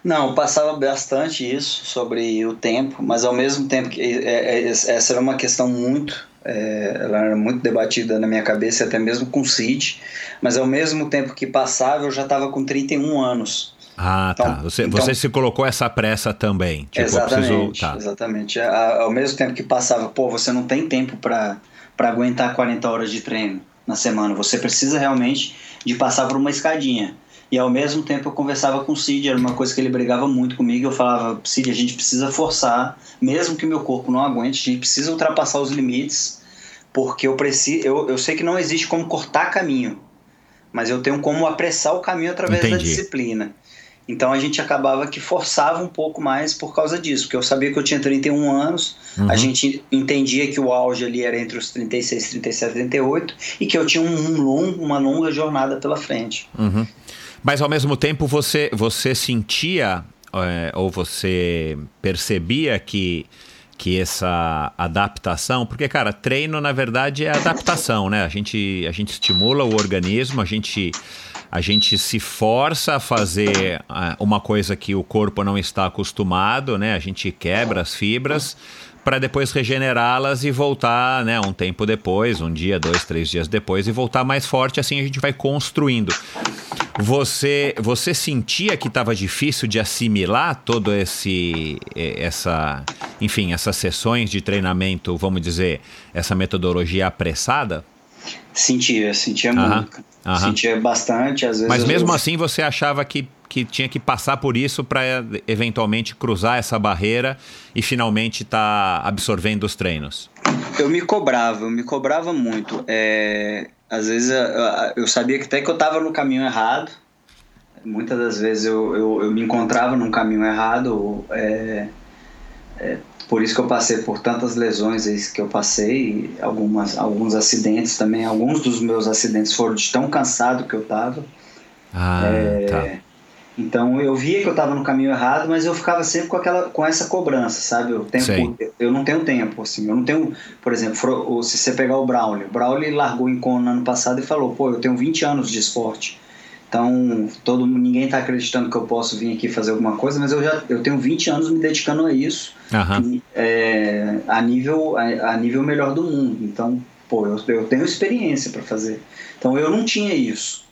Não, passava bastante isso sobre o tempo, mas ao mesmo tempo que é, é, essa era uma questão muito é, ela era muito debatida na minha cabeça, até mesmo com o Cid, mas ao mesmo tempo que passava, eu já estava com 31 anos. Ah, tá. então, tá. Você, então, você se colocou essa pressa também. Tipo, exatamente. Preciso, tá. Exatamente. Ao mesmo tempo que passava, pô, você não tem tempo para aguentar 40 horas de treino na semana. Você precisa realmente de passar por uma escadinha. E ao mesmo tempo eu conversava com o Cid, era uma coisa que ele brigava muito comigo. Eu falava, Cid, a gente precisa forçar, mesmo que meu corpo não aguente, a gente precisa ultrapassar os limites, porque eu preciso. Eu, eu sei que não existe como cortar caminho, mas eu tenho como apressar o caminho através Entendi. da disciplina. Então a gente acabava que forçava um pouco mais por causa disso, porque eu sabia que eu tinha 31 anos, uhum. a gente entendia que o auge ali era entre os 36, 37, 38 e que eu tinha um longo, uma longa jornada pela frente. Uhum. Mas ao mesmo tempo você, você sentia é, ou você percebia que que essa adaptação, porque cara, treino na verdade é adaptação, né? A gente a gente estimula o organismo, a gente a gente se força a fazer ah, uma coisa que o corpo não está acostumado, né? A gente quebra as fibras para depois regenerá-las e voltar, né, um tempo depois, um dia, dois, três dias depois e voltar mais forte. Assim a gente vai construindo. Você, você sentia que estava difícil de assimilar todo esse, essa, enfim, essas sessões de treinamento, vamos dizer, essa metodologia apressada? Sentia, sentia muito. Sentia bastante, às vezes. Mas mesmo eu... assim você achava que, que tinha que passar por isso para eventualmente cruzar essa barreira e finalmente estar tá absorvendo os treinos? Eu me cobrava, eu me cobrava muito. É, às vezes eu, eu sabia que até que eu estava no caminho errado. Muitas das vezes eu, eu, eu me encontrava num caminho errado. É, é, por isso que eu passei por tantas lesões que eu passei, algumas, alguns acidentes também. Alguns dos meus acidentes foram de tão cansado que eu estava. Ah, é, tá. Então eu via que eu estava no caminho errado, mas eu ficava sempre com aquela com essa cobrança, sabe? Eu, tenho, eu não tenho tempo, assim. Eu não tenho, por exemplo, se você pegar o Braulio, o Braulio largou em Kona no ano passado e falou: pô, eu tenho 20 anos de esporte. Então, todo ninguém está acreditando que eu posso vir aqui fazer alguma coisa, mas eu já eu tenho 20 anos me dedicando a isso, uhum. é, a nível a, a, nível melhor do mundo. Então, pô, eu, eu tenho experiência para fazer. Então, eu não tinha isso.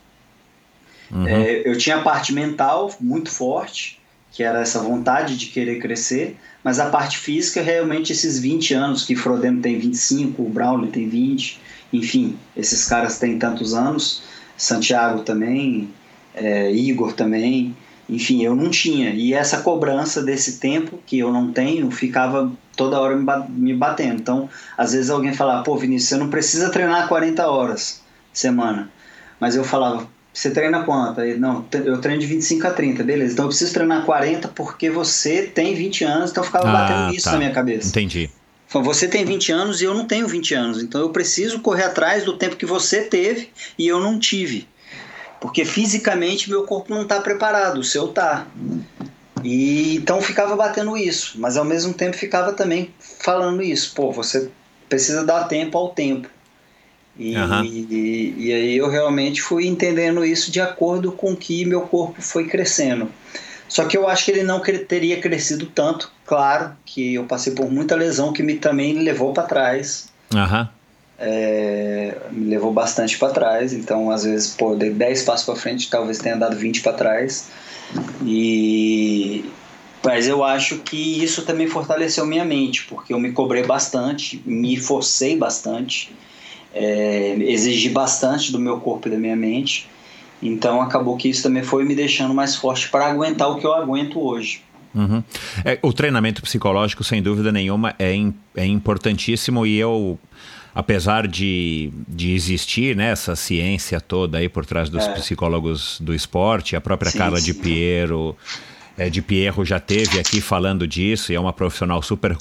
Uhum. É, eu tinha a parte mental muito forte, que era essa vontade de querer crescer, mas a parte física, realmente, esses 20 anos, que Frodeno tem 25, o Brownlee tem 20, enfim, esses caras têm tantos anos Santiago também, é, Igor também, enfim, eu não tinha. E essa cobrança desse tempo que eu não tenho ficava toda hora me batendo. Então, às vezes alguém falava, pô, Vinícius, você não precisa treinar 40 horas semana. Mas eu falava, você treina quanto? Aí, não, eu treino de 25 a 30, beleza. Então eu preciso treinar 40 porque você tem 20 anos, então ficava ah, batendo isso tá. na minha cabeça. Entendi. Você tem 20 anos e eu não tenho 20 anos, então eu preciso correr atrás do tempo que você teve e eu não tive. Porque fisicamente meu corpo não está preparado, o seu tá. E então ficava batendo isso, mas ao mesmo tempo ficava também falando isso. Pô, você precisa dar tempo ao tempo. E, uhum. e, e, aí eu realmente fui entendendo isso de acordo com que meu corpo foi crescendo. Só que eu acho que ele não teria crescido tanto. Claro que eu passei por muita lesão que me também levou para trás. Uhum. É, me levou bastante para trás. Então, às vezes, pô, dei 10 passos para frente, talvez tenha dado 20 para trás. E mas eu acho que isso também fortaleceu minha mente, porque eu me cobrei bastante, me forcei bastante, é, exigi bastante do meu corpo e da minha mente. Então acabou que isso também foi me deixando mais forte para aguentar o que eu aguento hoje. Uhum. É, o treinamento psicológico, sem dúvida nenhuma, é, é importantíssimo e eu, apesar de, de existir né, essa ciência toda aí por trás dos é. psicólogos do esporte, a própria sim, Carla sim. de Piero. É, de Pierro já teve aqui falando disso e é uma profissional super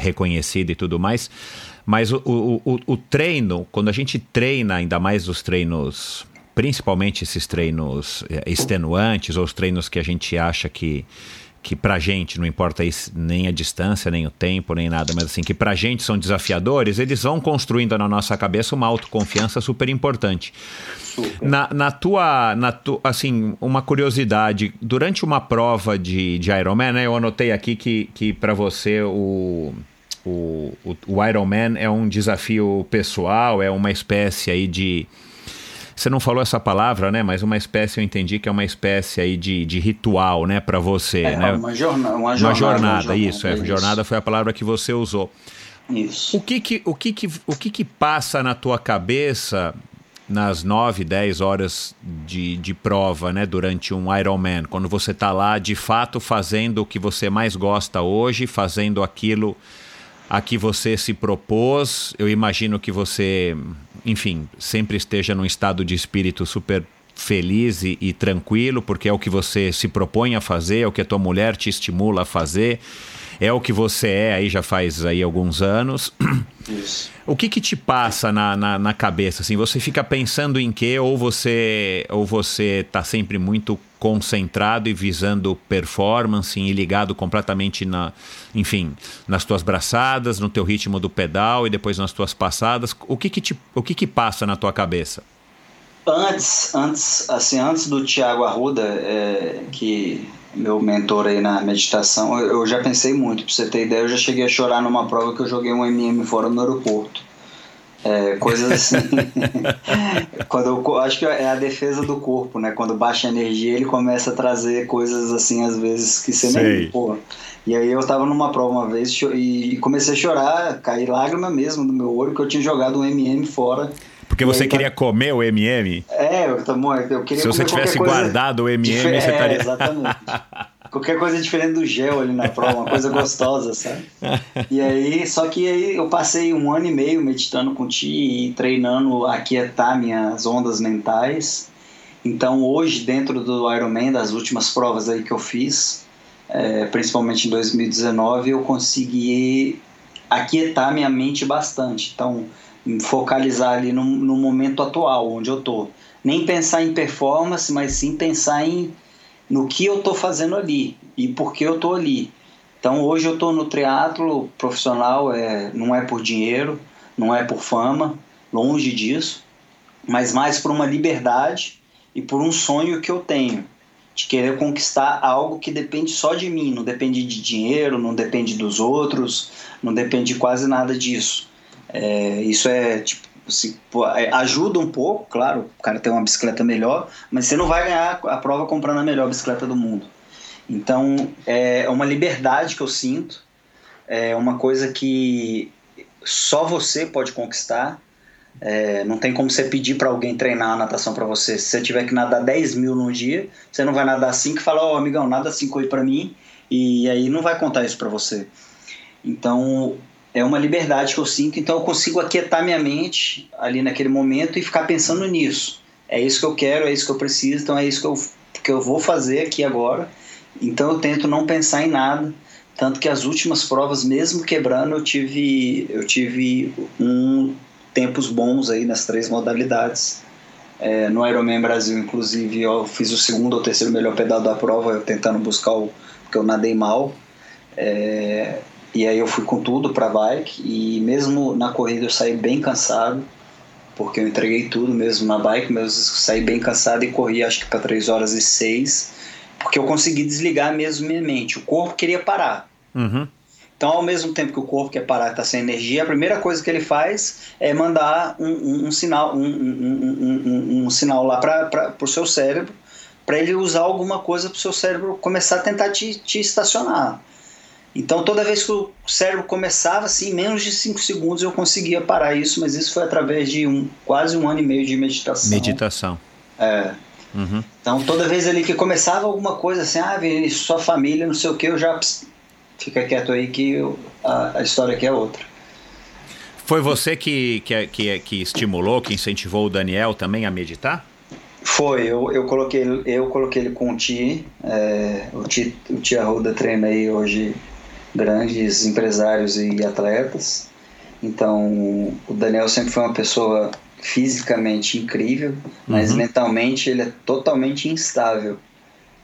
reconhecida e tudo mais. Mas o, o, o, o treino, quando a gente treina, ainda mais os treinos principalmente esses treinos eh, extenuantes ou os treinos que a gente acha que que pra gente não importa nem a distância, nem o tempo, nem nada, mas assim, que pra gente são desafiadores, eles vão construindo na nossa cabeça uma autoconfiança super importante. Super. Na, na tua, na tu, assim, uma curiosidade, durante uma prova de, de Ironman, né, eu anotei aqui que, que para você o, o, o, o Ironman é um desafio pessoal, é uma espécie aí de você não falou essa palavra, né? Mas uma espécie, eu entendi que é uma espécie aí de, de ritual, né? Para você, é, né? Uma, jornada, uma jornada. Uma jornada, isso. É, isso. jornada foi a palavra que você usou. Isso. O que que, o que, que, o que, que passa na tua cabeça nas 9, 10 horas de, de prova, né, durante um Ironman, quando você está lá de fato fazendo o que você mais gosta hoje, fazendo aquilo a que você se propôs. Eu imagino que você, enfim, sempre esteja num estado de espírito super feliz e, e, tranquilo, porque é o que você se propõe a fazer, é o que a tua mulher te estimula a fazer, é o que você é aí já faz aí alguns anos. Isso. <clears throat> O que que te passa na, na, na, cabeça? Assim, você fica pensando em quê? Ou você ou você está sempre muito concentrado e visando performance e ligado completamente na, enfim, nas tuas braçadas, no teu ritmo do pedal e depois nas tuas passadas. O que que te, o que que passa na tua cabeça? Antes, antes, assim, antes do Tiago Arruda, é, que meu mentor aí na meditação, eu já pensei muito. Pra você ter ideia, eu já cheguei a chorar numa prova que eu joguei um MM fora no aeroporto. É, coisas assim. <laughs> quando eu, acho que é a defesa do corpo, né? Quando baixa a energia, ele começa a trazer coisas assim, às vezes, que você Sei. nem. Pô. E aí eu tava numa prova uma vez e comecei a chorar, cair lágrima mesmo do meu olho, que eu tinha jogado um MM fora. Porque você queria tá... comer o MM? É, eu, eu queria Se você tivesse guardado o MM, você estaria. É, exatamente. qualquer coisa diferente do gel ali na prova, uma coisa gostosa, sabe? E aí, só que aí eu passei um ano e meio meditando com ti e treinando a aquietar minhas ondas mentais. Então hoje, dentro do Ironman, das últimas provas aí que eu fiz, é, principalmente em 2019, eu consegui aquietar minha mente bastante. Então, focalizar ali no, no momento atual, onde eu tô. Nem pensar em performance, mas sim pensar em no que eu estou fazendo ali e por que eu estou ali. Então hoje eu estou no triatlo profissional, é, não é por dinheiro, não é por fama, longe disso, mas mais por uma liberdade e por um sonho que eu tenho de querer conquistar algo que depende só de mim, não depende de dinheiro, não depende dos outros, não depende de quase nada disso. É, isso é tipo se, é, ajuda um pouco, claro, o cara tem uma bicicleta melhor, mas você não vai ganhar a prova comprando a melhor bicicleta do mundo. Então é uma liberdade que eu sinto, é uma coisa que só você pode conquistar. É, não tem como você pedir para alguém treinar a natação para você. Se você tiver que nadar 10 mil no dia, você não vai nadar 5 e falar, ó, oh, amigão, nada 5 aí para mim, e aí não vai contar isso para você. Então, é uma liberdade que eu sinto, então eu consigo aquietar minha mente ali naquele momento e ficar pensando nisso. É isso que eu quero, é isso que eu preciso, então é isso que eu, que eu vou fazer aqui agora. Então eu tento não pensar em nada, tanto que as últimas provas, mesmo quebrando, eu tive, eu tive um tempos bons aí nas três modalidades. É, no Ironman Brasil, inclusive, eu fiz o segundo ou terceiro melhor pedal da prova, eu tentando buscar o porque eu nadei mal. É, e aí eu fui com tudo para bike e mesmo na corrida eu saí bem cansado, porque eu entreguei tudo mesmo na bike, mas eu saí bem cansado e corri acho que para 3 horas e 6, porque eu consegui desligar mesmo minha mente. O corpo queria parar. Uhum. Então, ao mesmo tempo que o corpo quer parar, está sem energia, a primeira coisa que ele faz é mandar um, um, um sinal, um, um, sinal lá para o seu cérebro, para ele usar alguma coisa para o seu cérebro começar a tentar te, te estacionar. Então, toda vez que o cérebro começava, assim, em menos de 5 segundos eu conseguia parar isso, mas isso foi através de um, quase um ano e meio de meditação. Meditação. É. Uhum. Então, toda vez ali que começava alguma coisa assim, ah, Vinícius, sua família, não sei o que, eu já. Pss, fica quieto aí que eu, a, a, história aqui é outra. Foi você que, que, que, que estimulou, que incentivou o Daniel também a meditar? Foi, eu, eu, coloquei, eu coloquei ele com o Ti, é, o Ti, o Ti Arruda treina aí hoje grandes empresários e atletas. Então, o Daniel sempre foi uma pessoa fisicamente incrível, mas uhum. mentalmente ele é totalmente instável.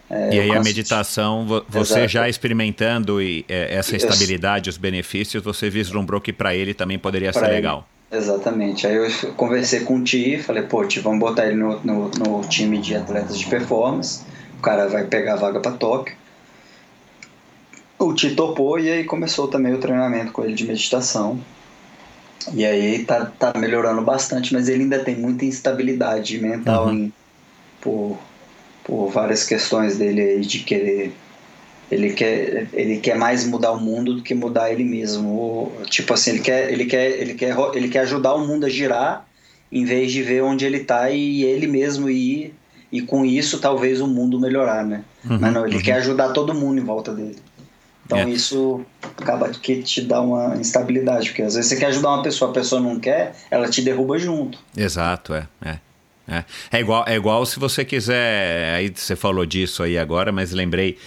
É, e aí a meditação, você Exato. já experimentando e, é, essa estabilidade, os benefícios, você vislumbrou que para ele também poderia pra ser ele, legal. Exatamente. Aí eu conversei com o Ti, falei, pô, Ti, vamos botar ele no, no, no time de atletas de performance. O cara vai pegar a vaga para Tóquio. O Ti topou e aí começou também o treinamento com ele de meditação. E aí tá, tá melhorando bastante, mas ele ainda tem muita instabilidade mental uhum. em, por, por várias questões dele aí de querer. Ele quer, ele quer mais mudar o mundo do que mudar ele mesmo. Tipo assim, ele quer, ele, quer, ele, quer, ele quer ajudar o mundo a girar em vez de ver onde ele tá e ele mesmo ir. E com isso, talvez o mundo melhorar, né? Uhum, Mas não, ele uhum. quer ajudar todo mundo em volta dele. Então é. isso acaba que te dá uma instabilidade, porque às vezes você quer ajudar uma pessoa, a pessoa não quer, ela te derruba junto. Exato, é. é. É. é igual, é igual se você quiser. Aí você falou disso aí agora, mas lembrei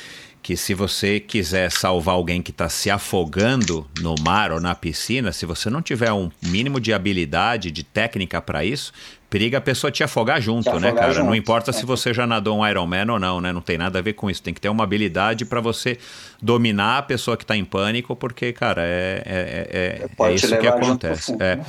que se você quiser salvar alguém que está se afogando no mar ou na piscina, se você não tiver um mínimo de habilidade, de técnica para isso, periga a pessoa te afogar junto, te né, afogar cara? Junto. Não importa é. se você já nadou um Ironman ou não, né? Não tem nada a ver com isso. Tem que ter uma habilidade para você dominar a pessoa que está em pânico, porque, cara, é, é, é, é isso que acontece. É.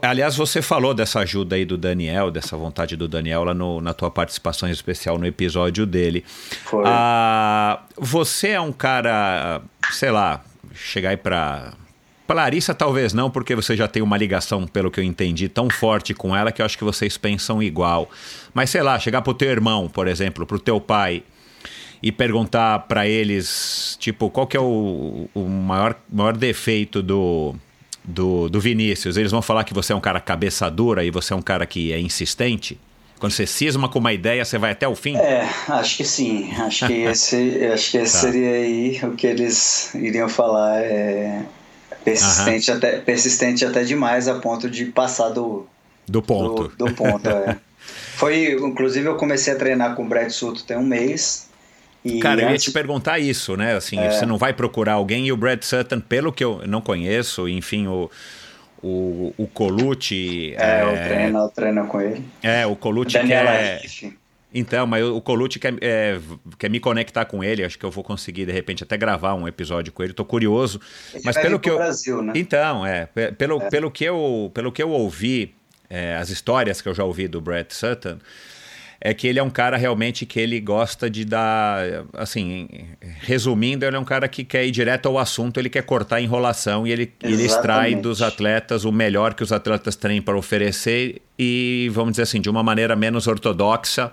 Aliás, você falou dessa ajuda aí do Daniel, dessa vontade do Daniel lá no, na tua participação especial no episódio dele. Foi. Ah, você é um cara, sei lá, chegar aí pra. Pra Larissa talvez não, porque você já tem uma ligação, pelo que eu entendi, tão forte com ela que eu acho que vocês pensam igual. Mas sei lá, chegar pro teu irmão, por exemplo, pro teu pai e perguntar para eles, tipo, qual que é o, o maior, maior defeito do do, do Vinícius, eles vão falar que você é um cara cabeça dura e você é um cara que é insistente? Quando você cisma com uma ideia, você vai até o fim? É, acho que sim. Acho que <laughs> esse, acho que esse tá. seria aí o que eles iriam falar. É persistente, até, persistente até demais a ponto de passar do, do ponto. Do, do ponto, é. <laughs> Foi, inclusive, eu comecei a treinar com o Brad Sutton tem um mês. E Cara, eu ia te perguntar isso, né? Assim, é... você não vai procurar alguém e o Brad Sutton, pelo que eu não conheço, enfim, o, o, o Colucci. É, é... eu treino, eu treino com ele. É, o Colucci que é. Então, mas o Colucci quer, é, quer me conectar com ele. Acho que eu vou conseguir, de repente, até gravar um episódio com ele. Tô curioso. Ele mas pelo que eu. Brasil, né? Então, é. pe- Pelo, Pelo, que eu, pelo que eu ouvi, é, as histórias que eu já ouvi do Brett Sutton, é que ele é um cara realmente que ele gosta de dar. Assim, resumindo, ele é um cara que quer ir direto ao assunto, ele quer cortar a enrolação e ele, ele extrai dos atletas o melhor que os atletas têm para oferecer e, vamos dizer assim, de uma maneira menos ortodoxa.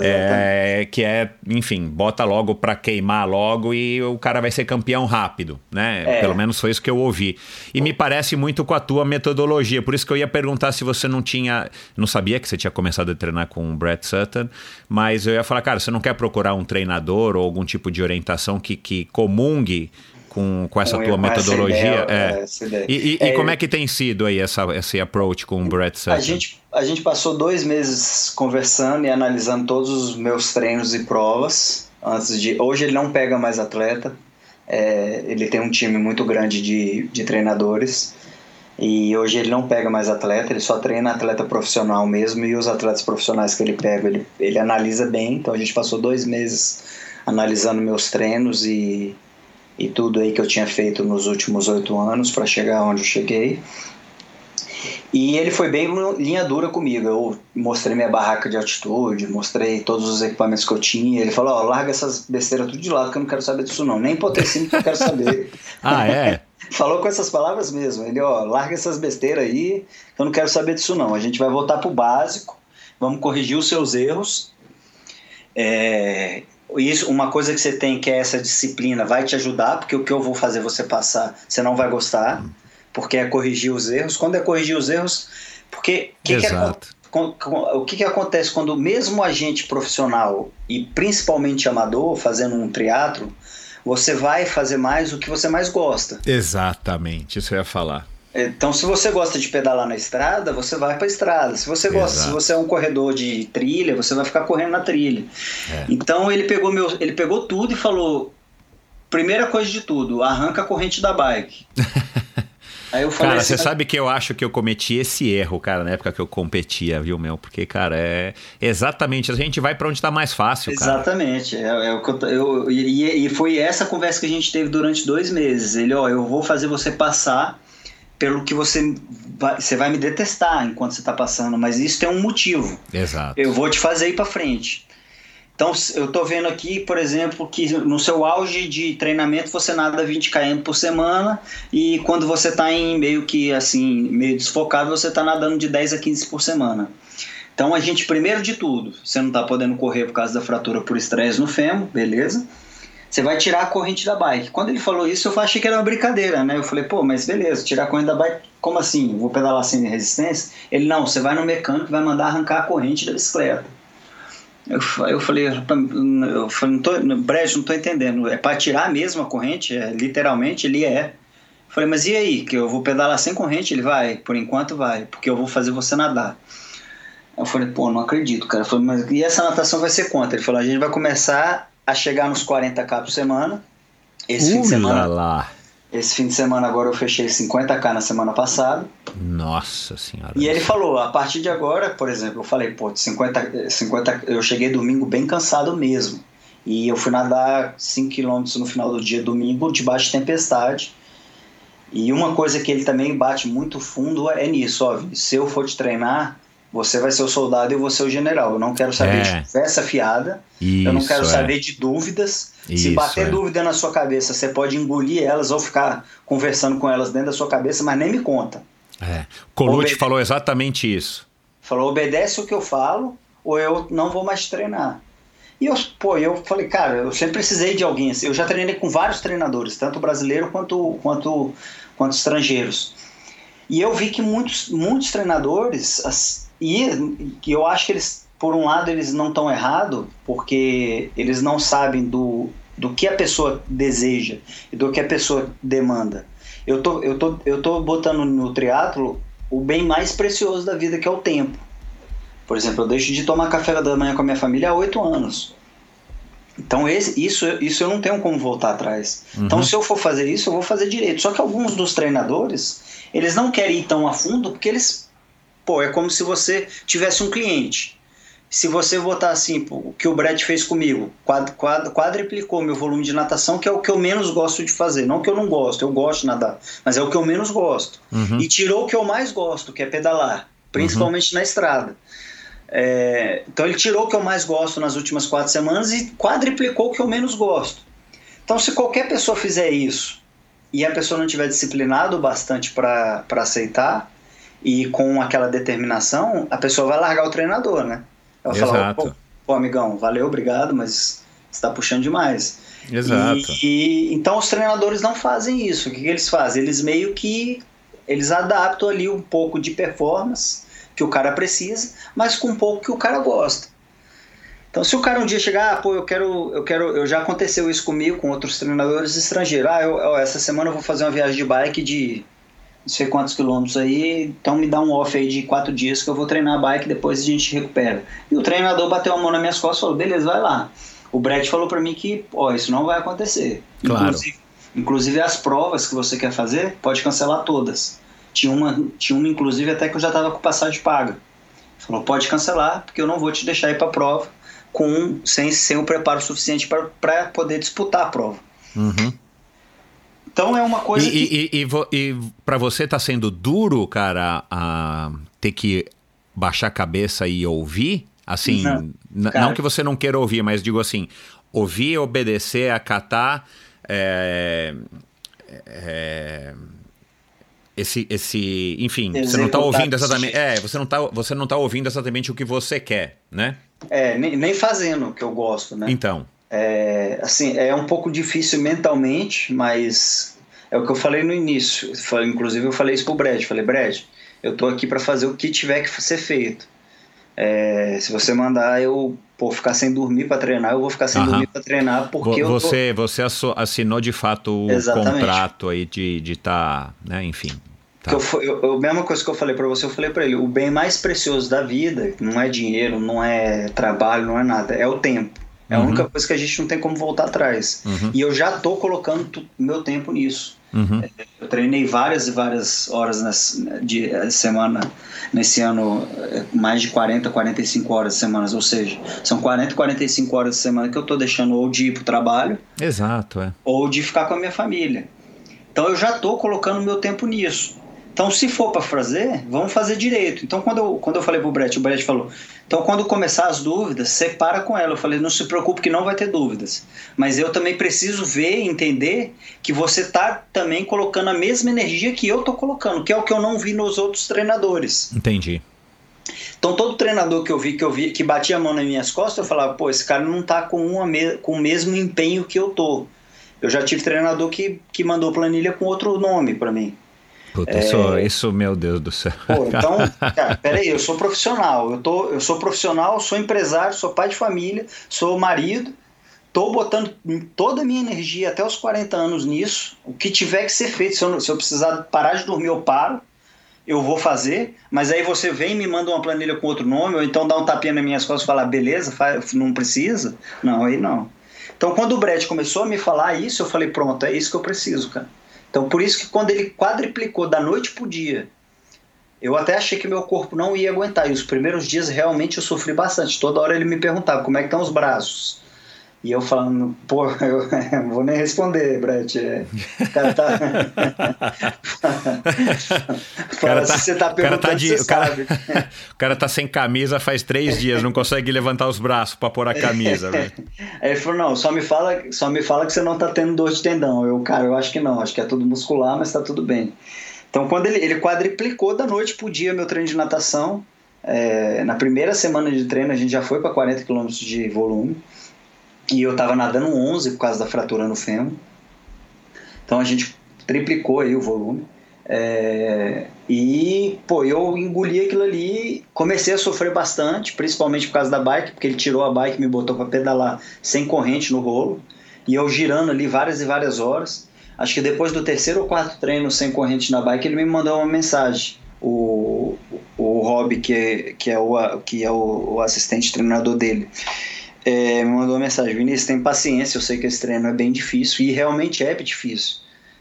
É, que é, enfim, bota logo pra queimar logo e o cara vai ser campeão rápido, né? É. Pelo menos foi isso que eu ouvi. E me parece muito com a tua metodologia, por isso que eu ia perguntar se você não tinha, não sabia que você tinha começado a treinar com o Brett Sutton, mas eu ia falar, cara, você não quer procurar um treinador ou algum tipo de orientação que, que comungue com, com essa Com- tua metodologia? é. é, essa ideia. E, e- e É, como é que tem sido aí essa, esse approach com o Brett Sutton? A gente, a gente passou dois meses conversando e analisando todos os meus treinos e provas. Antes de, hoje ele não pega mais atleta. é, ele tem um time muito grande de, de treinadores. E hoje ele não pega mais atleta, ele só treina atleta profissional mesmo. E os atletas profissionais que ele pega, ele, ele analisa bem. Então a gente passou dois meses analisando meus treinos e, e tudo aí que eu tinha feito nos últimos oito anos para chegar onde eu cheguei. E ele foi bem linha dura comigo. Eu mostrei minha barraca de altitude, mostrei todos os equipamentos que eu tinha. Ele falou: Ó, larga essas besteiras tudo de lado que eu não quero saber disso, não. Nem potencímetro que eu quero saber. <laughs> Ah, é? <laughs> Falou com essas palavras mesmo. Ele: Ó, larga essas besteiras aí que eu não quero saber disso, não. A gente vai voltar pro básico, vamos corrigir os seus erros. É, isso, uma coisa que você tem que é essa disciplina vai te ajudar, porque o que eu vou fazer você passar, você não vai gostar, porque é corrigir os erros. Quando é corrigir os erros, porque que que Exato. com- com- o que, que acontece quando mesmo agente profissional e principalmente amador fazendo um triatlo, você vai fazer mais o que você mais gosta. Exatamente, isso eu ia falar. Então, se você gosta de pedalar na estrada, você vai para a estrada. Se você gosta, Exato. se você é um corredor de trilha, você vai ficar correndo na trilha. É. Então ele pegou meu, ele pegou tudo e falou: primeira coisa de tudo, arranca a corrente da bike. <laughs> Aí eu falei Cara, assim, você sabe que eu acho que eu cometi esse erro, cara, na época que eu competia, viu, meu? Porque, cara, é exatamente, a gente vai pra onde tá mais fácil, cara. Exatamente, é, é o que eu, eu e, e foi essa conversa que a gente teve durante dois meses. Ele, ó, eu vou fazer você passar pelo que você vai, você vai me detestar enquanto você está passando, mas isso tem um motivo. Exato. Eu vou te fazer ir para frente. Então, eu tô vendo aqui, por exemplo, que no seu auge de treinamento você nada 20 km por semana e quando você tá em meio que assim, meio desfocado, você tá nadando de 10 a 15 por semana. Então, a gente primeiro de tudo, você não tá podendo correr por causa da fratura por estresse no fêmur, beleza? Você vai tirar a corrente da bike. Quando ele falou isso, eu achei que era uma brincadeira, né? Eu falei, pô, mas beleza, tirar a corrente da bike, como assim? Vou pedalar sem resistência? Ele, não, você vai no mecânico e vai mandar arrancar a corrente da bicicleta. Eu, eu falei, eu falei, não tô, Brejo, não tô entendendo. É para tirar mesmo a corrente? É, literalmente, ele é. Eu falei, mas e aí? Que eu vou pedalar sem corrente? Ele vai, por enquanto vai, porque eu vou fazer você nadar. Eu falei, pô, não acredito, cara. Eu falei, mas e essa natação vai ser quanto? Ele falou, a gente vai começar a chegar nos 40k por semana. Esse fim de semana. lá. Esse fim de semana agora eu fechei 50k na semana passada. Nossa senhora. E ele falou, a partir de agora, por exemplo, eu falei, pô, de 50, 50 eu cheguei domingo bem cansado mesmo. E eu fui nadar 5 km no final do dia, domingo, debaixo de tempestade. E uma coisa que ele também bate muito fundo é nisso, ó, se eu for te treinar, você vai ser o soldado e eu vou ser o general. Eu não quero saber É. de conversa fiada, Isso, eu não quero é. saber de dúvidas. Se Isso, bater é. dúvida na sua cabeça, você pode engolir elas ou ficar conversando com elas dentro da sua cabeça, mas nem me conta. É. Colucci Obede- falou exatamente isso. Falou, obedece o que eu falo, ou eu não vou mais treinar. E eu, pô, eu falei, cara, eu sempre precisei de alguém assim. Eu já treinei com vários treinadores, tanto brasileiro quanto, quanto, quanto estrangeiros. E eu vi que muitos, muitos treinadores, as- e que eu acho que eles, por um lado, eles não estão errados, porque eles não sabem do, do que a pessoa deseja e do que a pessoa demanda. Eu tô, eu tô, eu tô botando no triatlo o bem mais precioso da vida, que é o tempo. Por exemplo, eu deixo de tomar café da manhã com a minha família há oito anos. Então esse, isso, isso eu não tenho como voltar atrás. Então se eu for fazer isso, eu vou fazer direito. Só que alguns dos treinadores, eles não querem ir tão a fundo porque eles, pô, é como se você tivesse um cliente. se você botar assim, o que o Brett fez comigo, quad, quad, quadriplicou meu volume de natação, que é o que eu menos gosto de fazer. Não que eu não gosto, eu gosto de nadar, mas é o que eu menos gosto. Uhum. E tirou o que eu mais gosto, que é pedalar, principalmente na estrada. É, então ele tirou o que eu mais gosto nas últimas quatro semanas e quadriplicou o que eu menos gosto. Então, se qualquer pessoa fizer isso e a pessoa não tiver disciplinado bastante para aceitar e com aquela determinação, a pessoa vai largar o treinador, né? Ela fala, Exato. pô, pô, amigão, valeu, obrigado, mas você está puxando demais. Exato. E, e- então os treinadores não fazem isso. O que, que eles fazem? Eles meio que eles adaptam ali um pouco de performance que o cara precisa, mas com um pouco que o cara gosta. Então, se o cara um dia chegar, ah, pô, eu quero, eu quero, eu já aconteceu isso comigo com outros treinadores estrangeiros. Ah, eu, ó, essa semana eu vou fazer uma viagem de bike de não sei quantos quilômetros aí, então me dá um off aí de quatro dias que eu vou treinar a bike depois a gente recupera. E o treinador bateu a mão nas minhas costas e falou, beleza, vai lá. O Brett falou pra mim que, ó, isso não vai acontecer. Claro. Inclusive, inclusive as provas que você quer fazer, pode cancelar todas. Tinha uma, tinha uma inclusive até que eu já tava com passagem paga. Falou, pode cancelar, porque eu não vou te deixar ir pra prova com, sem, sem o preparo suficiente para poder disputar a prova. Uhum. Então é uma coisa E, que... e, e, e, para você tá sendo duro, cara, a ter que baixar a cabeça e ouvir? Assim, Não, cara. não que você não queira ouvir, mas digo assim, ouvir, obedecer, acatar. É, é, esse, esse, enfim, você não tá Executar ouvindo exatamente. É, você não, tá, você não tá ouvindo exatamente o que você quer, né? É, nem, nem fazendo o que eu gosto, né? Então. É, assim, é um pouco difícil mentalmente, mas é o que eu falei no início. Inclusive eu falei isso pro Brad. Falei, Brad, eu tô aqui para fazer o que tiver que ser feito. É, se você mandar eu pô, ficar sem dormir para treinar, eu vou ficar sem Aham. dormir para treinar porque eu tô... você, você assinou de fato o Exatamente. contrato aí de estar, tá, né? Enfim. Tá. Eu, eu, a mesma coisa que eu falei pra você, eu falei pra ele: o bem mais precioso da vida não é dinheiro, não é trabalho, não é nada, é o tempo. É a Uhum. única coisa que a gente não tem como voltar atrás. Uhum. E eu já tô colocando meu tempo nisso. Uhum. Eu treinei várias e várias horas nessa, de eh, semana, nesse ano, eh, mais de 40, 45 horas de semanas. Ou seja, são 40, 45 horas de semana que eu tô deixando ou de ir pro trabalho Exato, é. ou de ficar com a minha família. Então eu já estou colocando meu tempo nisso. Então, se for para fazer, vamos fazer direito. Então, quando eu, quando eu falei pro Brett, o Brett falou: então, quando começar as dúvidas, separa com ela. Eu falei: não se preocupe que não vai ter dúvidas. Mas eu também preciso ver e entender que você tá também colocando a mesma energia que eu tô colocando, que é o que eu não vi nos outros treinadores. Entendi. Então, todo treinador que eu vi, que eu vi, que batia a mão nas minhas costas, eu falava, pô, esse cara não tá com, uma me- com o mesmo empenho que eu tô. Eu já tive treinador que, que mandou planilha com outro nome para mim. Puta, isso, isso, meu Deus do céu. Pô, então, <laughs> cara, peraí, eu sou profissional, eu, tô, eu sou profissional, sou empresário, sou pai de família, sou marido, tô botando toda a minha energia até os 40 anos nisso, o que tiver que ser feito, se eu, se eu precisar parar de dormir, eu paro, eu vou fazer, mas aí você vem e me manda uma planilha com outro nome, ou então dá um tapinha nas minhas costas e fala, beleza, faz, não precisa? Não, aí não. Então, quando o Brett começou a me falar isso, eu falei, pronto, é isso que eu preciso, cara. Então, por isso que quando ele quadriplicou da noite pro dia, eu até achei que meu corpo não ia aguentar. E os primeiros dias realmente eu sofri bastante. Toda hora ele me perguntava como é que estão os braços. E eu falando, pô, <laughs> eu não vou nem responder, Brett. É, o cara tá. <laughs> Fala, se você tá o cara perguntando, tá de- o cara-. <laughs> O cara tá sem camisa faz três dias, não consegue levantar os braços pra pôr a camisa, velho. Aí ele falou, não, só me fala, só me fala que você não tá tendo dor de tendão. Eu, cara, eu acho que não, acho que é tudo muscular, mas tá tudo bem. Então, quando ele, ele quadriplicou da noite pro dia meu treino de natação, é, na primeira semana de treino a gente já foi para 40 km de volume, e eu tava nadando 11 por causa da fratura no fêmur. Então a gente triplicou aí o volume. É, e, pô, eu engoli aquilo ali, comecei a sofrer bastante, principalmente por causa da bike, porque ele tirou a bike e me botou para pedalar sem corrente no rolo, e eu girando ali várias e várias horas. Acho que depois do terceiro ou quarto treino sem corrente na bike, ele me mandou uma mensagem. O, o Rob, que é, que é, o, que é o, o assistente treinador dele, é, me mandou uma mensagem: Vinícius, tem paciência, eu sei que esse treino é bem difícil, e realmente é difícil.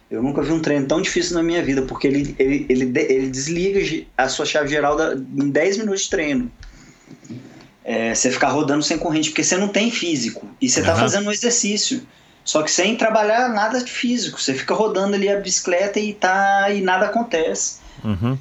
Eu nunca vi um treino tão difícil na minha vida, porque ele, ele, ele, ele desliga a sua chave geral da- em 10 minutos de treino. é, você ficar rodando sem corrente, porque você não tem físico e você está Aham. fazendo um exercício. Só que sem trabalhar nada de físico, você fica rodando ali a bicicleta e tá e nada acontece. Uhum.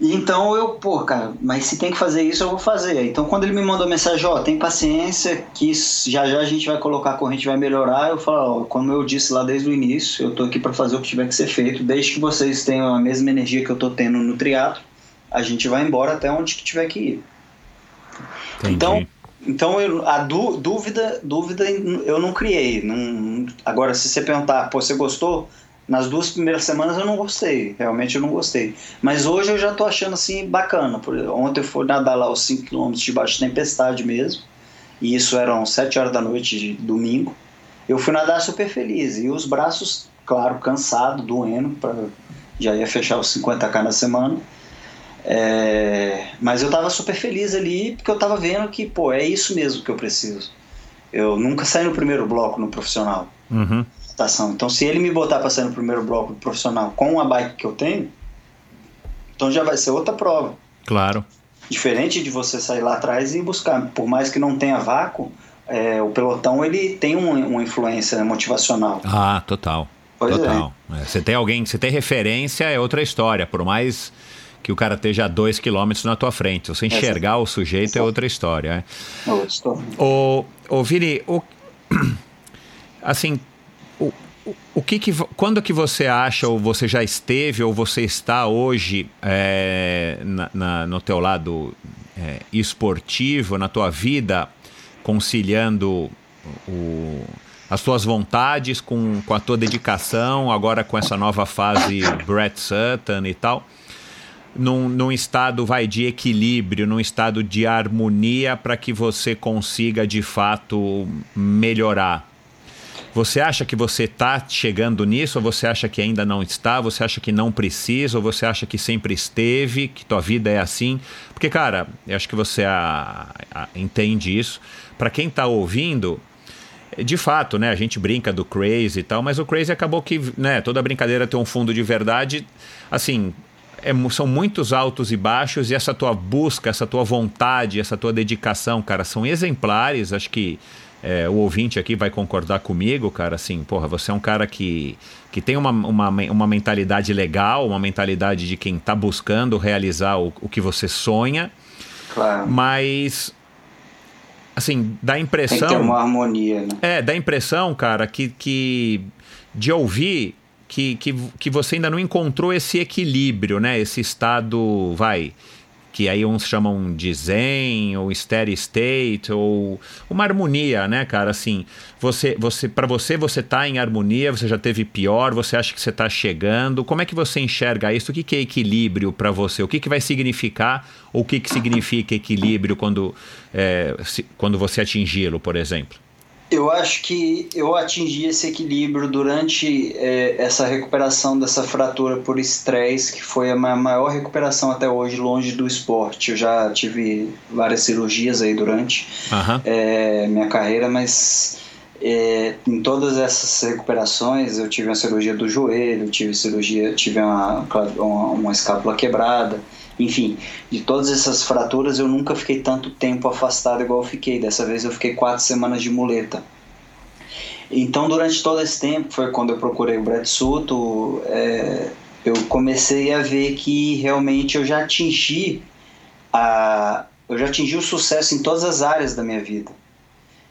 Então eu, pô, cara, mas se tem que fazer isso, eu vou fazer. Então quando ele me mandou mensagem, ó, tem paciência, que já já a gente vai colocar a corrente, vai melhorar, eu falo, ó, como eu disse lá desde o início, eu tô aqui para fazer o que tiver que ser feito, desde que vocês tenham a mesma energia que eu tô tendo no triatlo, a gente vai embora até onde que tiver que ir. Entendi. Então, então eu, a dú- dúvida, dúvida eu não criei. Não, agora, se você perguntar, pô, você gostou? Nas duas primeiras semanas eu não gostei, realmente eu não gostei. Mas hoje eu já tô achando assim bacana. Ontem eu fui nadar lá os 5 km debaixo de tempestade mesmo, e isso eram 7 horas da noite de domingo. Eu fui nadar super feliz, e os braços, claro, cansado, doendo, pra, já ia fechar os 50k na semana. É, mas eu tava super feliz ali porque eu tava vendo que, pô, é isso mesmo que eu preciso. Eu nunca saí no primeiro bloco no profissional, Uhum. Natação. Então, se ele me botar pra sair no primeiro bloco profissional com a bike que eu tenho, então já vai ser outra prova. Claro. Diferente de você sair lá atrás e buscar. Por mais que não tenha vácuo, é, o pelotão ele tem um- uma influência né, motivacional. Ah, total. Pois é. total. É, Você tem alguém, você tem referência, é outra história. Por mais que o cara esteja a dois quilômetros na tua frente. Você enxergar o sujeito, é outra história. É. É outra história. Ô, ô Vini, o, <clears throat> assim, o, o, que que, quando que você acha, ou você já esteve, ou você está hoje é, na, na- no teu lado é, esportivo, na tua vida, conciliando o- as tuas vontades com, com a tua dedicação, agora com essa nova fase Brett Sutton e tal, num, num estado vai de equilíbrio, num estado de harmonia para que você consiga de fato melhorar. Você acha que você está chegando nisso ou você acha que ainda não está? Você acha que não precisa ou você acha que sempre esteve, que tua vida é assim? Porque, cara, eu acho que você ah, ah, entende isso. Para quem está ouvindo, de fato, né? A gente brinca do Crazy e tal, mas o Crazy acabou que, né? Toda brincadeira tem um fundo de verdade. Assim, é são muitos altos e baixos e essa tua busca, essa tua vontade, essa tua dedicação, cara, são exemplares. Acho que é, o ouvinte aqui vai concordar comigo, cara. Assim, porra, você é um cara que, que tem uma, uma, uma mentalidade legal, uma mentalidade de quem tá buscando realizar o, o que você sonha, Claro. mas. Assim, dá a Tem impressão. que ter uma harmonia, né? É, dá a impressão, cara, que, que de ouvir que, que, que você ainda não encontrou esse equilíbrio, né? Esse estado, vai, que aí uns chamam de zen, ou steady state, ou uma harmonia, né, cara? Assim, você, você, para você, você tá em harmonia, você já teve pior, você acha que você tá chegando. Como é que você enxerga isso? O que, que é equilíbrio para você? O que, que vai significar, ou o que, que significa equilíbrio quando, é, se- quando você atingi-lo, por exemplo? Eu acho que eu atingi esse equilíbrio durante eh, essa recuperação dessa fratura por estresse, que foi a ma- maior recuperação até hoje longe do esporte. Eu já tive várias cirurgias aí durante Aham. eh, minha carreira, mas eh, em todas essas recuperações eu tive uma cirurgia do joelho, tive cirurgia, tive uma, uma, uma escápula quebrada. Enfim, de todas essas fraturas eu nunca fiquei tanto tempo afastado igual eu fiquei. Dessa vez eu fiquei quatro semanas de muleta. Então, durante todo esse tempo, foi quando eu procurei o Brett Suto, é, eu comecei a ver que realmente eu já atingi a, eu já atingi o sucesso em todas as áreas da minha vida.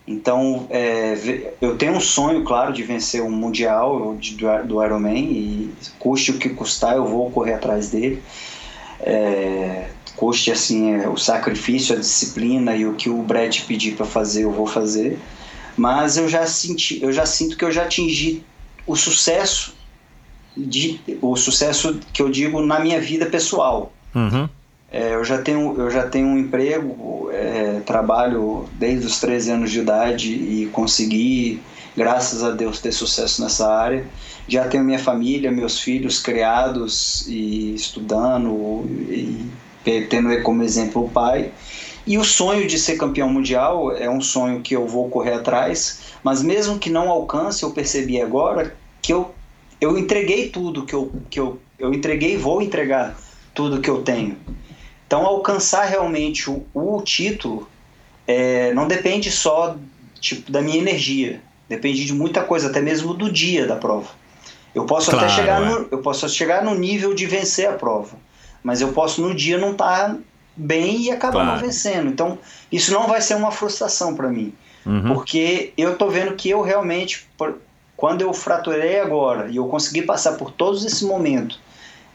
Então, é, eu tenho um sonho, claro, de vencer um mundial de- do, do Ironman e custe o que custar, eu vou correr atrás dele. É, custe assim é, o sacrifício, a disciplina e o que o Brett pedir para fazer, eu vou fazer. Mas eu já senti, eu já sinto que eu já atingi o sucesso de o sucesso que eu digo na minha vida pessoal. Uhum. É, eu já tenho eu já tenho um emprego, é, trabalho desde os 13 anos de idade e consegui, graças a Deus, ter sucesso nessa área. Já tenho minha família, meus filhos criados e estudando e tendo como exemplo o pai. E o sonho de ser campeão mundial é um sonho que eu vou correr atrás, mas mesmo que não alcance, eu percebi agora que eu, eu entreguei tudo que eu, que eu, eu entreguei e vou entregar tudo que eu tenho. Então, alcançar realmente o, o título é, não depende só tipo, da minha energia, depende de muita coisa, até mesmo do dia da prova. Eu posso Claro, até chegar é. no, eu posso chegar no nível de vencer a prova, mas eu posso no dia não estar bem e acabar Claro. não vencendo. Então isso não vai ser uma frustração para mim. Uhum. Porque eu tô vendo que eu realmente, quando eu fraturei agora e eu consegui passar por todos esse momento,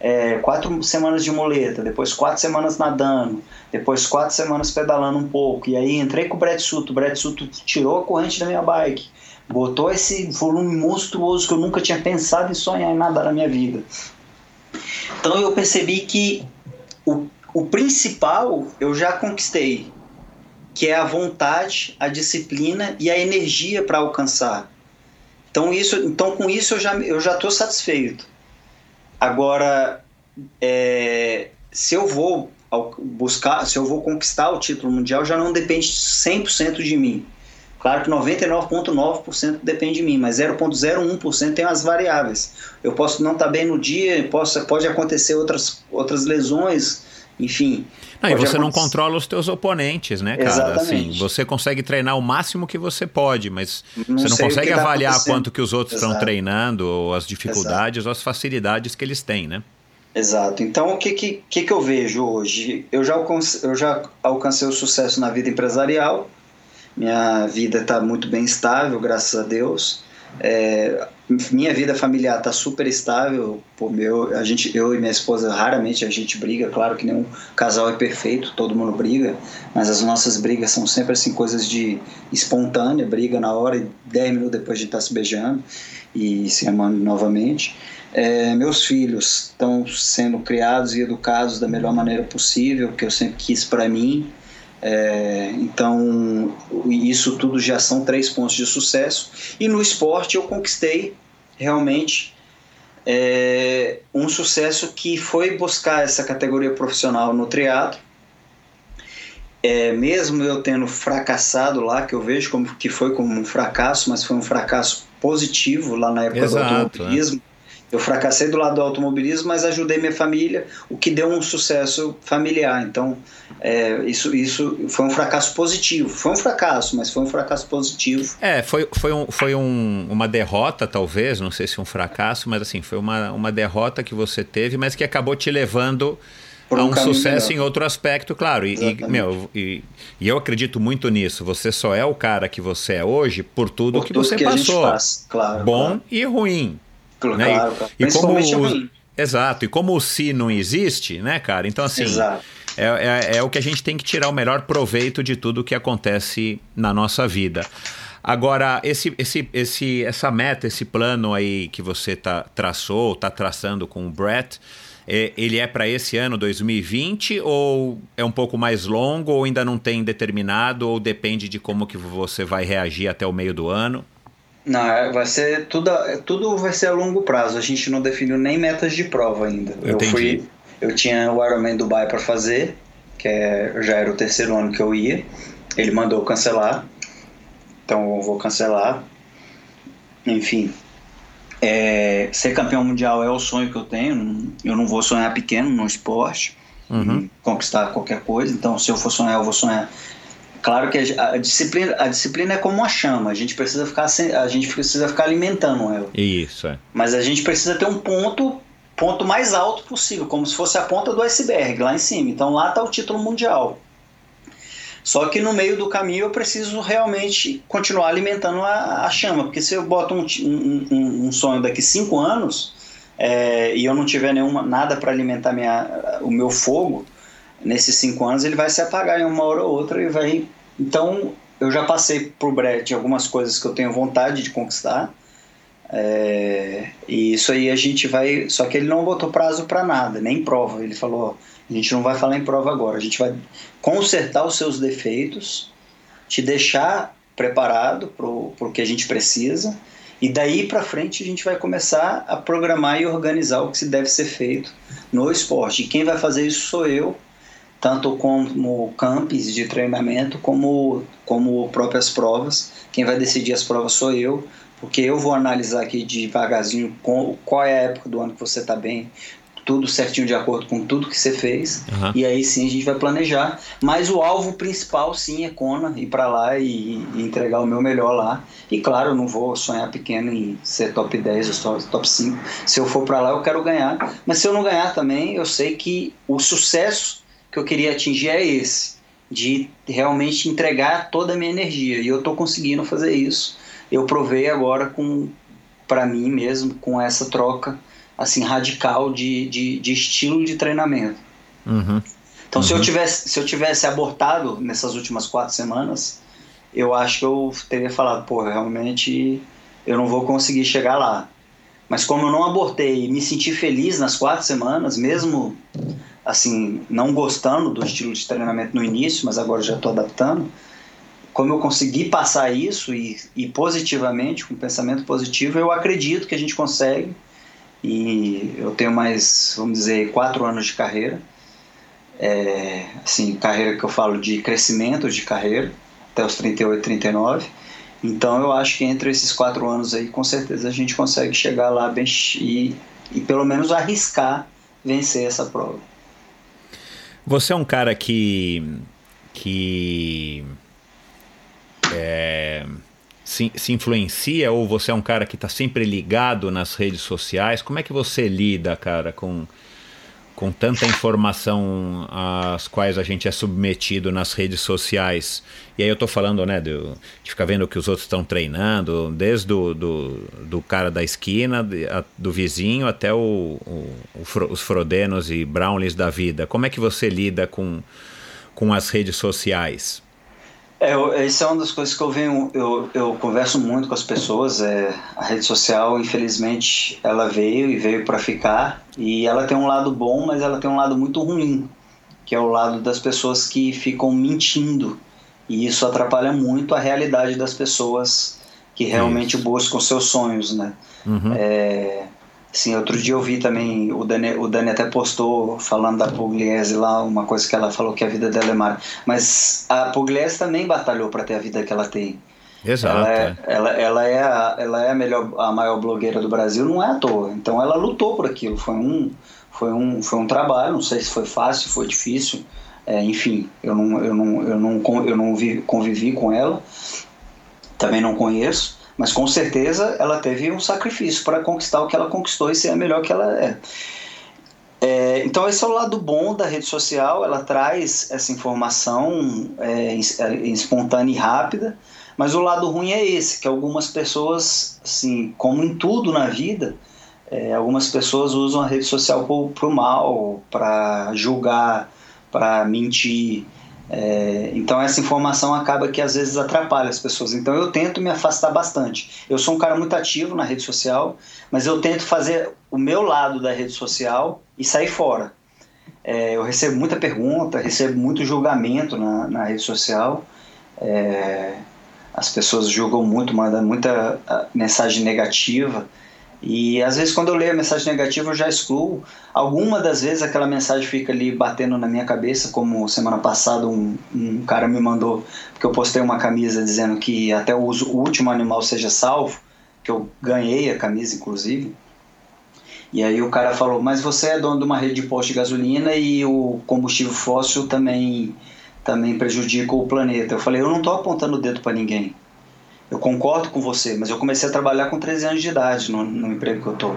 é, quatro semanas de muleta, depois quatro semanas nadando, depois quatro semanas pedalando um pouco, e aí entrei com o Brett Suto, o Brett Suto tirou a corrente da minha bike, botou esse volume monstruoso que eu nunca tinha pensado em sonhar em nadar na minha vida. Então eu percebi que o, o principal eu já conquistei, que é a vontade, a disciplina e a energia para alcançar. Então isso, então com isso eu já eu já estou satisfeito. Agora, é, se eu vou buscar, se eu vou conquistar o título mundial, já não depende 100% de mim. Claro que 99,9% depende de mim, mas 0,01% tem as variáveis. Eu posso não estar bem no dia, posso, pode acontecer outras, outras lesões, enfim. Não, e você não acontecer- controla os teus oponentes, né, cara? Exatamente. Assim, você consegue treinar o máximo que você pode, mas Não você não consegue tá avaliar quanto que os outros estão Exato. treinando, ou as dificuldades, ou as facilidades que eles têm, né? Exato. Então, o que, que, que, que eu vejo hoje? Eu já, alcance, eu já alcancei o sucesso na vida empresarial, minha vida está muito bem estável, graças a Deus. É, minha vida familiar está super estável. Pô, meu, a gente, eu e minha esposa raramente a gente briga. Claro que nenhum casal é perfeito, todo mundo briga, mas as nossas brigas são sempre assim coisas de espontânea, briga na hora e 10 minutos depois de estar se beijando e se amando novamente. É, meus filhos estão sendo criados e educados da melhor maneira possível, que eu sempre quis para mim. É, então, isso tudo já são três pontos de sucesso. E no esporte eu conquistei realmente é, um sucesso que foi buscar essa categoria profissional no triatlo. É, mesmo eu tendo fracassado lá, que eu vejo como que foi como um fracasso, mas foi um fracasso positivo lá na época Exato, do automobilismo. Eu fracassei do lado do automobilismo, mas ajudei minha família, o que deu um sucesso familiar. Então, é, isso, isso foi um fracasso positivo. Foi um fracasso, mas foi um fracasso positivo. É, foi, foi, um, foi um, uma derrota, talvez, não sei se um fracasso, mas assim, foi uma, uma derrota que você teve, mas que acabou te levando Por a um um sucesso melhor. em outro aspecto, claro. E, e, meu, e, e eu acredito muito nisso. Você só é o cara que você é hoje por tudo Por que tudo você que passou. faz, claro, Bom claro. e ruim. Claro, né? claro, E- como os- ruim. Exato. E como o si não existe, né, cara? Então, assim, Exato. É, é, é o que a gente tem que tirar o melhor proveito de tudo que acontece na nossa vida. Agora, esse, esse, esse, essa meta, esse plano aí que você tá, traçou, tá traçando com o Brett, é, ele é para esse ano 2020 ou é um pouco mais longo ou ainda não tem determinado ou depende de como que você vai reagir até o meio do ano? Não, é- vai ser tudo, tudo vai ser a longo prazo. A gente não definiu nem metas de prova ainda. Eu Entendi. fui, eu tinha o Ironman Dubai para fazer, que é, já era o terceiro ano que eu ia. Ele mandou cancelar, então eu vou cancelar. Enfim, é, ser campeão mundial é o sonho que eu tenho. Eu não vou sonhar pequeno no esporte, Uhum. conquistar qualquer coisa. Então, se eu for sonhar, eu vou sonhar. Claro que a, disciplina, a disciplina é como uma chama. A gente precisa ficar, a gente precisa ficar alimentando ela. Isso, é. Mas a gente precisa ter um ponto, ponto mais alto possível, como se fosse a ponta do iceberg lá em cima. Então lá está o título mundial. Só que no meio do caminho eu preciso realmente continuar alimentando a, a chama, porque se eu boto um, um- um sonho daqui cinco anos é, e eu não tiver nenhuma, nada para alimentar minha, o meu fogo, nesses cinco anos ele vai se apagar em uma hora ou outra e vai. Então eu já passei por Brett algumas coisas que eu tenho vontade de conquistar. É, e isso aí a gente vai. Só que ele não botou prazo para nada, nem prova. Ele falou: a gente não vai falar em prova agora, a gente vai consertar os seus defeitos, te deixar preparado para o que a gente precisa, e daí para frente a gente vai começar a programar e organizar o que se deve ser feito no esporte. E quem vai fazer isso sou eu, tanto como campos de treinamento, como, como próprias provas. Quem vai decidir as provas sou eu porque eu vou analisar aqui devagarzinho com- qual é a época do ano que você está bem, tudo certinho de acordo com tudo que você fez. Aham. E aí sim a gente vai planejar. Mas o alvo principal sim é Kona, ir pra lá e, e entregar o meu melhor lá. E claro, eu não vou sonhar pequeno em ser top 10 ou top 5. Se eu for pra lá, eu quero ganhar. Mas se eu não ganhar também, eu sei que o sucesso que eu queria atingir é esse. De realmente entregar toda a minha energia. E eu tô conseguindo fazer isso. Eu provei agora com para mim mesmo com essa troca assim radical de, de, de estilo de treinamento. Uhum. Então, se, eu Uhum. tivesse, se eu tivesse abortado nessas últimas quatro semanas, eu acho que eu teria falado, pô, realmente eu não vou conseguir chegar lá. Mas como eu não abortei e me senti feliz nas quatro semanas, mesmo assim, não gostando do estilo de treinamento no início, mas agora já estou adaptando, como eu consegui passar isso e, e positivamente, com pensamento positivo, eu acredito que a gente consegue. E eu tenho mais, vamos dizer, quatro anos de carreira é, assim, carreira que eu falo de crescimento de carreira, até os 38, 39. Então eu acho que entre esses quatro anos aí, com certeza a gente consegue chegar lá bem e, e pelo menos arriscar vencer essa prova. Você é um cara que. que. É, se, se influencia ou você é um cara que está sempre ligado nas redes sociais? Como é que você lida, cara, com, com tanta informação às quais a gente é submetido nas redes sociais? E aí eu tô falando, né, do- de ficar vendo o que os outros estão treinando, desde do, do, do cara da esquina, de- a- do vizinho, até o, o- o os frodenos e brownleys da vida. Como é que você lida com, com as redes sociais? É, eu, essa é uma das coisas que eu venho, eu, eu converso muito com as pessoas. É, a rede social, infelizmente, ela veio e veio para ficar. E ela tem um lado bom, mas ela tem um lado muito ruim, que é o lado das pessoas que ficam mentindo. E isso atrapalha muito a realidade das pessoas que realmente buscam seus sonhos, né? Uhum. É, sim, outro dia eu vi também, o Dani, o Dani até postou falando da Pugliese lá, uma coisa que ela falou que a vida dela é mara. Mas a Pugliese também batalhou para ter a vida que ela tem. Exato. Ela é. é, ela, ela é, a, ela é a, melhor, a maior blogueira do Brasil, não é à toa. Então ela lutou por aquilo. Foi um, foi um, foi um trabalho, não sei se foi fácil, foi difícil. É, enfim, eu não, eu não, eu não, eu não vi, convivi com ela, também não conheço, mas com certeza ela teve um sacrifício para conquistar o que ela conquistou e ser a melhor que ela é. É, então esse é o lado bom da rede social, ela traz essa informação é, é, espontânea e rápida, mas o lado ruim é esse, que algumas pessoas, assim, como em tudo na vida, é, algumas pessoas usam a rede social para o mal, para julgar, para mentir. É, então essa informação acaba que às vezes atrapalha as pessoas. Então eu tento me afastar bastante. Eu sou um cara muito ativo na rede social, mas eu tento fazer o meu lado da rede social e sair fora. É, eu recebo muita pergunta, recebo muito julgamento na, na rede social. É, as pessoas julgam muito, mandam muita ah, mensagem negativa. E às vezes quando eu leio a mensagem negativa eu já excluo. Alguma das vezes aquela mensagem fica ali batendo na minha cabeça, como semana passada um, um cara me mandou, porque eu postei uma camisa dizendo que até o, o último animal seja salvo, que eu ganhei a camisa inclusive. E aí o cara falou, mas você é dono de uma rede de posto de gasolina e o combustível fóssil também, também prejudica o planeta. Eu falei, eu não estou apontando o dedo para ninguém. Eu concordo com você, mas eu comecei a trabalhar com 13 anos de idade no, no emprego que eu tô.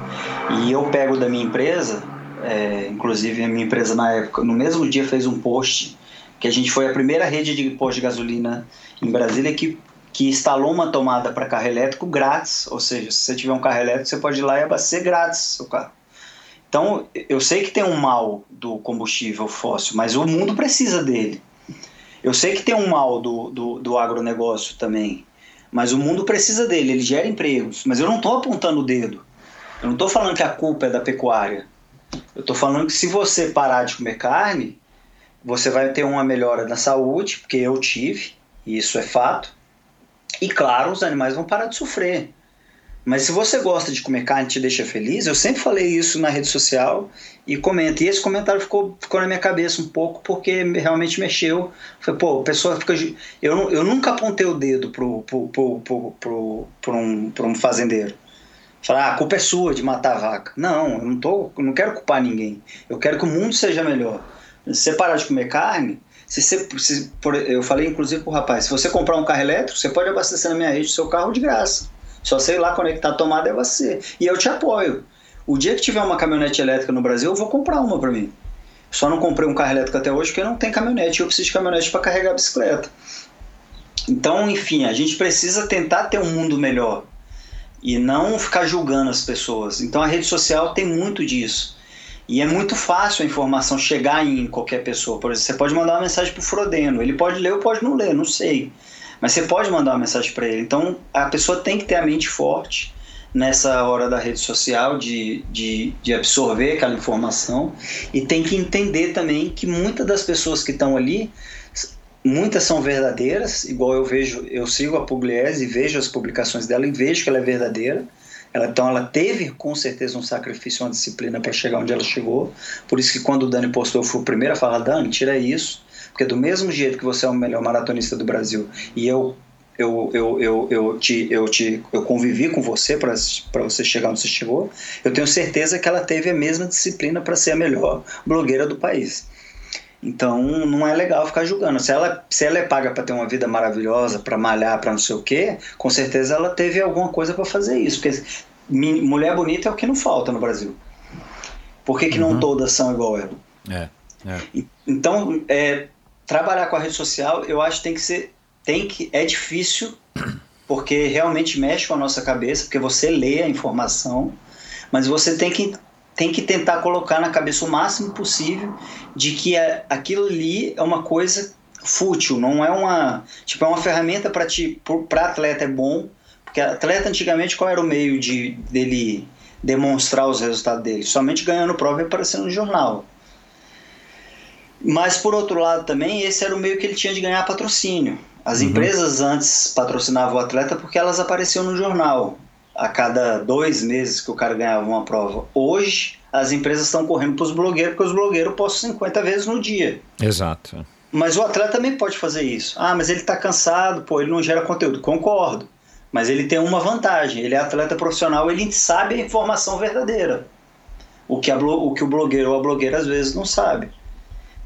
E eu pego da minha empresa, é, inclusive a minha empresa na época, no mesmo dia fez um post que a gente foi a primeira rede de posto de gasolina em Brasília que, que instalou uma tomada para carro elétrico grátis. Ou seja, se você tiver um carro elétrico, você pode ir lá e abastecer grátis seu carro. Então, eu sei que tem um mal do combustível fóssil, mas o mundo precisa dele. Eu sei que tem um mal do, do, do agronegócio também, mas o mundo precisa dele, ele gera empregos. Mas eu não estou apontando o dedo. Eu não estou falando que a culpa é da pecuária. Eu estou falando que se você parar de comer carne, você vai ter uma melhora na saúde, porque eu tive, e isso é fato. E claro, os animais vão parar de sofrer. Mas se você gosta de comer carne te deixa feliz, eu sempre falei isso na rede social e comento. E esse comentário ficou, ficou na minha cabeça um pouco porque realmente mexeu. Falei, pô, a pessoa fica. Eu, eu nunca apontei o dedo pro, pro, pro, pro, pro, pro um, pro um fazendeiro. Falar, ah, a culpa é sua de matar a vaca. Não, eu não, tô, não quero culpar ninguém. Eu quero que o mundo seja melhor. Se você parar de comer carne, se você, se, por, eu falei inclusive pro rapaz, se você comprar um carro elétrico, você pode abastecer na minha rede o seu carro de graça. Só sei lá conectar a tomada é você. E eu te apoio. O dia que tiver uma caminhonete elétrica no Brasil, eu vou comprar uma para mim. Só não comprei um carro elétrico até hoje porque não tem caminhonete. Eu preciso de caminhonete para carregar a bicicleta. Então, enfim, a gente precisa tentar ter um mundo melhor e não ficar julgando as pessoas. Então, a rede social tem muito disso. E é muito fácil a informação chegar em qualquer pessoa. Por exemplo, você pode mandar uma mensagem para o Frodeno. Ele pode ler ou pode não ler, não sei. Mas você pode mandar uma mensagem para ele. Então, a pessoa tem que ter a mente forte nessa hora da rede social de, de, de absorver aquela informação e tem que entender também que muitas das pessoas que estão ali muitas são verdadeiras, igual eu vejo, eu sigo a Pugliese e vejo as publicações dela e vejo que ela é verdadeira. Ela, então ela teve com certeza um sacrifício, uma disciplina para chegar onde ela chegou. Por isso que quando o Dani postou, eu fui o primeiro a falar, Dani, tira isso, porque do mesmo jeito que você é o melhor maratonista do Brasil e eu eu, eu, eu, eu, te, eu, te, eu convivi com você para você chegar onde você chegou, eu tenho certeza que ela teve a mesma disciplina para ser a melhor blogueira do país. Então não é legal ficar julgando. Se ela, se ela é paga para ter uma vida maravilhosa, para malhar, para não sei o quê, com certeza ela teve alguma coisa para fazer isso. Porque mulher bonita é o que não falta no Brasil. Por que, que uhum. não todas são igual ela? É, é. Então, é, trabalhar com a rede social, eu acho que tem que ser tem que é difícil porque realmente mexe com a nossa cabeça, porque você lê a informação, mas você tem que tem que tentar colocar na cabeça o máximo possível de que é, aquilo ali é uma coisa fútil, não é uma tipo é uma ferramenta para para atleta é bom, porque atleta antigamente qual era o meio de dele demonstrar os resultados dele? Somente ganhando prova e aparecendo no jornal. Mas por outro lado também esse era o meio que ele tinha de ganhar patrocínio. As uhum. empresas antes patrocinavam o atleta porque elas apareciam no jornal a cada dois meses que o cara ganhava uma prova. Hoje, as empresas estão correndo para os blogueiros, porque os blogueiros postam 50 vezes no dia. Exato. Mas o atleta também pode fazer isso. Ah, mas ele está cansado, pô, ele não gera conteúdo. Concordo. Mas ele tem uma vantagem. Ele é atleta profissional, ele sabe a informação verdadeira. O que, a, o, que o blogueiro ou a blogueira às vezes não sabe.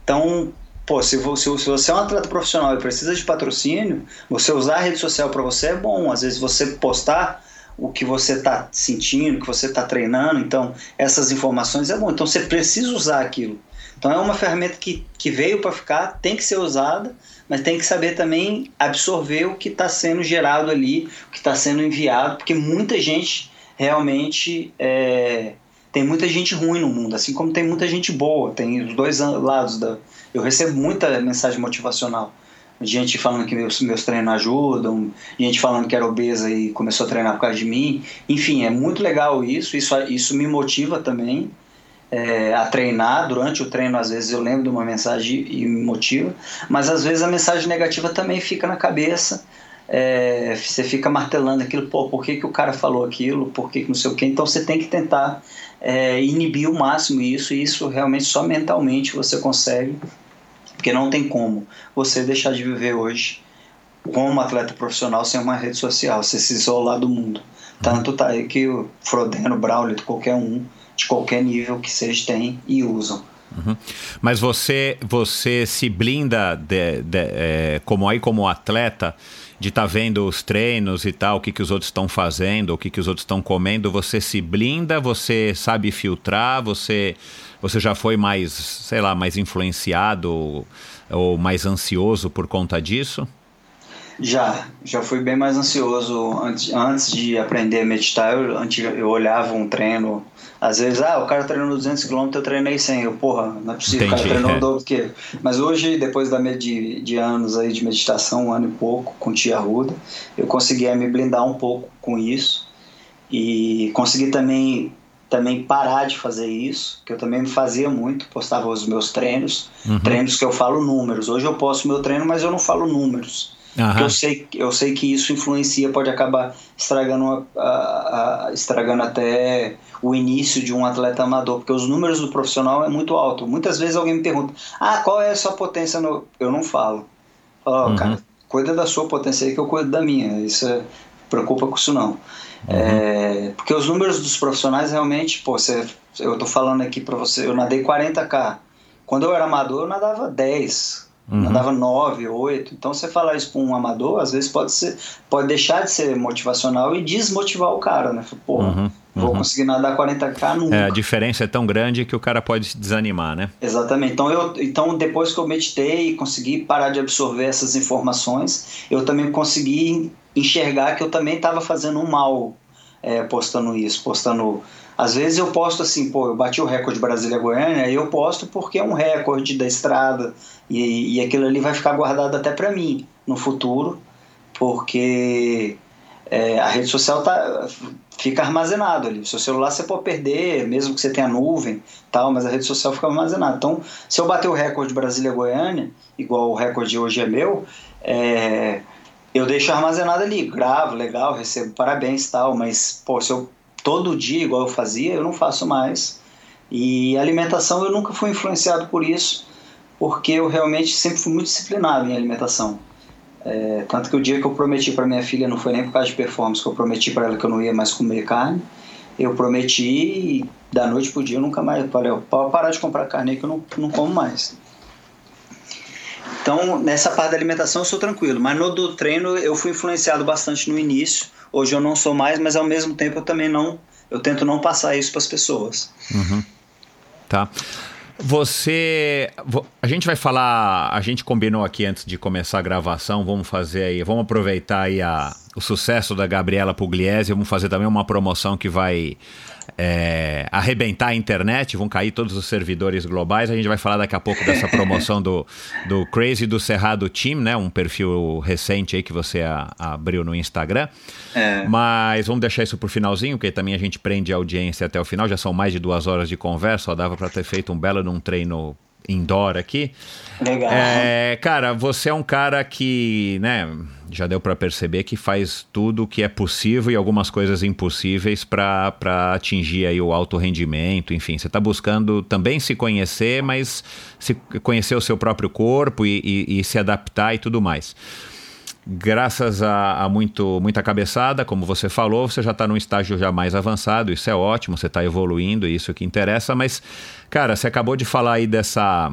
Então, pô, se você, se você é um atleta profissional e precisa de patrocínio, você usar a rede social para você é bom. Às vezes você postar o que você está sentindo, o que você está treinando, então essas informações é bom. Então você precisa usar aquilo. Então é uma ferramenta que, que veio para ficar, tem que ser usada, mas tem que saber também absorver o que está sendo gerado ali, o que está sendo enviado, porque muita gente realmente é, tem muita gente ruim no mundo, assim como tem muita gente boa, tem os dois lados da. Eu recebo muita mensagem motivacional. Gente falando que meus, meus treinos ajudam, gente falando que era obesa e começou a treinar por causa de mim. Enfim, é muito legal isso, isso, isso me motiva também é, a treinar. Durante o treino, às vezes eu lembro de uma mensagem e me motiva, mas às vezes a mensagem negativa também fica na cabeça é, você fica martelando aquilo, pô, por que, que o cara falou aquilo, por que, que não sei o que, então você tem que tentar é, inibir o máximo isso, e isso realmente só mentalmente você consegue, porque não tem como você deixar de viver hoje como atleta profissional sem uma rede social, você se isolar do mundo. Tanto tá aí que o Frodeno, Braulio, qualquer um, de qualquer nível que seja, tem e usam. Uhum. Mas você, você se blinda de, de, é, como aí como atleta de estar tá vendo os treinos e tal, o que, que os outros estão fazendo, o que, que os outros estão comendo, você se blinda, você sabe filtrar, você, você já foi mais, sei lá, mais influenciado ou mais ansioso por conta disso? Já, já fui bem mais ansioso antes, antes de aprender a meditar. Eu, eu olhava um treino, às vezes, ah, o cara treinou 200 km, eu treinei 100. Eu, porra, não é possível, Entendi, o cara treinou é. o dobro que ele. Mas hoje, depois da, de, de anos aí de meditação, um ano e pouco, com Tia Ruda, eu consegui me blindar um pouco com isso e consegui também também parar de fazer isso, que eu também fazia muito, postava os meus treinos, uhum. treinos que eu falo números. Hoje eu posto meu treino, mas eu não falo números. Uhum. Eu, sei, eu sei que isso influencia, pode acabar estragando, a, a, estragando até o início de um atleta amador, porque os números do profissional é muito alto. Muitas vezes alguém me pergunta: ah, qual é a sua potência? No... Eu não falo. Falo, oh, uhum. cara, cuida da sua potência aí que eu cuido da minha. Isso é, preocupa com isso não. É, porque os números dos profissionais realmente, pô, você, eu tô falando aqui para você, eu nadei 40k. Quando eu era amador, eu nadava 10, Uhum. nadava 9, 8. Então você falar isso para um amador, às vezes pode ser, pode deixar de ser motivacional e desmotivar o cara, né? Fala, Pô, Uhum, vou uhum. conseguir nadar 40k nunca. É, a diferença é tão grande que o cara pode se desanimar, né? Exatamente. Então, eu, então, depois que eu meditei e consegui parar de absorver essas informações, eu também consegui enxergar que eu também estava fazendo um mal é, postando isso, postando. Às vezes eu posto assim, pô, eu bati o recorde Brasília-Goiânia, eu posto porque é um recorde da estrada e, e aquilo ali vai ficar guardado até para mim no futuro, porque é, a rede social tá, fica armazenado ali. O seu celular você pode perder, mesmo que você tenha nuvem, tal, mas a rede social fica armazenada. Então, se eu bater o recorde Brasília-Goiânia, igual o recorde hoje é meu, é, eu deixo armazenado ali, gravo, legal, recebo parabéns tal, mas pô, se eu todo dia igual eu fazia, eu não faço mais. E alimentação eu nunca fui influenciado por isso, porque eu realmente sempre fui muito disciplinado em alimentação. É, tanto que o dia que eu prometi para minha filha não foi nem por causa de performance, que eu prometi para ela que eu não ia mais comer carne. Eu prometi e da noite pro dia eu nunca mais. Falei, pode parar de comprar carne que eu não, não como mais. Então, nessa parte da alimentação eu sou tranquilo, mas no do treino eu fui influenciado bastante no início. Hoje eu não sou mais, mas ao mesmo tempo eu também não. Eu tento não passar isso para as pessoas. Tá. Você. vo- A gente vai falar. A gente combinou aqui antes de começar a gravação. Vamos fazer aí. Vamos aproveitar aí a, o sucesso da Gabriela Pugliese. Vamos fazer também uma promoção que vai é, arrebentar a internet. Vão cair todos os servidores globais. A gente vai falar daqui a pouco dessa promoção do, do Crazy do Cerrado Team, né? Um perfil recente aí que você a- abriu no Instagram. É. Mas vamos deixar isso pro finalzinho, porque também a gente prende a audiência até o final. Já são mais de duas horas de conversa, só dava para ter feito um belo num treino indoor aqui. Legal. É, cara, você é um cara que, né, já deu para perceber que faz tudo o que é possível e algumas coisas impossíveis para atingir aí o alto rendimento, enfim, você está buscando também se conhecer, mas se conhecer o seu próprio corpo e, e- e se adaptar e tudo mais. Graças a, a muito, muita cabeçada, como você falou, você já está num estágio já mais avançado, isso é ótimo, você está evoluindo, isso que interessa, mas, cara, você acabou de falar aí dessa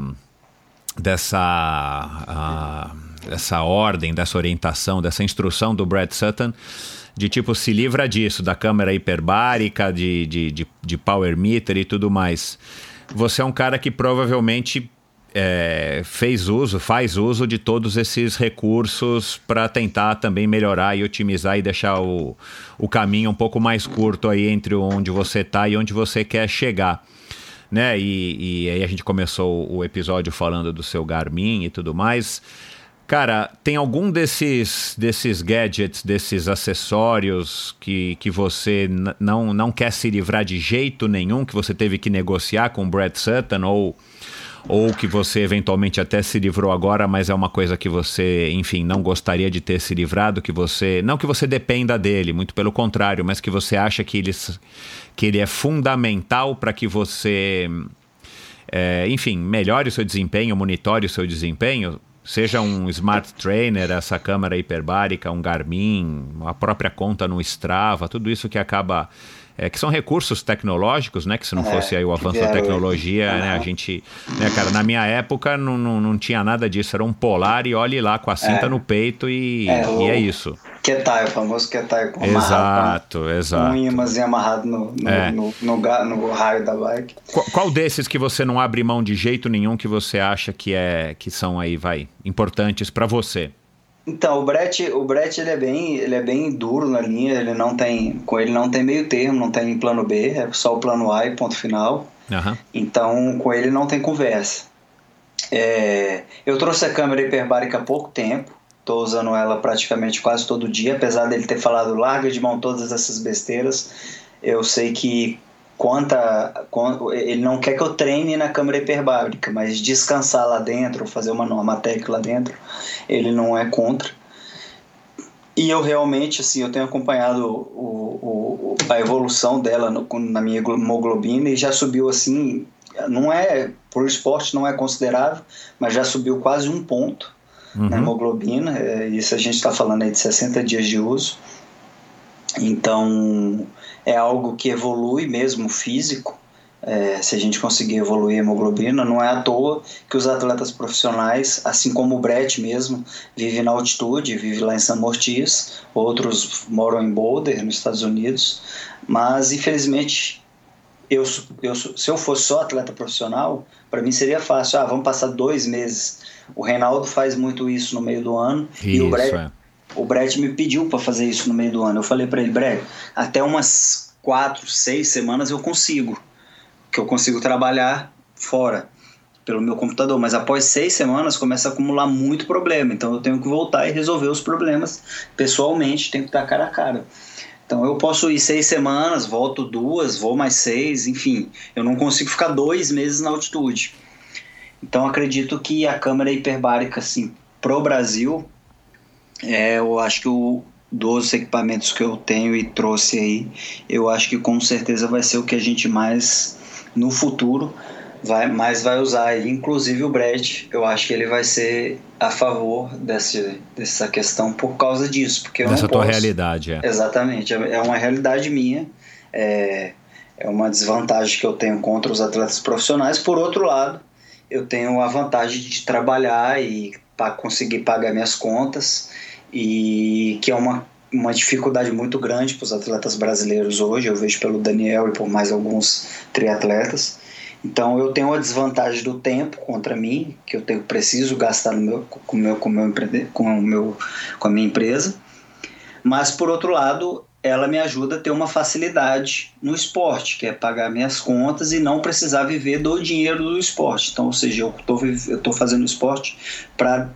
dessa ah, dessa ordem, dessa orientação, dessa instrução do Brad Sutton de tipo se livra disso, da câmera hiperbárica, de, de, de, de power meter e tudo mais. Você é um cara que provavelmente é, fez uso, faz uso de todos esses recursos para tentar também melhorar e otimizar e deixar o, o caminho um pouco mais curto aí entre onde você está e onde você quer chegar né? E, e aí a gente começou o episódio falando do seu Garmin e tudo mais. Cara, tem algum desses, desses gadgets, desses acessórios que, que você não, não quer se livrar de jeito nenhum, que você teve que negociar com o Brad Sutton, ou, ou que você eventualmente até se livrou agora, mas é uma coisa que você, enfim, não gostaria de ter se livrado, que você. Não que você dependa dele, muito pelo contrário, mas que você acha que ele, que ele é fundamental para que você é, enfim, melhore o seu desempenho, monitore o seu desempenho, seja um smart trainer, essa câmera hiperbárica, um Garmin, a própria conta no Strava, tudo isso que acaba é, que são recursos tecnológicos, né? Que se não É, fosse aí o avanço da tecnologia, né? A gente, né, cara, na minha época não, não, não tinha nada disso, era um polar e olhe lá com a cinta É. no peito e É, e o- é isso. Ketai, o famoso Ketai com amarrado Exato, um exato. imãzinho amarrado no, no, É. no, no raio da bike. Qual, qual desses que você não abre mão de jeito nenhum que você acha que é que são aí, vai, importantes para você? Então, o Brett, o Brett ele é bem, ele é bem duro na linha, ele não tem, com ele não tem meio termo, não tem plano B, é só o plano A e ponto final. Aham. Então, com ele não tem conversa. É, eu trouxe a câmera hiperbárica há pouco tempo, estou usando ela praticamente quase todo dia, apesar dele ter falado larga de mão todas essas besteiras. Eu sei que quan- ele não quer que eu treine na câmera hiperbárica, mas descansar lá dentro, fazer uma normatec lá dentro, ele não é contra. E eu realmente, assim, eu tenho acompanhado o, o- a evolução dela no- na minha hemoglobina e já subiu, assim, não é, por esporte não é considerável, mas já subiu quase um ponto na Uhum. hemoglobina. É, isso a gente está falando aí de 60 dias de uso. Então é algo que evolui mesmo físico. É, se a gente conseguir evoluir a hemoglobina, não é à toa que os atletas profissionais, assim como o Brett mesmo, vive na altitude, vive lá em São Mortis, outros moram em Boulder, nos Estados Unidos, mas infelizmente eu, eu, se eu fosse só atleta profissional, para mim seria fácil. Ah, vamos passar dois meses. O Reinaldo faz muito isso no meio do ano Isso, e o Brett, é. O Brett me pediu para fazer isso no meio do ano. Eu falei para ele, Brett, até umas quatro, seis semanas eu consigo, que eu consigo trabalhar fora pelo meu computador, mas após seis semanas começa a acumular muito problema, então eu tenho que voltar e resolver os problemas pessoalmente, tenho que estar cara a cara. Então eu posso ir seis semanas, volto duas, vou mais seis, enfim, eu não consigo ficar dois meses na altitude. Então acredito que a câmera hiperbárica, assim, pro Brasil, é, eu acho que o dos equipamentos que eu tenho e trouxe aí, eu acho que com certeza vai ser o que a gente mais no futuro vai mais vai usar. Inclusive o Brad, eu acho que ele vai ser a favor desse, dessa questão por causa disso, porque eu Dessa não tua posso- realidade, é. Exatamente, é é uma realidade minha, é, é uma desvantagem que eu tenho contra os atletas profissionais. Por outro lado, eu tenho a vantagem de trabalhar e para conseguir pagar minhas contas, e que é uma, uma dificuldade muito grande para os atletas brasileiros hoje. Eu vejo pelo Daniel e por mais alguns triatletas. Então eu tenho a desvantagem do tempo contra mim, que eu tenho preciso gastar no meu, com, meu, com, meu, com, meu, com a minha empresa. Mas por outro lado, ela me ajuda a ter uma facilidade no esporte, que é pagar minhas contas e não precisar viver do dinheiro do esporte. Então, ou seja, eu estou fazendo esporte para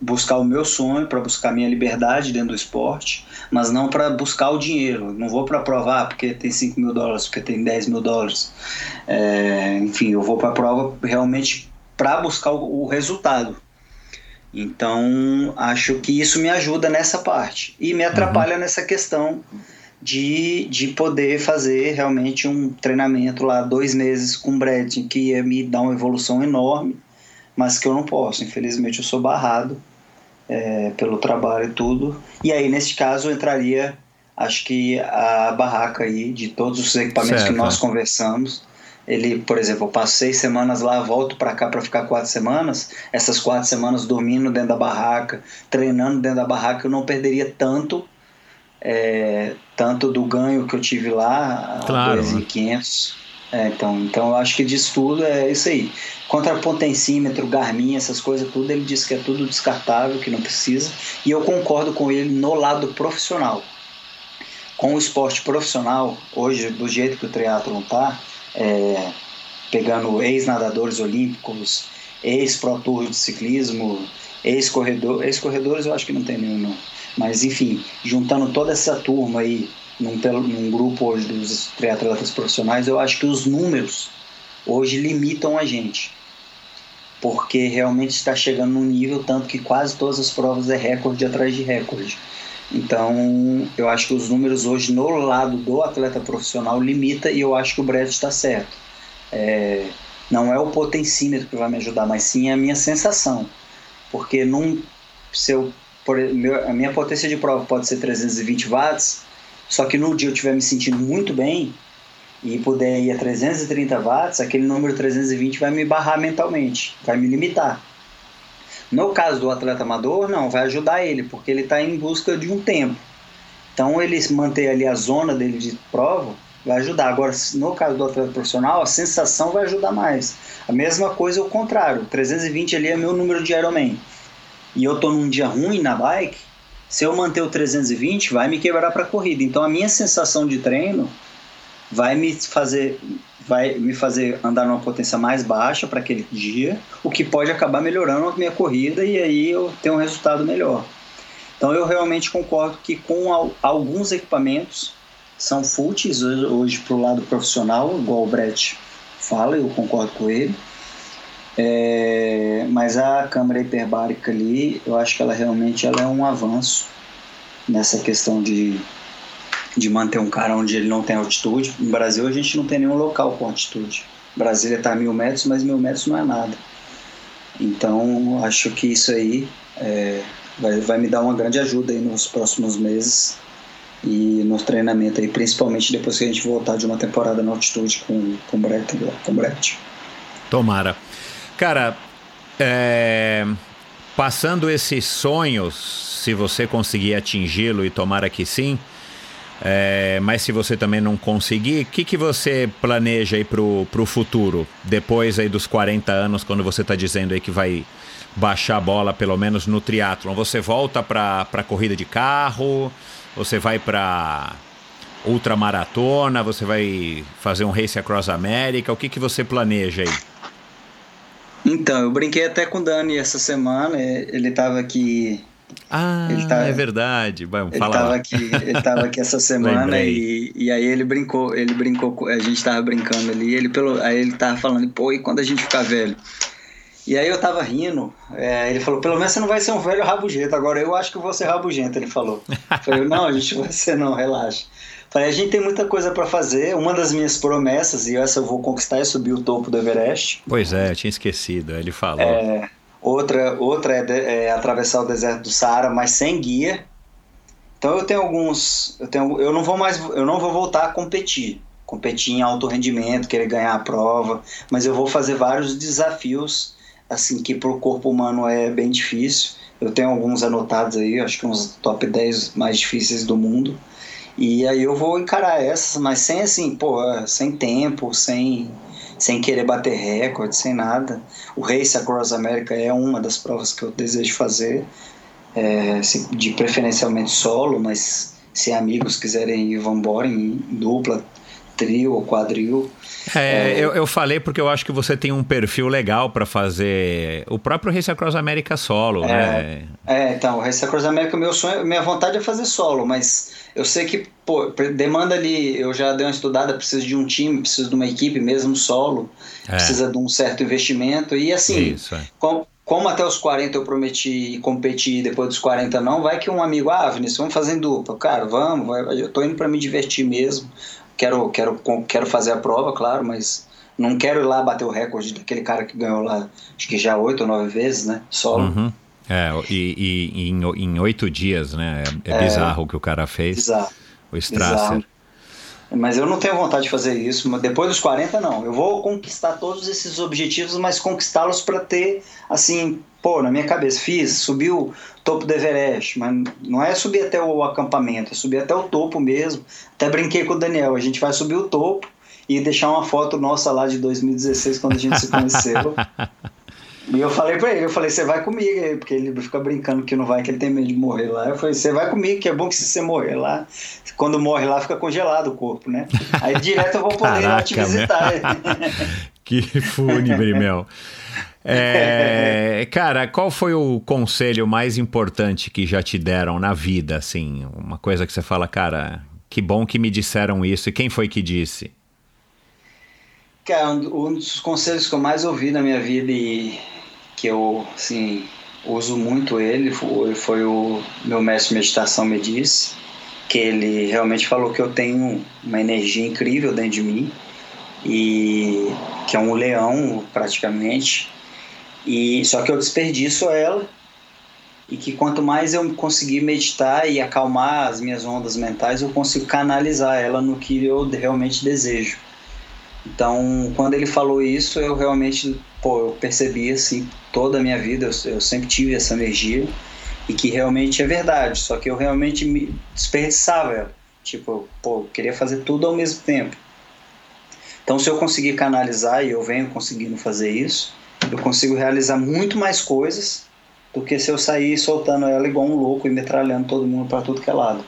buscar o meu sonho, para buscar minha liberdade dentro do esporte, mas não para buscar o dinheiro. Não vou para provar porque tem 5 mil dólares, porque tem 10 mil dólares. É, enfim, eu vou para a prova realmente para buscar o, o resultado. Então, acho que isso me ajuda nessa parte. E me atrapalha nessa questão de, de poder fazer realmente um treinamento lá, dois meses com o Brad, que ia me dar uma evolução enorme, mas que eu não posso. Infelizmente, eu sou barrado é, pelo trabalho e tudo. E aí, nesse caso, entraria, acho que a barraca aí de todos os equipamentos Certo. que nós conversamos. Ele, por exemplo, eu passo seis semanas lá, volto para cá para ficar quatro semanas. Essas quatro semanas dormindo dentro da barraca, treinando dentro da barraca, eu não perderia tanto, é, tanto do ganho que eu tive lá, Claro, a 2.500. É, então, então eu acho que disso tudo é isso aí. Contrapotencímetro, Garmin, essas coisas tudo, ele diz que é tudo descartável, que não precisa. E eu concordo com ele no lado profissional. Com o esporte profissional, hoje, do jeito que o triatlon tá, é, pegando ex-nadadores olímpicos, ex-pro tour de ciclismo, ex-corredor, ex-corredores eu acho que não tem nenhum, não. Mas enfim, juntando toda essa turma aí num, num grupo hoje dos triatletas profissionais, eu acho que os números hoje limitam a gente. Porque realmente está chegando num nível tanto que quase todas as provas é recorde atrás de recorde. Então, eu acho que os números hoje no lado do atleta profissional limita e eu acho que o Brett está certo. É, não é o potencímetro que vai me ajudar, mas sim a minha sensação. Porque num, se eu, por, meu, a minha potência de prova pode ser 320 watts, só que no dia eu estiver me sentindo muito bem e puder ir a 330 watts, aquele número 320 vai me barrar mentalmente, vai me limitar. No caso do atleta amador, não, vai ajudar ele, porque ele está em busca de um tempo. Então, ele manter ali a zona dele de prova vai ajudar. Agora, no caso do atleta profissional, a sensação vai ajudar mais. A mesma coisa, o contrário. 320 ali é meu número de Ironman. E eu tô num dia ruim na bike, se eu manter o 320, vai me quebrar para corrida. Então, a minha sensação de treino vai me fazer vai me fazer andar numa potência mais baixa para aquele dia, o que pode acabar melhorando a minha corrida e aí eu tenho um resultado melhor. Então eu realmente concordo que com al- alguns equipamentos são fúteis hoje para o lado profissional, igual o Brett fala, eu concordo com ele. É, mas a câmera hiperbárica ali, eu acho que ela realmente ela é um avanço nessa questão de de manter um cara onde ele não tem altitude. No Brasil a gente não tem nenhum local com altitude. Brasília está a mil metros, mas mil metros não é nada. Então acho que isso aí é, vai, vai me dar uma grande ajuda aí nos próximos meses e no treinamento aí, principalmente depois que a gente voltar de uma temporada na altitude com, com Brett. Com Brett. Tomara. Cara, é, passando esses sonhos, se você conseguir atingi-lo e tomara que sim, é, mas se você também não conseguir, o que, que você planeja aí pro, pro futuro? Depois aí dos 40 anos, quando você está dizendo aí que vai baixar a bola, pelo menos no triatlon, você volta para corrida de carro? Você vai para ultramaratona? Você vai fazer um Race Across America? O que, que você planeja aí? Então, eu brinquei até com o Dani essa semana. Ele estava aqui ah, tá, é verdade. Vamos ele estava aqui, ele tava aqui essa <laughs> semana e, e aí ele brincou, ele brincou, a gente estava brincando ali, ele pelo, aí ele tava falando, pô, e quando a gente ficar velho? E aí eu tava rindo, é, ele falou, pelo menos você não vai ser um velho rabugento, agora eu acho que eu vou ser rabugento, ele falou. Eu falei, não, a gente vai ser não, relaxa. Falei, a gente tem muita coisa para fazer. Uma das minhas promessas, e essa eu vou conquistar, é subir o topo do Everest. Pois é, eu tinha esquecido, ele falou. É, outra outra é, de, é, atravessar o deserto do Saara, mas sem guia. Então eu tenho alguns, eu tenho, eu não vou mais, eu não vou voltar a competir, competir em alto rendimento, querer ganhar a prova, mas eu vou fazer vários desafios assim que para o corpo humano é bem difícil. Eu tenho alguns anotados aí, acho que uns top 10 mais difíceis do mundo. E aí eu vou encarar essas, mas sem assim, pô, sem tempo, sem sem querer bater recorde, sem nada. O Race Across America é uma das provas que eu desejo fazer, é, de preferencialmente solo, mas se amigos quiserem ir, vão embora em dupla, trio ou quadril. É, é, eu, eu falei porque eu acho que você tem um perfil legal para fazer o próprio Race Across America solo, é, né? É, então, o Race Across America, meu sonho, minha vontade é fazer solo, mas eu sei que, pô, demanda ali, eu já dei uma estudada, preciso de um time, preciso de uma equipe mesmo solo, é. precisa de um certo investimento, e assim, Isso, é. com, como até os 40 eu prometi competir depois dos 40 não, vai que um amigo, ah, Vinícius, vamos fazer em dupla. Cara, vamos, vai, eu tô indo para me divertir mesmo quero, quero, quero fazer a prova, claro, mas não quero ir lá bater o recorde daquele cara que ganhou lá, acho que já oito ou nove vezes, né? Solo. Uhum. É, e, e, em, em oito dias, né? É, é, bizarro o que o cara fez. Bizarro. O Strasser. Bizarro. Mas eu não tenho vontade de fazer isso. Depois dos 40, não. Eu vou conquistar todos esses objetivos, mas conquistá-los para ter, assim, pô, na minha cabeça, fiz, subi o topo do Everest, mas não é subir até o acampamento, é subir até o topo mesmo. Até brinquei com o Daniel, a gente vai subir o topo e deixar uma foto nossa lá de 2016, quando a gente se conheceu. <laughs> E eu falei pra ele, eu falei, você vai comigo aí, porque ele fica brincando que não vai, que ele tem medo de morrer lá. Eu falei, você vai comigo, que é bom que se você morrer lá, quando morre lá fica congelado o corpo, né? Aí direto eu vou poder Caraca, te visitar. <laughs> que fúnebre, meu. É, cara, qual foi o conselho mais importante que já te deram na vida, assim? Uma coisa que você fala, cara, que bom que me disseram isso. E quem foi que disse? Cara, um dos conselhos que eu mais ouvi na minha vida e que eu, assim, uso muito ele, foi, foi o meu mestre de meditação me disse, que ele realmente falou que eu tenho uma energia incrível dentro de mim e que é um leão praticamente e só que eu desperdiço ela e que quanto mais eu conseguir meditar e acalmar as minhas ondas mentais eu consigo canalizar ela no que eu realmente desejo então quando ele falou isso eu realmente pô, eu percebi assim toda a minha vida, eu, eu sempre tive essa energia e que realmente é verdade, só que eu realmente me desperdiçava ela. Tipo, pô, eu queria fazer tudo ao mesmo tempo. Então, se eu conseguir canalizar, e eu venho conseguindo fazer isso, eu consigo realizar muito mais coisas do que se eu sair soltando ela igual um louco e metralhando todo mundo para tudo que é lado.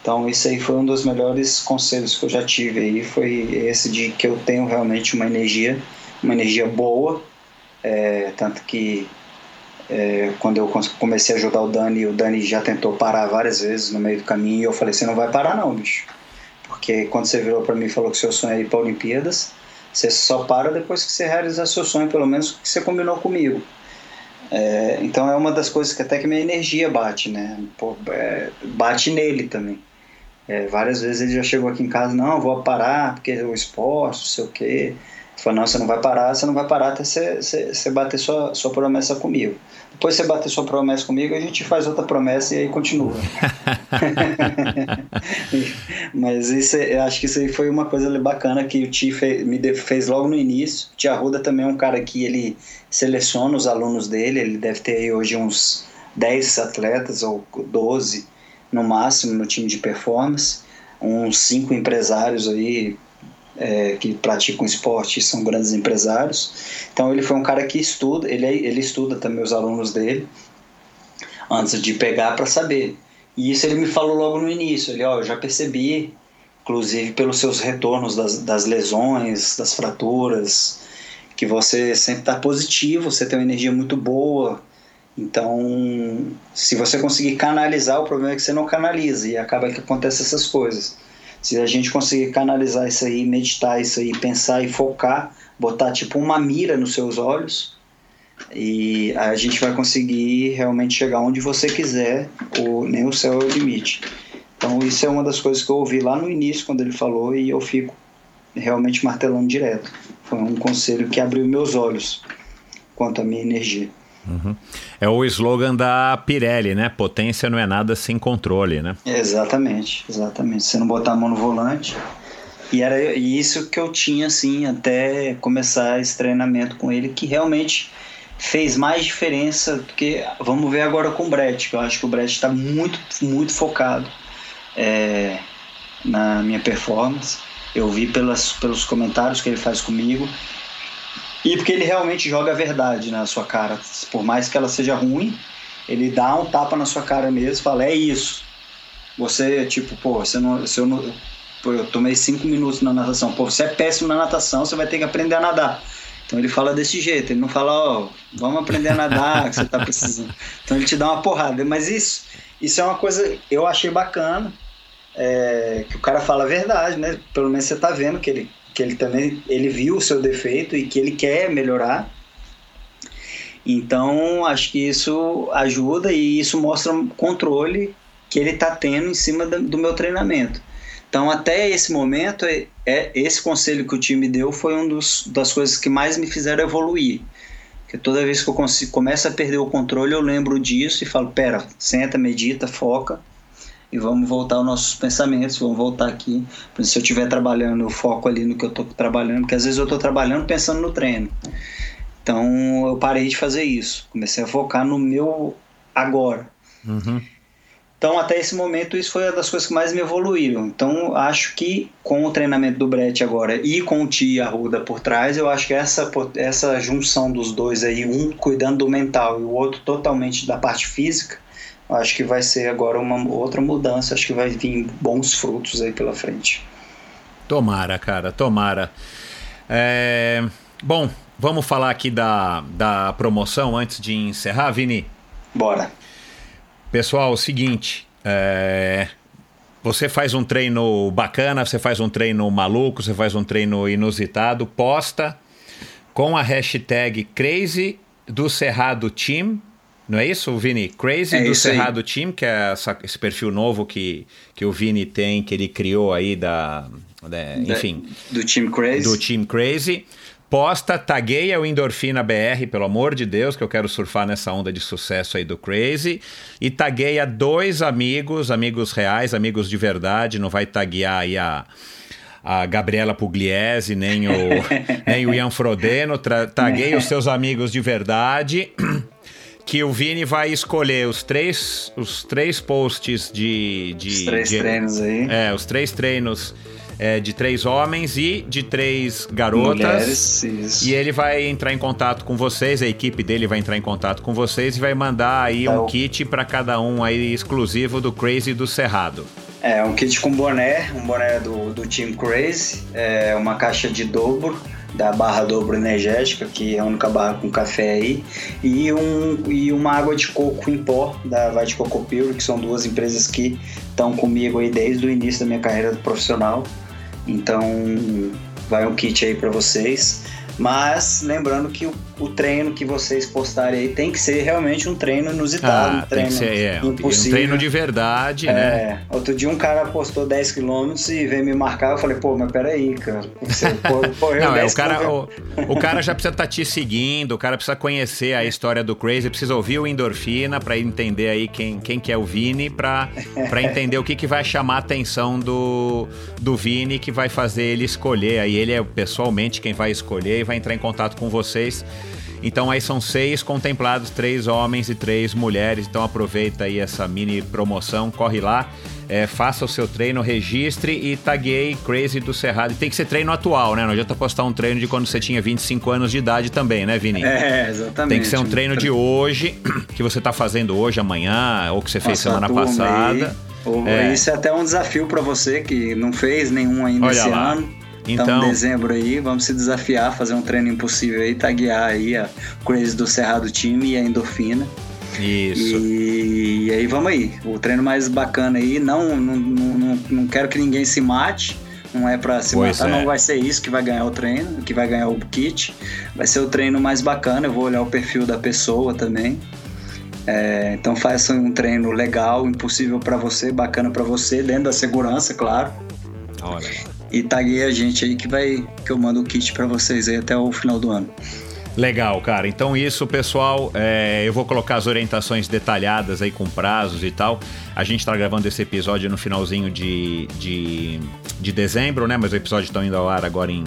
Então, isso aí foi um dos melhores conselhos que eu já tive aí, foi esse de que eu tenho realmente uma energia uma energia boa, é, tanto que é, quando eu comecei a ajudar o Dani, o Dani já tentou parar várias vezes no meio do caminho e eu falei: você não vai parar, não, bicho. Porque quando você virou para mim e falou que seu sonho é ir para Olimpíadas, você só para depois que você realizar seu sonho, pelo menos que você combinou comigo. É, então é uma das coisas que até que minha energia bate, né? Pô, é, bate nele também. É, várias vezes ele já chegou aqui em casa, não, vou parar porque o esporte, não sei o quê. Falou, não, você não vai parar, você não vai parar até você, você, você bater sua, sua promessa comigo. Depois você bater sua promessa comigo, a gente faz outra promessa e aí continua. <laughs> Mas isso, é- eu acho que isso aí foi uma coisa bacana que o Ti me fez logo no início. O Ti Arruda também é um cara que ele seleciona os alunos dele, ele deve ter aí hoje uns 10 atletas ou 12 no máximo no time de performance, uns 5 empresários aí é, que praticam esporte e são grandes empresários. Então ele foi um cara que estuda, ele, ele estuda também os alunos dele antes de pegar para saber. E isso ele me falou logo no início. Ele, ó, eu já percebi, inclusive pelos seus retornos das, das lesões, das fraturas, que você sempre está positivo, você tem uma energia muito boa. Então, se você conseguir canalizar, o problema é que você não canaliza e acaba que acontece essas coisas. Se a gente conseguir canalizar isso aí, meditar isso aí, pensar e focar, botar tipo uma mira nos seus olhos, e a gente vai conseguir realmente chegar onde você quiser, o, nem o céu é o limite. Então isso é uma das coisas que eu ouvi lá no início quando ele falou e eu fico realmente martelando direto. Foi um conselho que abriu meus olhos quanto à minha energia. É o slogan da Pirelli, né? Potência não é nada sem controle, né? Exatamente, exatamente. Você não botar a mão no volante. E era isso que eu tinha assim até começar esse treinamento com ele, que realmente fez mais diferença do que. Vamos ver agora com o Brett, que eu acho que o Brett está muito, muito focado é, na minha performance. Eu vi pelas, pelos comentários que ele faz comigo. E porque ele realmente joga a verdade na sua cara. Por mais que ela seja ruim, ele dá um tapa na sua cara mesmo e fala: é isso. Você, tipo, pô, você não, se eu, não, pô, eu tomei cinco minutos na natação. Pô, você é péssimo na natação, você vai ter que aprender a nadar. Então ele fala desse jeito, ele não fala, ó, vamos aprender a nadar, que você tá precisando. Então ele te dá uma porrada. Mas isso, isso é uma coisa eu achei bacana, é, que o cara fala a verdade, né? Pelo menos você tá vendo que ele, que ele também ele viu o seu defeito e que ele quer melhorar. Então acho que isso ajuda e isso mostra um controle que ele está tendo em cima do meu treinamento. Então, até esse momento, é, é- esse conselho que o time deu foi uma das coisas que mais me fizeram evoluir. Porque toda vez que eu começo a perder o controle, eu lembro disso e falo: pera, senta, medita, foca e vamos voltar aos nossos pensamentos, vamos voltar aqui. Se eu estiver trabalhando, eu foco ali no que eu estou trabalhando, porque às vezes eu estou trabalhando pensando no treino. Então, eu parei de fazer isso. Comecei a focar no meu agora. Então, até esse momento, isso foi uma das coisas que mais me evoluíram. Então, acho que com o treinamento do Brett agora e com o Tia Arruda por trás, eu acho que essa, essa junção dos dois aí, um cuidando do mental e o outro totalmente da parte física, acho que vai ser agora uma outra mudança. Acho que vai vir bons frutos aí pela frente. Tomara, cara, tomara. É, Bom, vamos falar aqui da, da promoção antes de encerrar, Vini? Bora. Pessoal, o seguinte, é, você faz um treino bacana, você faz um treino maluco, você faz um treino inusitado, posta com a hashtag Crazy do Cerrado Team, não é isso, Vini? Crazy É do isso aí. Cerrado Team, que é essa- esse perfil novo que, que o Vini tem, que ele criou aí da, da- enfim, Do time Crazy. do Team Crazy. Posta, tagueia o Endorfina BR, pelo amor de Deus, que eu quero surfar nessa onda de sucesso aí do Crazy. E tagueia dois amigos, amigos reais, amigos de verdade. Não vai taguear aí a, a Gabriela Pugliese, nem o, <laughs> nem o Ian Frodeno. Tagueia os seus amigos de verdade. Que o Vini vai escolher os três, os três posts de. de Os três de- treinos aí. é, os três treinos é, de três homens e de três garotas. Mulheres, isso. E ele vai entrar em contato com vocês, a equipe dele vai entrar em contato com vocês e vai mandar aí Tá um o- kit para cada um aí exclusivo do Crazy do Cerrado. É, um kit com boné, um boné do, do Team Crazy, é, uma caixa de dobro, da barra dobro energética, que é a única barra com café aí, e, um, e uma água de coco em pó, da Vai de Coco Pure, que são duas empresas que estão comigo aí desde o início da minha carreira profissional. Então, vai um kit aí para vocês. Mas lembrando que o, o treino que vocês postarem aí tem que ser realmente um treino inusitado, Ah, um treino ser é, um- um impossível. treino de verdade, né? É, outro dia um cara postou 10 km e veio me marcar, eu falei, pô, mas peraí, cara. Você <laughs> correu Não, é, 10 o cara, o, o cara já precisa estar te seguindo, o cara precisa conhecer a história do Crazy, precisa ouvir o Endorfina pra entender aí quem, quem que é o Vini, pra <laughs> entender o que, que vai chamar a atenção do, do Vini, que vai fazer ele escolher. Aí ele é pessoalmente quem vai escolher e vai entrar em contato com vocês. Então aí são seis contemplados, três homens e três mulheres. Então aproveita aí essa mini promoção, corre lá, é, faça o seu treino, registre e taguei Crazy do Cerrado. E tem que ser treino atual, né? Não adianta postar um treino de quando você tinha 25 anos de idade também, né, Vini? É, exatamente. Tem que ser um treino de hoje, <clears throat> que você tá fazendo hoje, amanhã, ou que você fez Nossa semana passada. aí. Ou- É. Isso é até um desafio pra você que não fez nenhum ainda Olha esse lá. ano. Então- Então, em dezembro aí, vamos se desafiar, fazer um treino impossível aí, taguear aí a Crazy do Cerrado Time e a endorfina. Isso. E, aí vamos aí. O treino mais bacana aí, não, não, não, não- quero que ninguém se mate. Não é pra se Pois matar, é. não vai ser isso que vai ganhar o treino, que vai ganhar o kit. Vai ser o treino mais bacana, eu vou olhar o perfil da pessoa também. É, então faça um treino legal, impossível pra você, bacana pra você, dentro da segurança, claro. Olha. E taguei a gente aí que vai que eu mando o kit pra vocês aí até o final do ano. Legal, cara. Então isso, pessoal, é, eu vou colocar as orientações detalhadas aí com prazos e tal. A gente tá gravando esse episódio no finalzinho de, de, de dezembro, né? Mas os episódios estão indo ao ar agora em,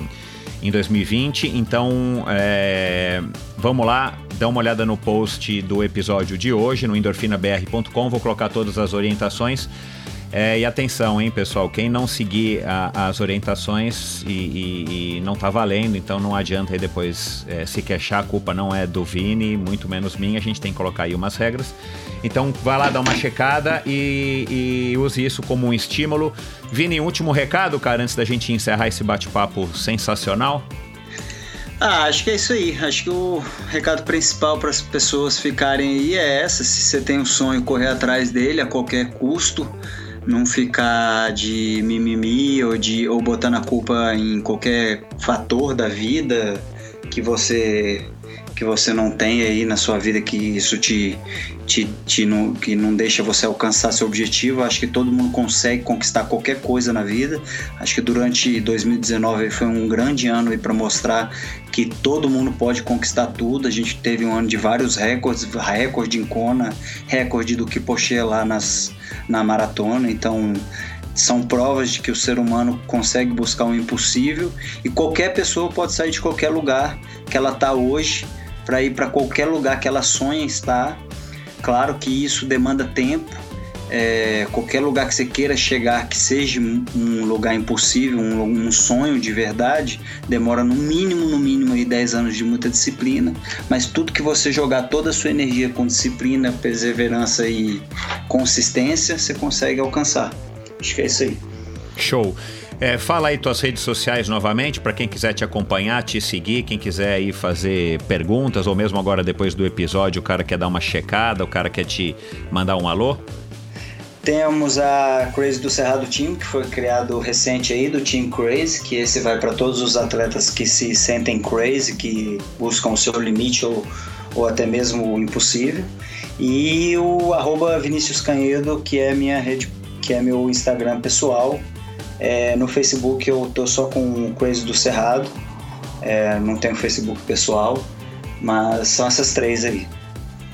em 2020. Então, é, vamos lá, dá uma olhada no post do episódio de hoje, no endorfinabr.com. Vou colocar todas as orientações. É, e atenção, hein, pessoal, quem não seguir a- as orientações e, e- e não tá valendo, então não adianta aí depois é, se queixar, a culpa não é do Vini, muito menos minha, a gente tem que colocar aí umas regras. Então vai lá dar uma checada e, e use isso como um estímulo. Vini, último recado, cara, antes da gente encerrar esse bate-papo sensacional. Ah, acho que é isso aí. Acho que o recado principal para as pessoas ficarem aí é essa: se você tem um sonho, correr atrás dele a qualquer custo. Não ficar de mimimi ou, de, ou botando a culpa em qualquer fator da vida que você que você não tem aí na sua vida que isso te, te, te não, que não deixa você alcançar seu objetivo. Acho que todo mundo consegue conquistar qualquer coisa na vida. Acho que durante 2019 foi um grande ano para mostrar que todo mundo pode conquistar tudo. A gente teve um ano de vários recordes, recorde em Kona, recorde do Kipoche lá nas, na maratona. Então são provas de que o ser humano consegue buscar o impossível e qualquer pessoa pode sair de qualquer lugar que ela está hoje para ir para qualquer lugar que ela sonha estar. Claro que isso demanda tempo. É, qualquer lugar que você queira chegar, que seja um lugar impossível, um, um, sonho de verdade, demora no mínimo, no mínimo aí 10 anos de muita disciplina. Mas tudo que você jogar toda a sua energia com disciplina, perseverança e consistência, você consegue alcançar. Acho que é isso aí. Show. É, fala aí tuas redes sociais novamente para quem quiser te acompanhar, te seguir, quem quiser aí fazer perguntas ou mesmo agora depois do episódio o cara quer dar uma checada, o cara quer te mandar um alô. Temos a Crazy do Cerrado Team, que foi criado recente aí do Team Crazy, que esse vai para todos os atletas que se sentem crazy, que buscam o seu limite ou, ou até mesmo o impossível. E o arroba Vinícius Canhedo, que é minha rede, que é meu Instagram pessoal. É, no Facebook eu tô só com o Crazy do Cerrado, é, não tenho Facebook pessoal, mas são essas três aí.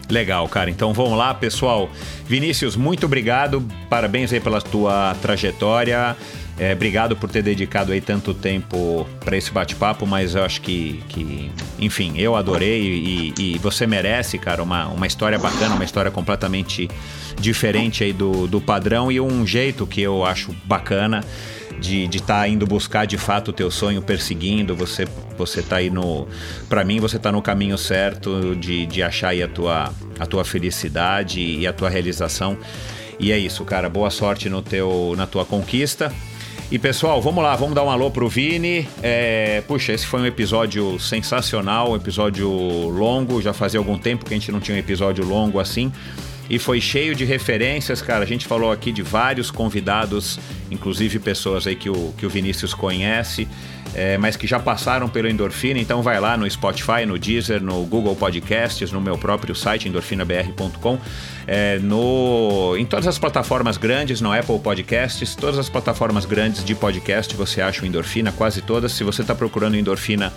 Legal, cara. Então vamos lá, pessoal. Vinícius, muito obrigado. Parabéns aí pela tua trajetória. É, obrigado por ter dedicado aí tanto tempo para esse bate-papo, mas eu acho que, que enfim, eu adorei e, e, você merece, cara, uma, uma história bacana, uma história completamente diferente aí do, do padrão e um jeito que eu acho bacana de estar tá indo buscar de fato o teu sonho, perseguindo, você você tá aí no para mim você tá no caminho certo de, de achar aí a tua a tua felicidade e a tua realização. E é isso, cara. Boa sorte no teu na tua conquista. E pessoal, vamos lá, vamos dar um alô pro Vini. É, puxa, esse foi um episódio sensacional, um episódio longo. Já fazia algum tempo que a gente não tinha um episódio longo assim e foi cheio de referências, cara. A gente falou aqui de vários convidados, inclusive pessoas aí que o, que o Vinícius conhece. É, mas que já passaram pelo Endorfina, então vai lá no Spotify, no Deezer, no Google Podcasts, no meu próprio site, endorfinabr.com, é, no, em todas as plataformas grandes, no Apple Podcasts, todas as plataformas grandes de podcast você acha o Endorfina, quase todas. Se você está procurando Endorfina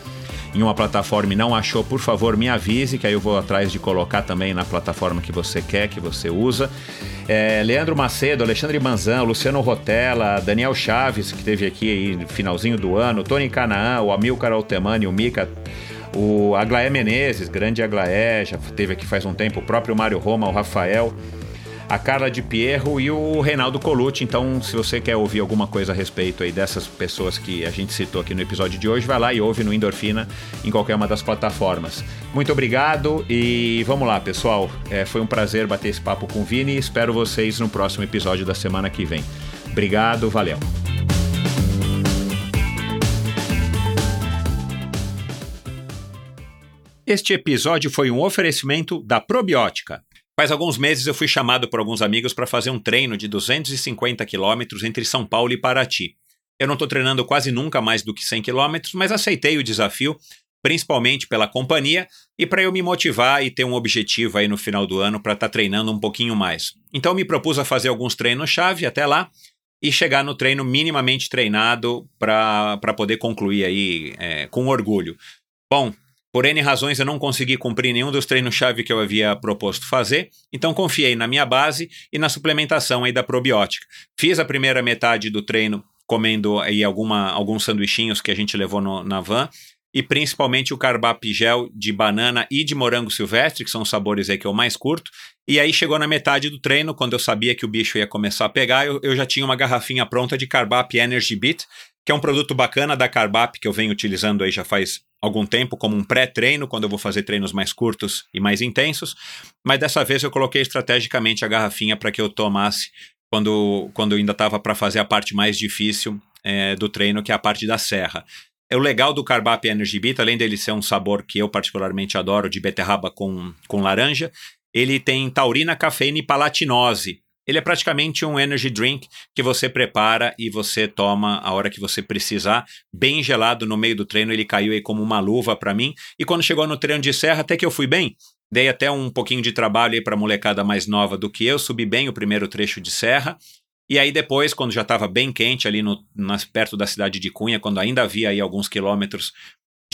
em uma plataforma e não achou, por favor, me avise, que aí eu vou atrás de colocar também na plataforma que você quer, que você usa. É, Leandro Macedo, Alexandre Manzan, Luciano Rotella, Daniel Chaves, que teve aqui no finalzinho do ano, Tony Canaã, o Amilcar Altemani, o Mica, o Aglaé Menezes, grande Aglaé, já teve aqui faz um tempo, o próprio Mário Roma, o Rafael a Carla de Pierro e o Reinaldo Colucci. Então, se você quer ouvir alguma coisa a respeito aí dessas pessoas que a gente citou aqui no episódio de hoje, vai lá e ouve no Endorfina em qualquer uma das plataformas. Muito obrigado e vamos lá, pessoal. É, foi um prazer bater esse papo com o Vini e espero vocês no próximo episódio da semana que vem. Obrigado, valeu. Este episódio foi um oferecimento da Probiótica. Faz alguns meses eu fui chamado por alguns amigos para fazer um treino de 250 quilômetros entre São Paulo e Paraty. Eu não estou treinando quase nunca mais do que 100 quilômetros, mas aceitei o desafio, principalmente pela companhia e para eu me motivar e ter um objetivo aí no final do ano para estar tá treinando um pouquinho mais. Então me propus a fazer alguns treinos-chave até lá e chegar no treino minimamente treinado para poder concluir aí é, com orgulho. Bom, por N razões eu não consegui cumprir nenhum dos treinos-chave que eu havia proposto fazer, então confiei na minha base e na suplementação aí da probiótica. Fiz a primeira metade do treino comendo aí alguma, alguns sanduichinhos que a gente levou no, na van, e principalmente o carbap gel de banana e de morango silvestre, que são os sabores aí que eu mais curto. E aí chegou na metade do treino, quando eu sabia que o bicho ia começar a pegar, eu, eu já tinha uma garrafinha pronta de carbap Energy Beat, que é um produto bacana da Carbap que eu venho utilizando aí já faz algum tempo como um pré-treino, quando eu vou fazer treinos mais curtos e mais intensos, mas dessa vez eu coloquei estrategicamente a garrafinha para que eu tomasse quando, quando eu ainda estava para fazer a parte mais difícil é, do treino, que é a parte da serra. É o legal do Carbap Energy Beat, além dele ser um sabor que eu particularmente adoro, de beterraba com, com laranja, ele tem taurina, cafeína e palatinose, ele é praticamente um energy drink que você prepara e você toma a hora que você precisar, bem gelado no meio do treino. Ele caiu aí como uma luva para mim. E quando chegou no treino de serra, até que eu fui bem. Dei até um pouquinho de trabalho aí para molecada mais nova do que eu, subi bem o primeiro trecho de serra. E aí depois, quando já estava bem quente ali no, nas, perto da cidade de Cunha, quando ainda havia aí alguns quilômetros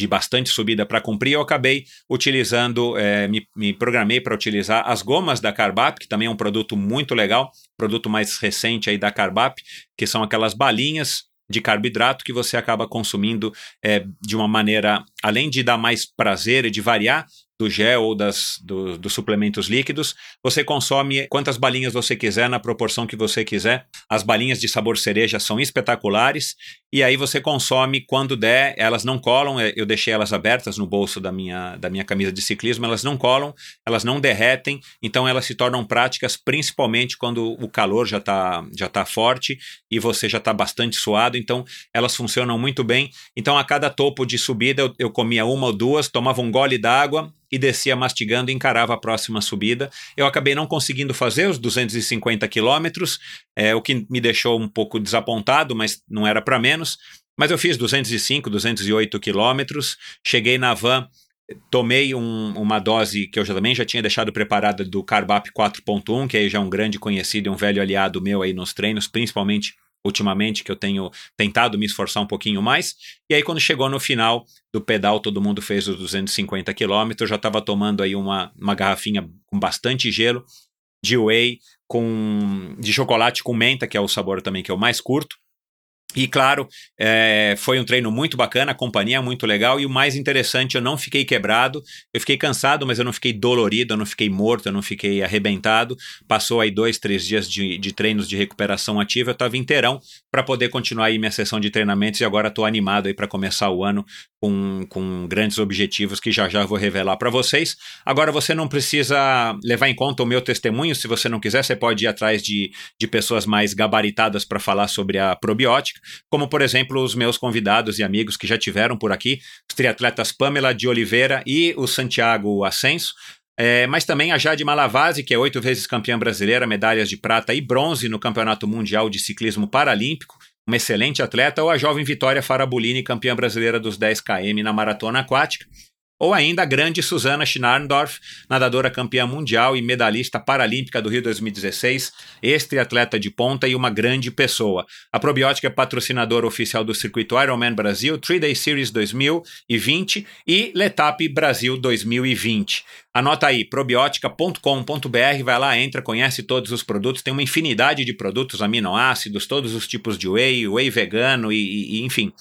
de bastante subida para cumprir, eu acabei utilizando, é, me, me, programei para utilizar as gomas da Carbap, que também é um produto muito legal, produto mais recente aí da Carbap, que são aquelas balinhas de carboidrato que você acaba consumindo é, de uma maneira, além de dar mais prazer e de variar, do gel ou das, do, dos suplementos líquidos. Você consome quantas balinhas você quiser, na proporção que você quiser. As balinhas de sabor cereja são espetaculares. E aí você consome quando der, elas não colam. É, eu deixei elas abertas no bolso da minha, da minha camisa de ciclismo, elas não colam, elas não derretem, então elas se tornam práticas principalmente quando o calor já está já tá forte e você já está bastante suado. Então elas funcionam muito bem. Então a cada topo de subida eu, eu comia uma ou duas, tomava um gole d'água e descia mastigando e encarava a próxima subida. Eu acabei não conseguindo fazer os 250 quilômetros, é, o que me deixou um pouco desapontado, mas não era para menos. Mas eu fiz 205, 208 quilômetros, cheguei na van, tomei um, uma dose que eu já, também já tinha deixado preparada do Carbap 4.1, que aí já é um grande conhecido e um velho aliado meu aí nos treinos, principalmente ultimamente que eu tenho tentado me esforçar um pouquinho mais. E aí, quando chegou no final do pedal, todo mundo fez os 250 quilômetros. Já estava tomando aí uma, uma garrafinha com bastante gelo de whey, com, de chocolate com menta, que é o sabor também que eu mais curto. E claro, é, foi um treino muito bacana, a companhia é muito legal e o mais interessante, eu não fiquei quebrado, eu fiquei cansado, mas eu não fiquei dolorido, eu não fiquei morto, eu não fiquei arrebentado. Passou aí dois, três dias de, de treinos de recuperação ativa, eu estava inteirão para poder continuar aí minha sessão de treinamentos e agora estou animado aí para começar o ano com, com grandes objetivos que já já vou revelar para vocês. Agora você não precisa levar em conta o meu testemunho, se você não quiser, você pode ir atrás de, de pessoas mais gabaritadas para falar sobre a probiótica, como por exemplo os meus convidados e amigos que já tiveram por aqui, os triatletas Pamela de Oliveira e o Santiago Ascenso. É, mas também a Jade Malavase, que é oito vezes campeã brasileira, medalhas de prata e bronze no Campeonato Mundial de Ciclismo Paralímpico, uma excelente atleta, ou a jovem Vitória Farabolini, campeã brasileira dos 10 km na maratona aquática, ou ainda a grande Susana Schnarndorf, nadadora campeã mundial e medalhista paralímpica do Rio 2016, ex-triatleta de ponta e uma grande pessoa. A Probiótica é patrocinadora oficial do circuito Ironman Brasil, 3-Day Series 2020 e Letap Brasil 2020. Anota aí, probiotica.com.br, vai lá, entra, conhece todos os produtos, tem uma infinidade de produtos, aminoácidos, todos os tipos de whey, whey vegano e, e enfim,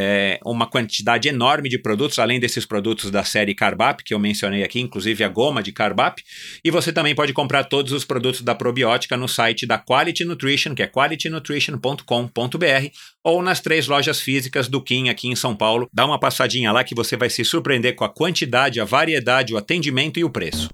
é, uma quantidade enorme de produtos, além desses produtos da série Carbap, que eu mencionei aqui, inclusive a goma de Carbap. E você também pode comprar todos os produtos da probiótica no site da Quality Nutrition, que é qualitynutrition.com.br, ou nas três lojas físicas do Kim aqui em São Paulo. Dá uma passadinha lá que você vai se surpreender com a quantidade, a variedade, o atendimento e o preço.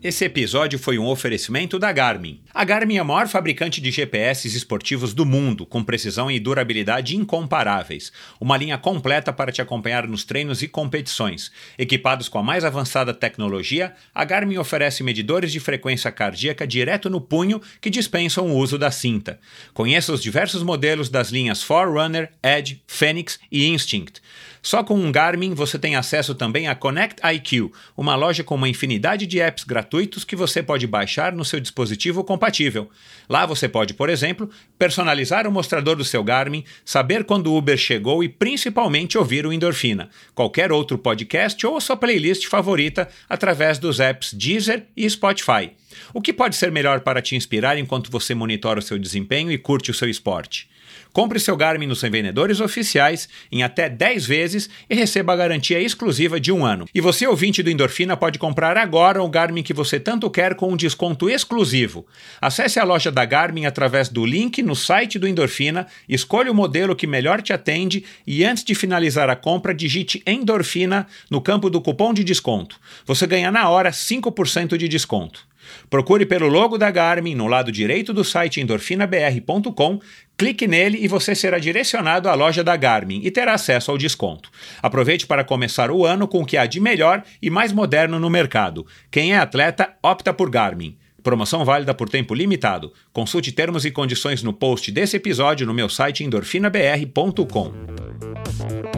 Esse episódio foi um oferecimento da Garmin. A Garmin é a maior fabricante de GPS esportivos do mundo, com precisão e durabilidade incomparáveis. Uma linha completa para te acompanhar nos treinos e competições. Equipados com a mais avançada tecnologia, a Garmin oferece medidores de frequência cardíaca direto no punho que dispensam o uso da cinta. Conheça os diversos modelos das linhas Forerunner, Edge, Phoenix e Instinct. Só com um Garmin você tem acesso também a Connect IQ, uma loja com uma infinidade de apps gratuitos que você pode baixar no seu dispositivo compatível. Lá você pode, por exemplo, personalizar o mostrador do seu Garmin, saber quando o Uber chegou e principalmente ouvir o Endorfina, qualquer outro podcast ou sua playlist favorita através dos apps Deezer e Spotify. O que pode ser melhor para te inspirar enquanto você monitora o seu desempenho e curte o seu esporte? Compre seu Garmin nos vendedores oficiais em até 10 vezes e receba a garantia exclusiva de um ano. E você, ouvinte do Endorfina, pode comprar agora o Garmin que você tanto quer com um desconto exclusivo. Acesse a loja da Garmin através do link no site do Endorfina, escolha o modelo que melhor te atende e antes de finalizar a compra, digite Endorfina no campo do cupom de desconto. Você ganha na hora 5% de desconto. Procure pelo logo da Garmin no lado direito do site endorfinabr.com, clique nele e você será direcionado à loja da Garmin e terá acesso ao desconto. Aproveite para começar o ano com o que há de melhor e mais moderno no mercado. Quem é atleta opta por Garmin. Promoção válida por tempo limitado. Consulte termos e condições no post desse episódio no meu site endorfinabr.com.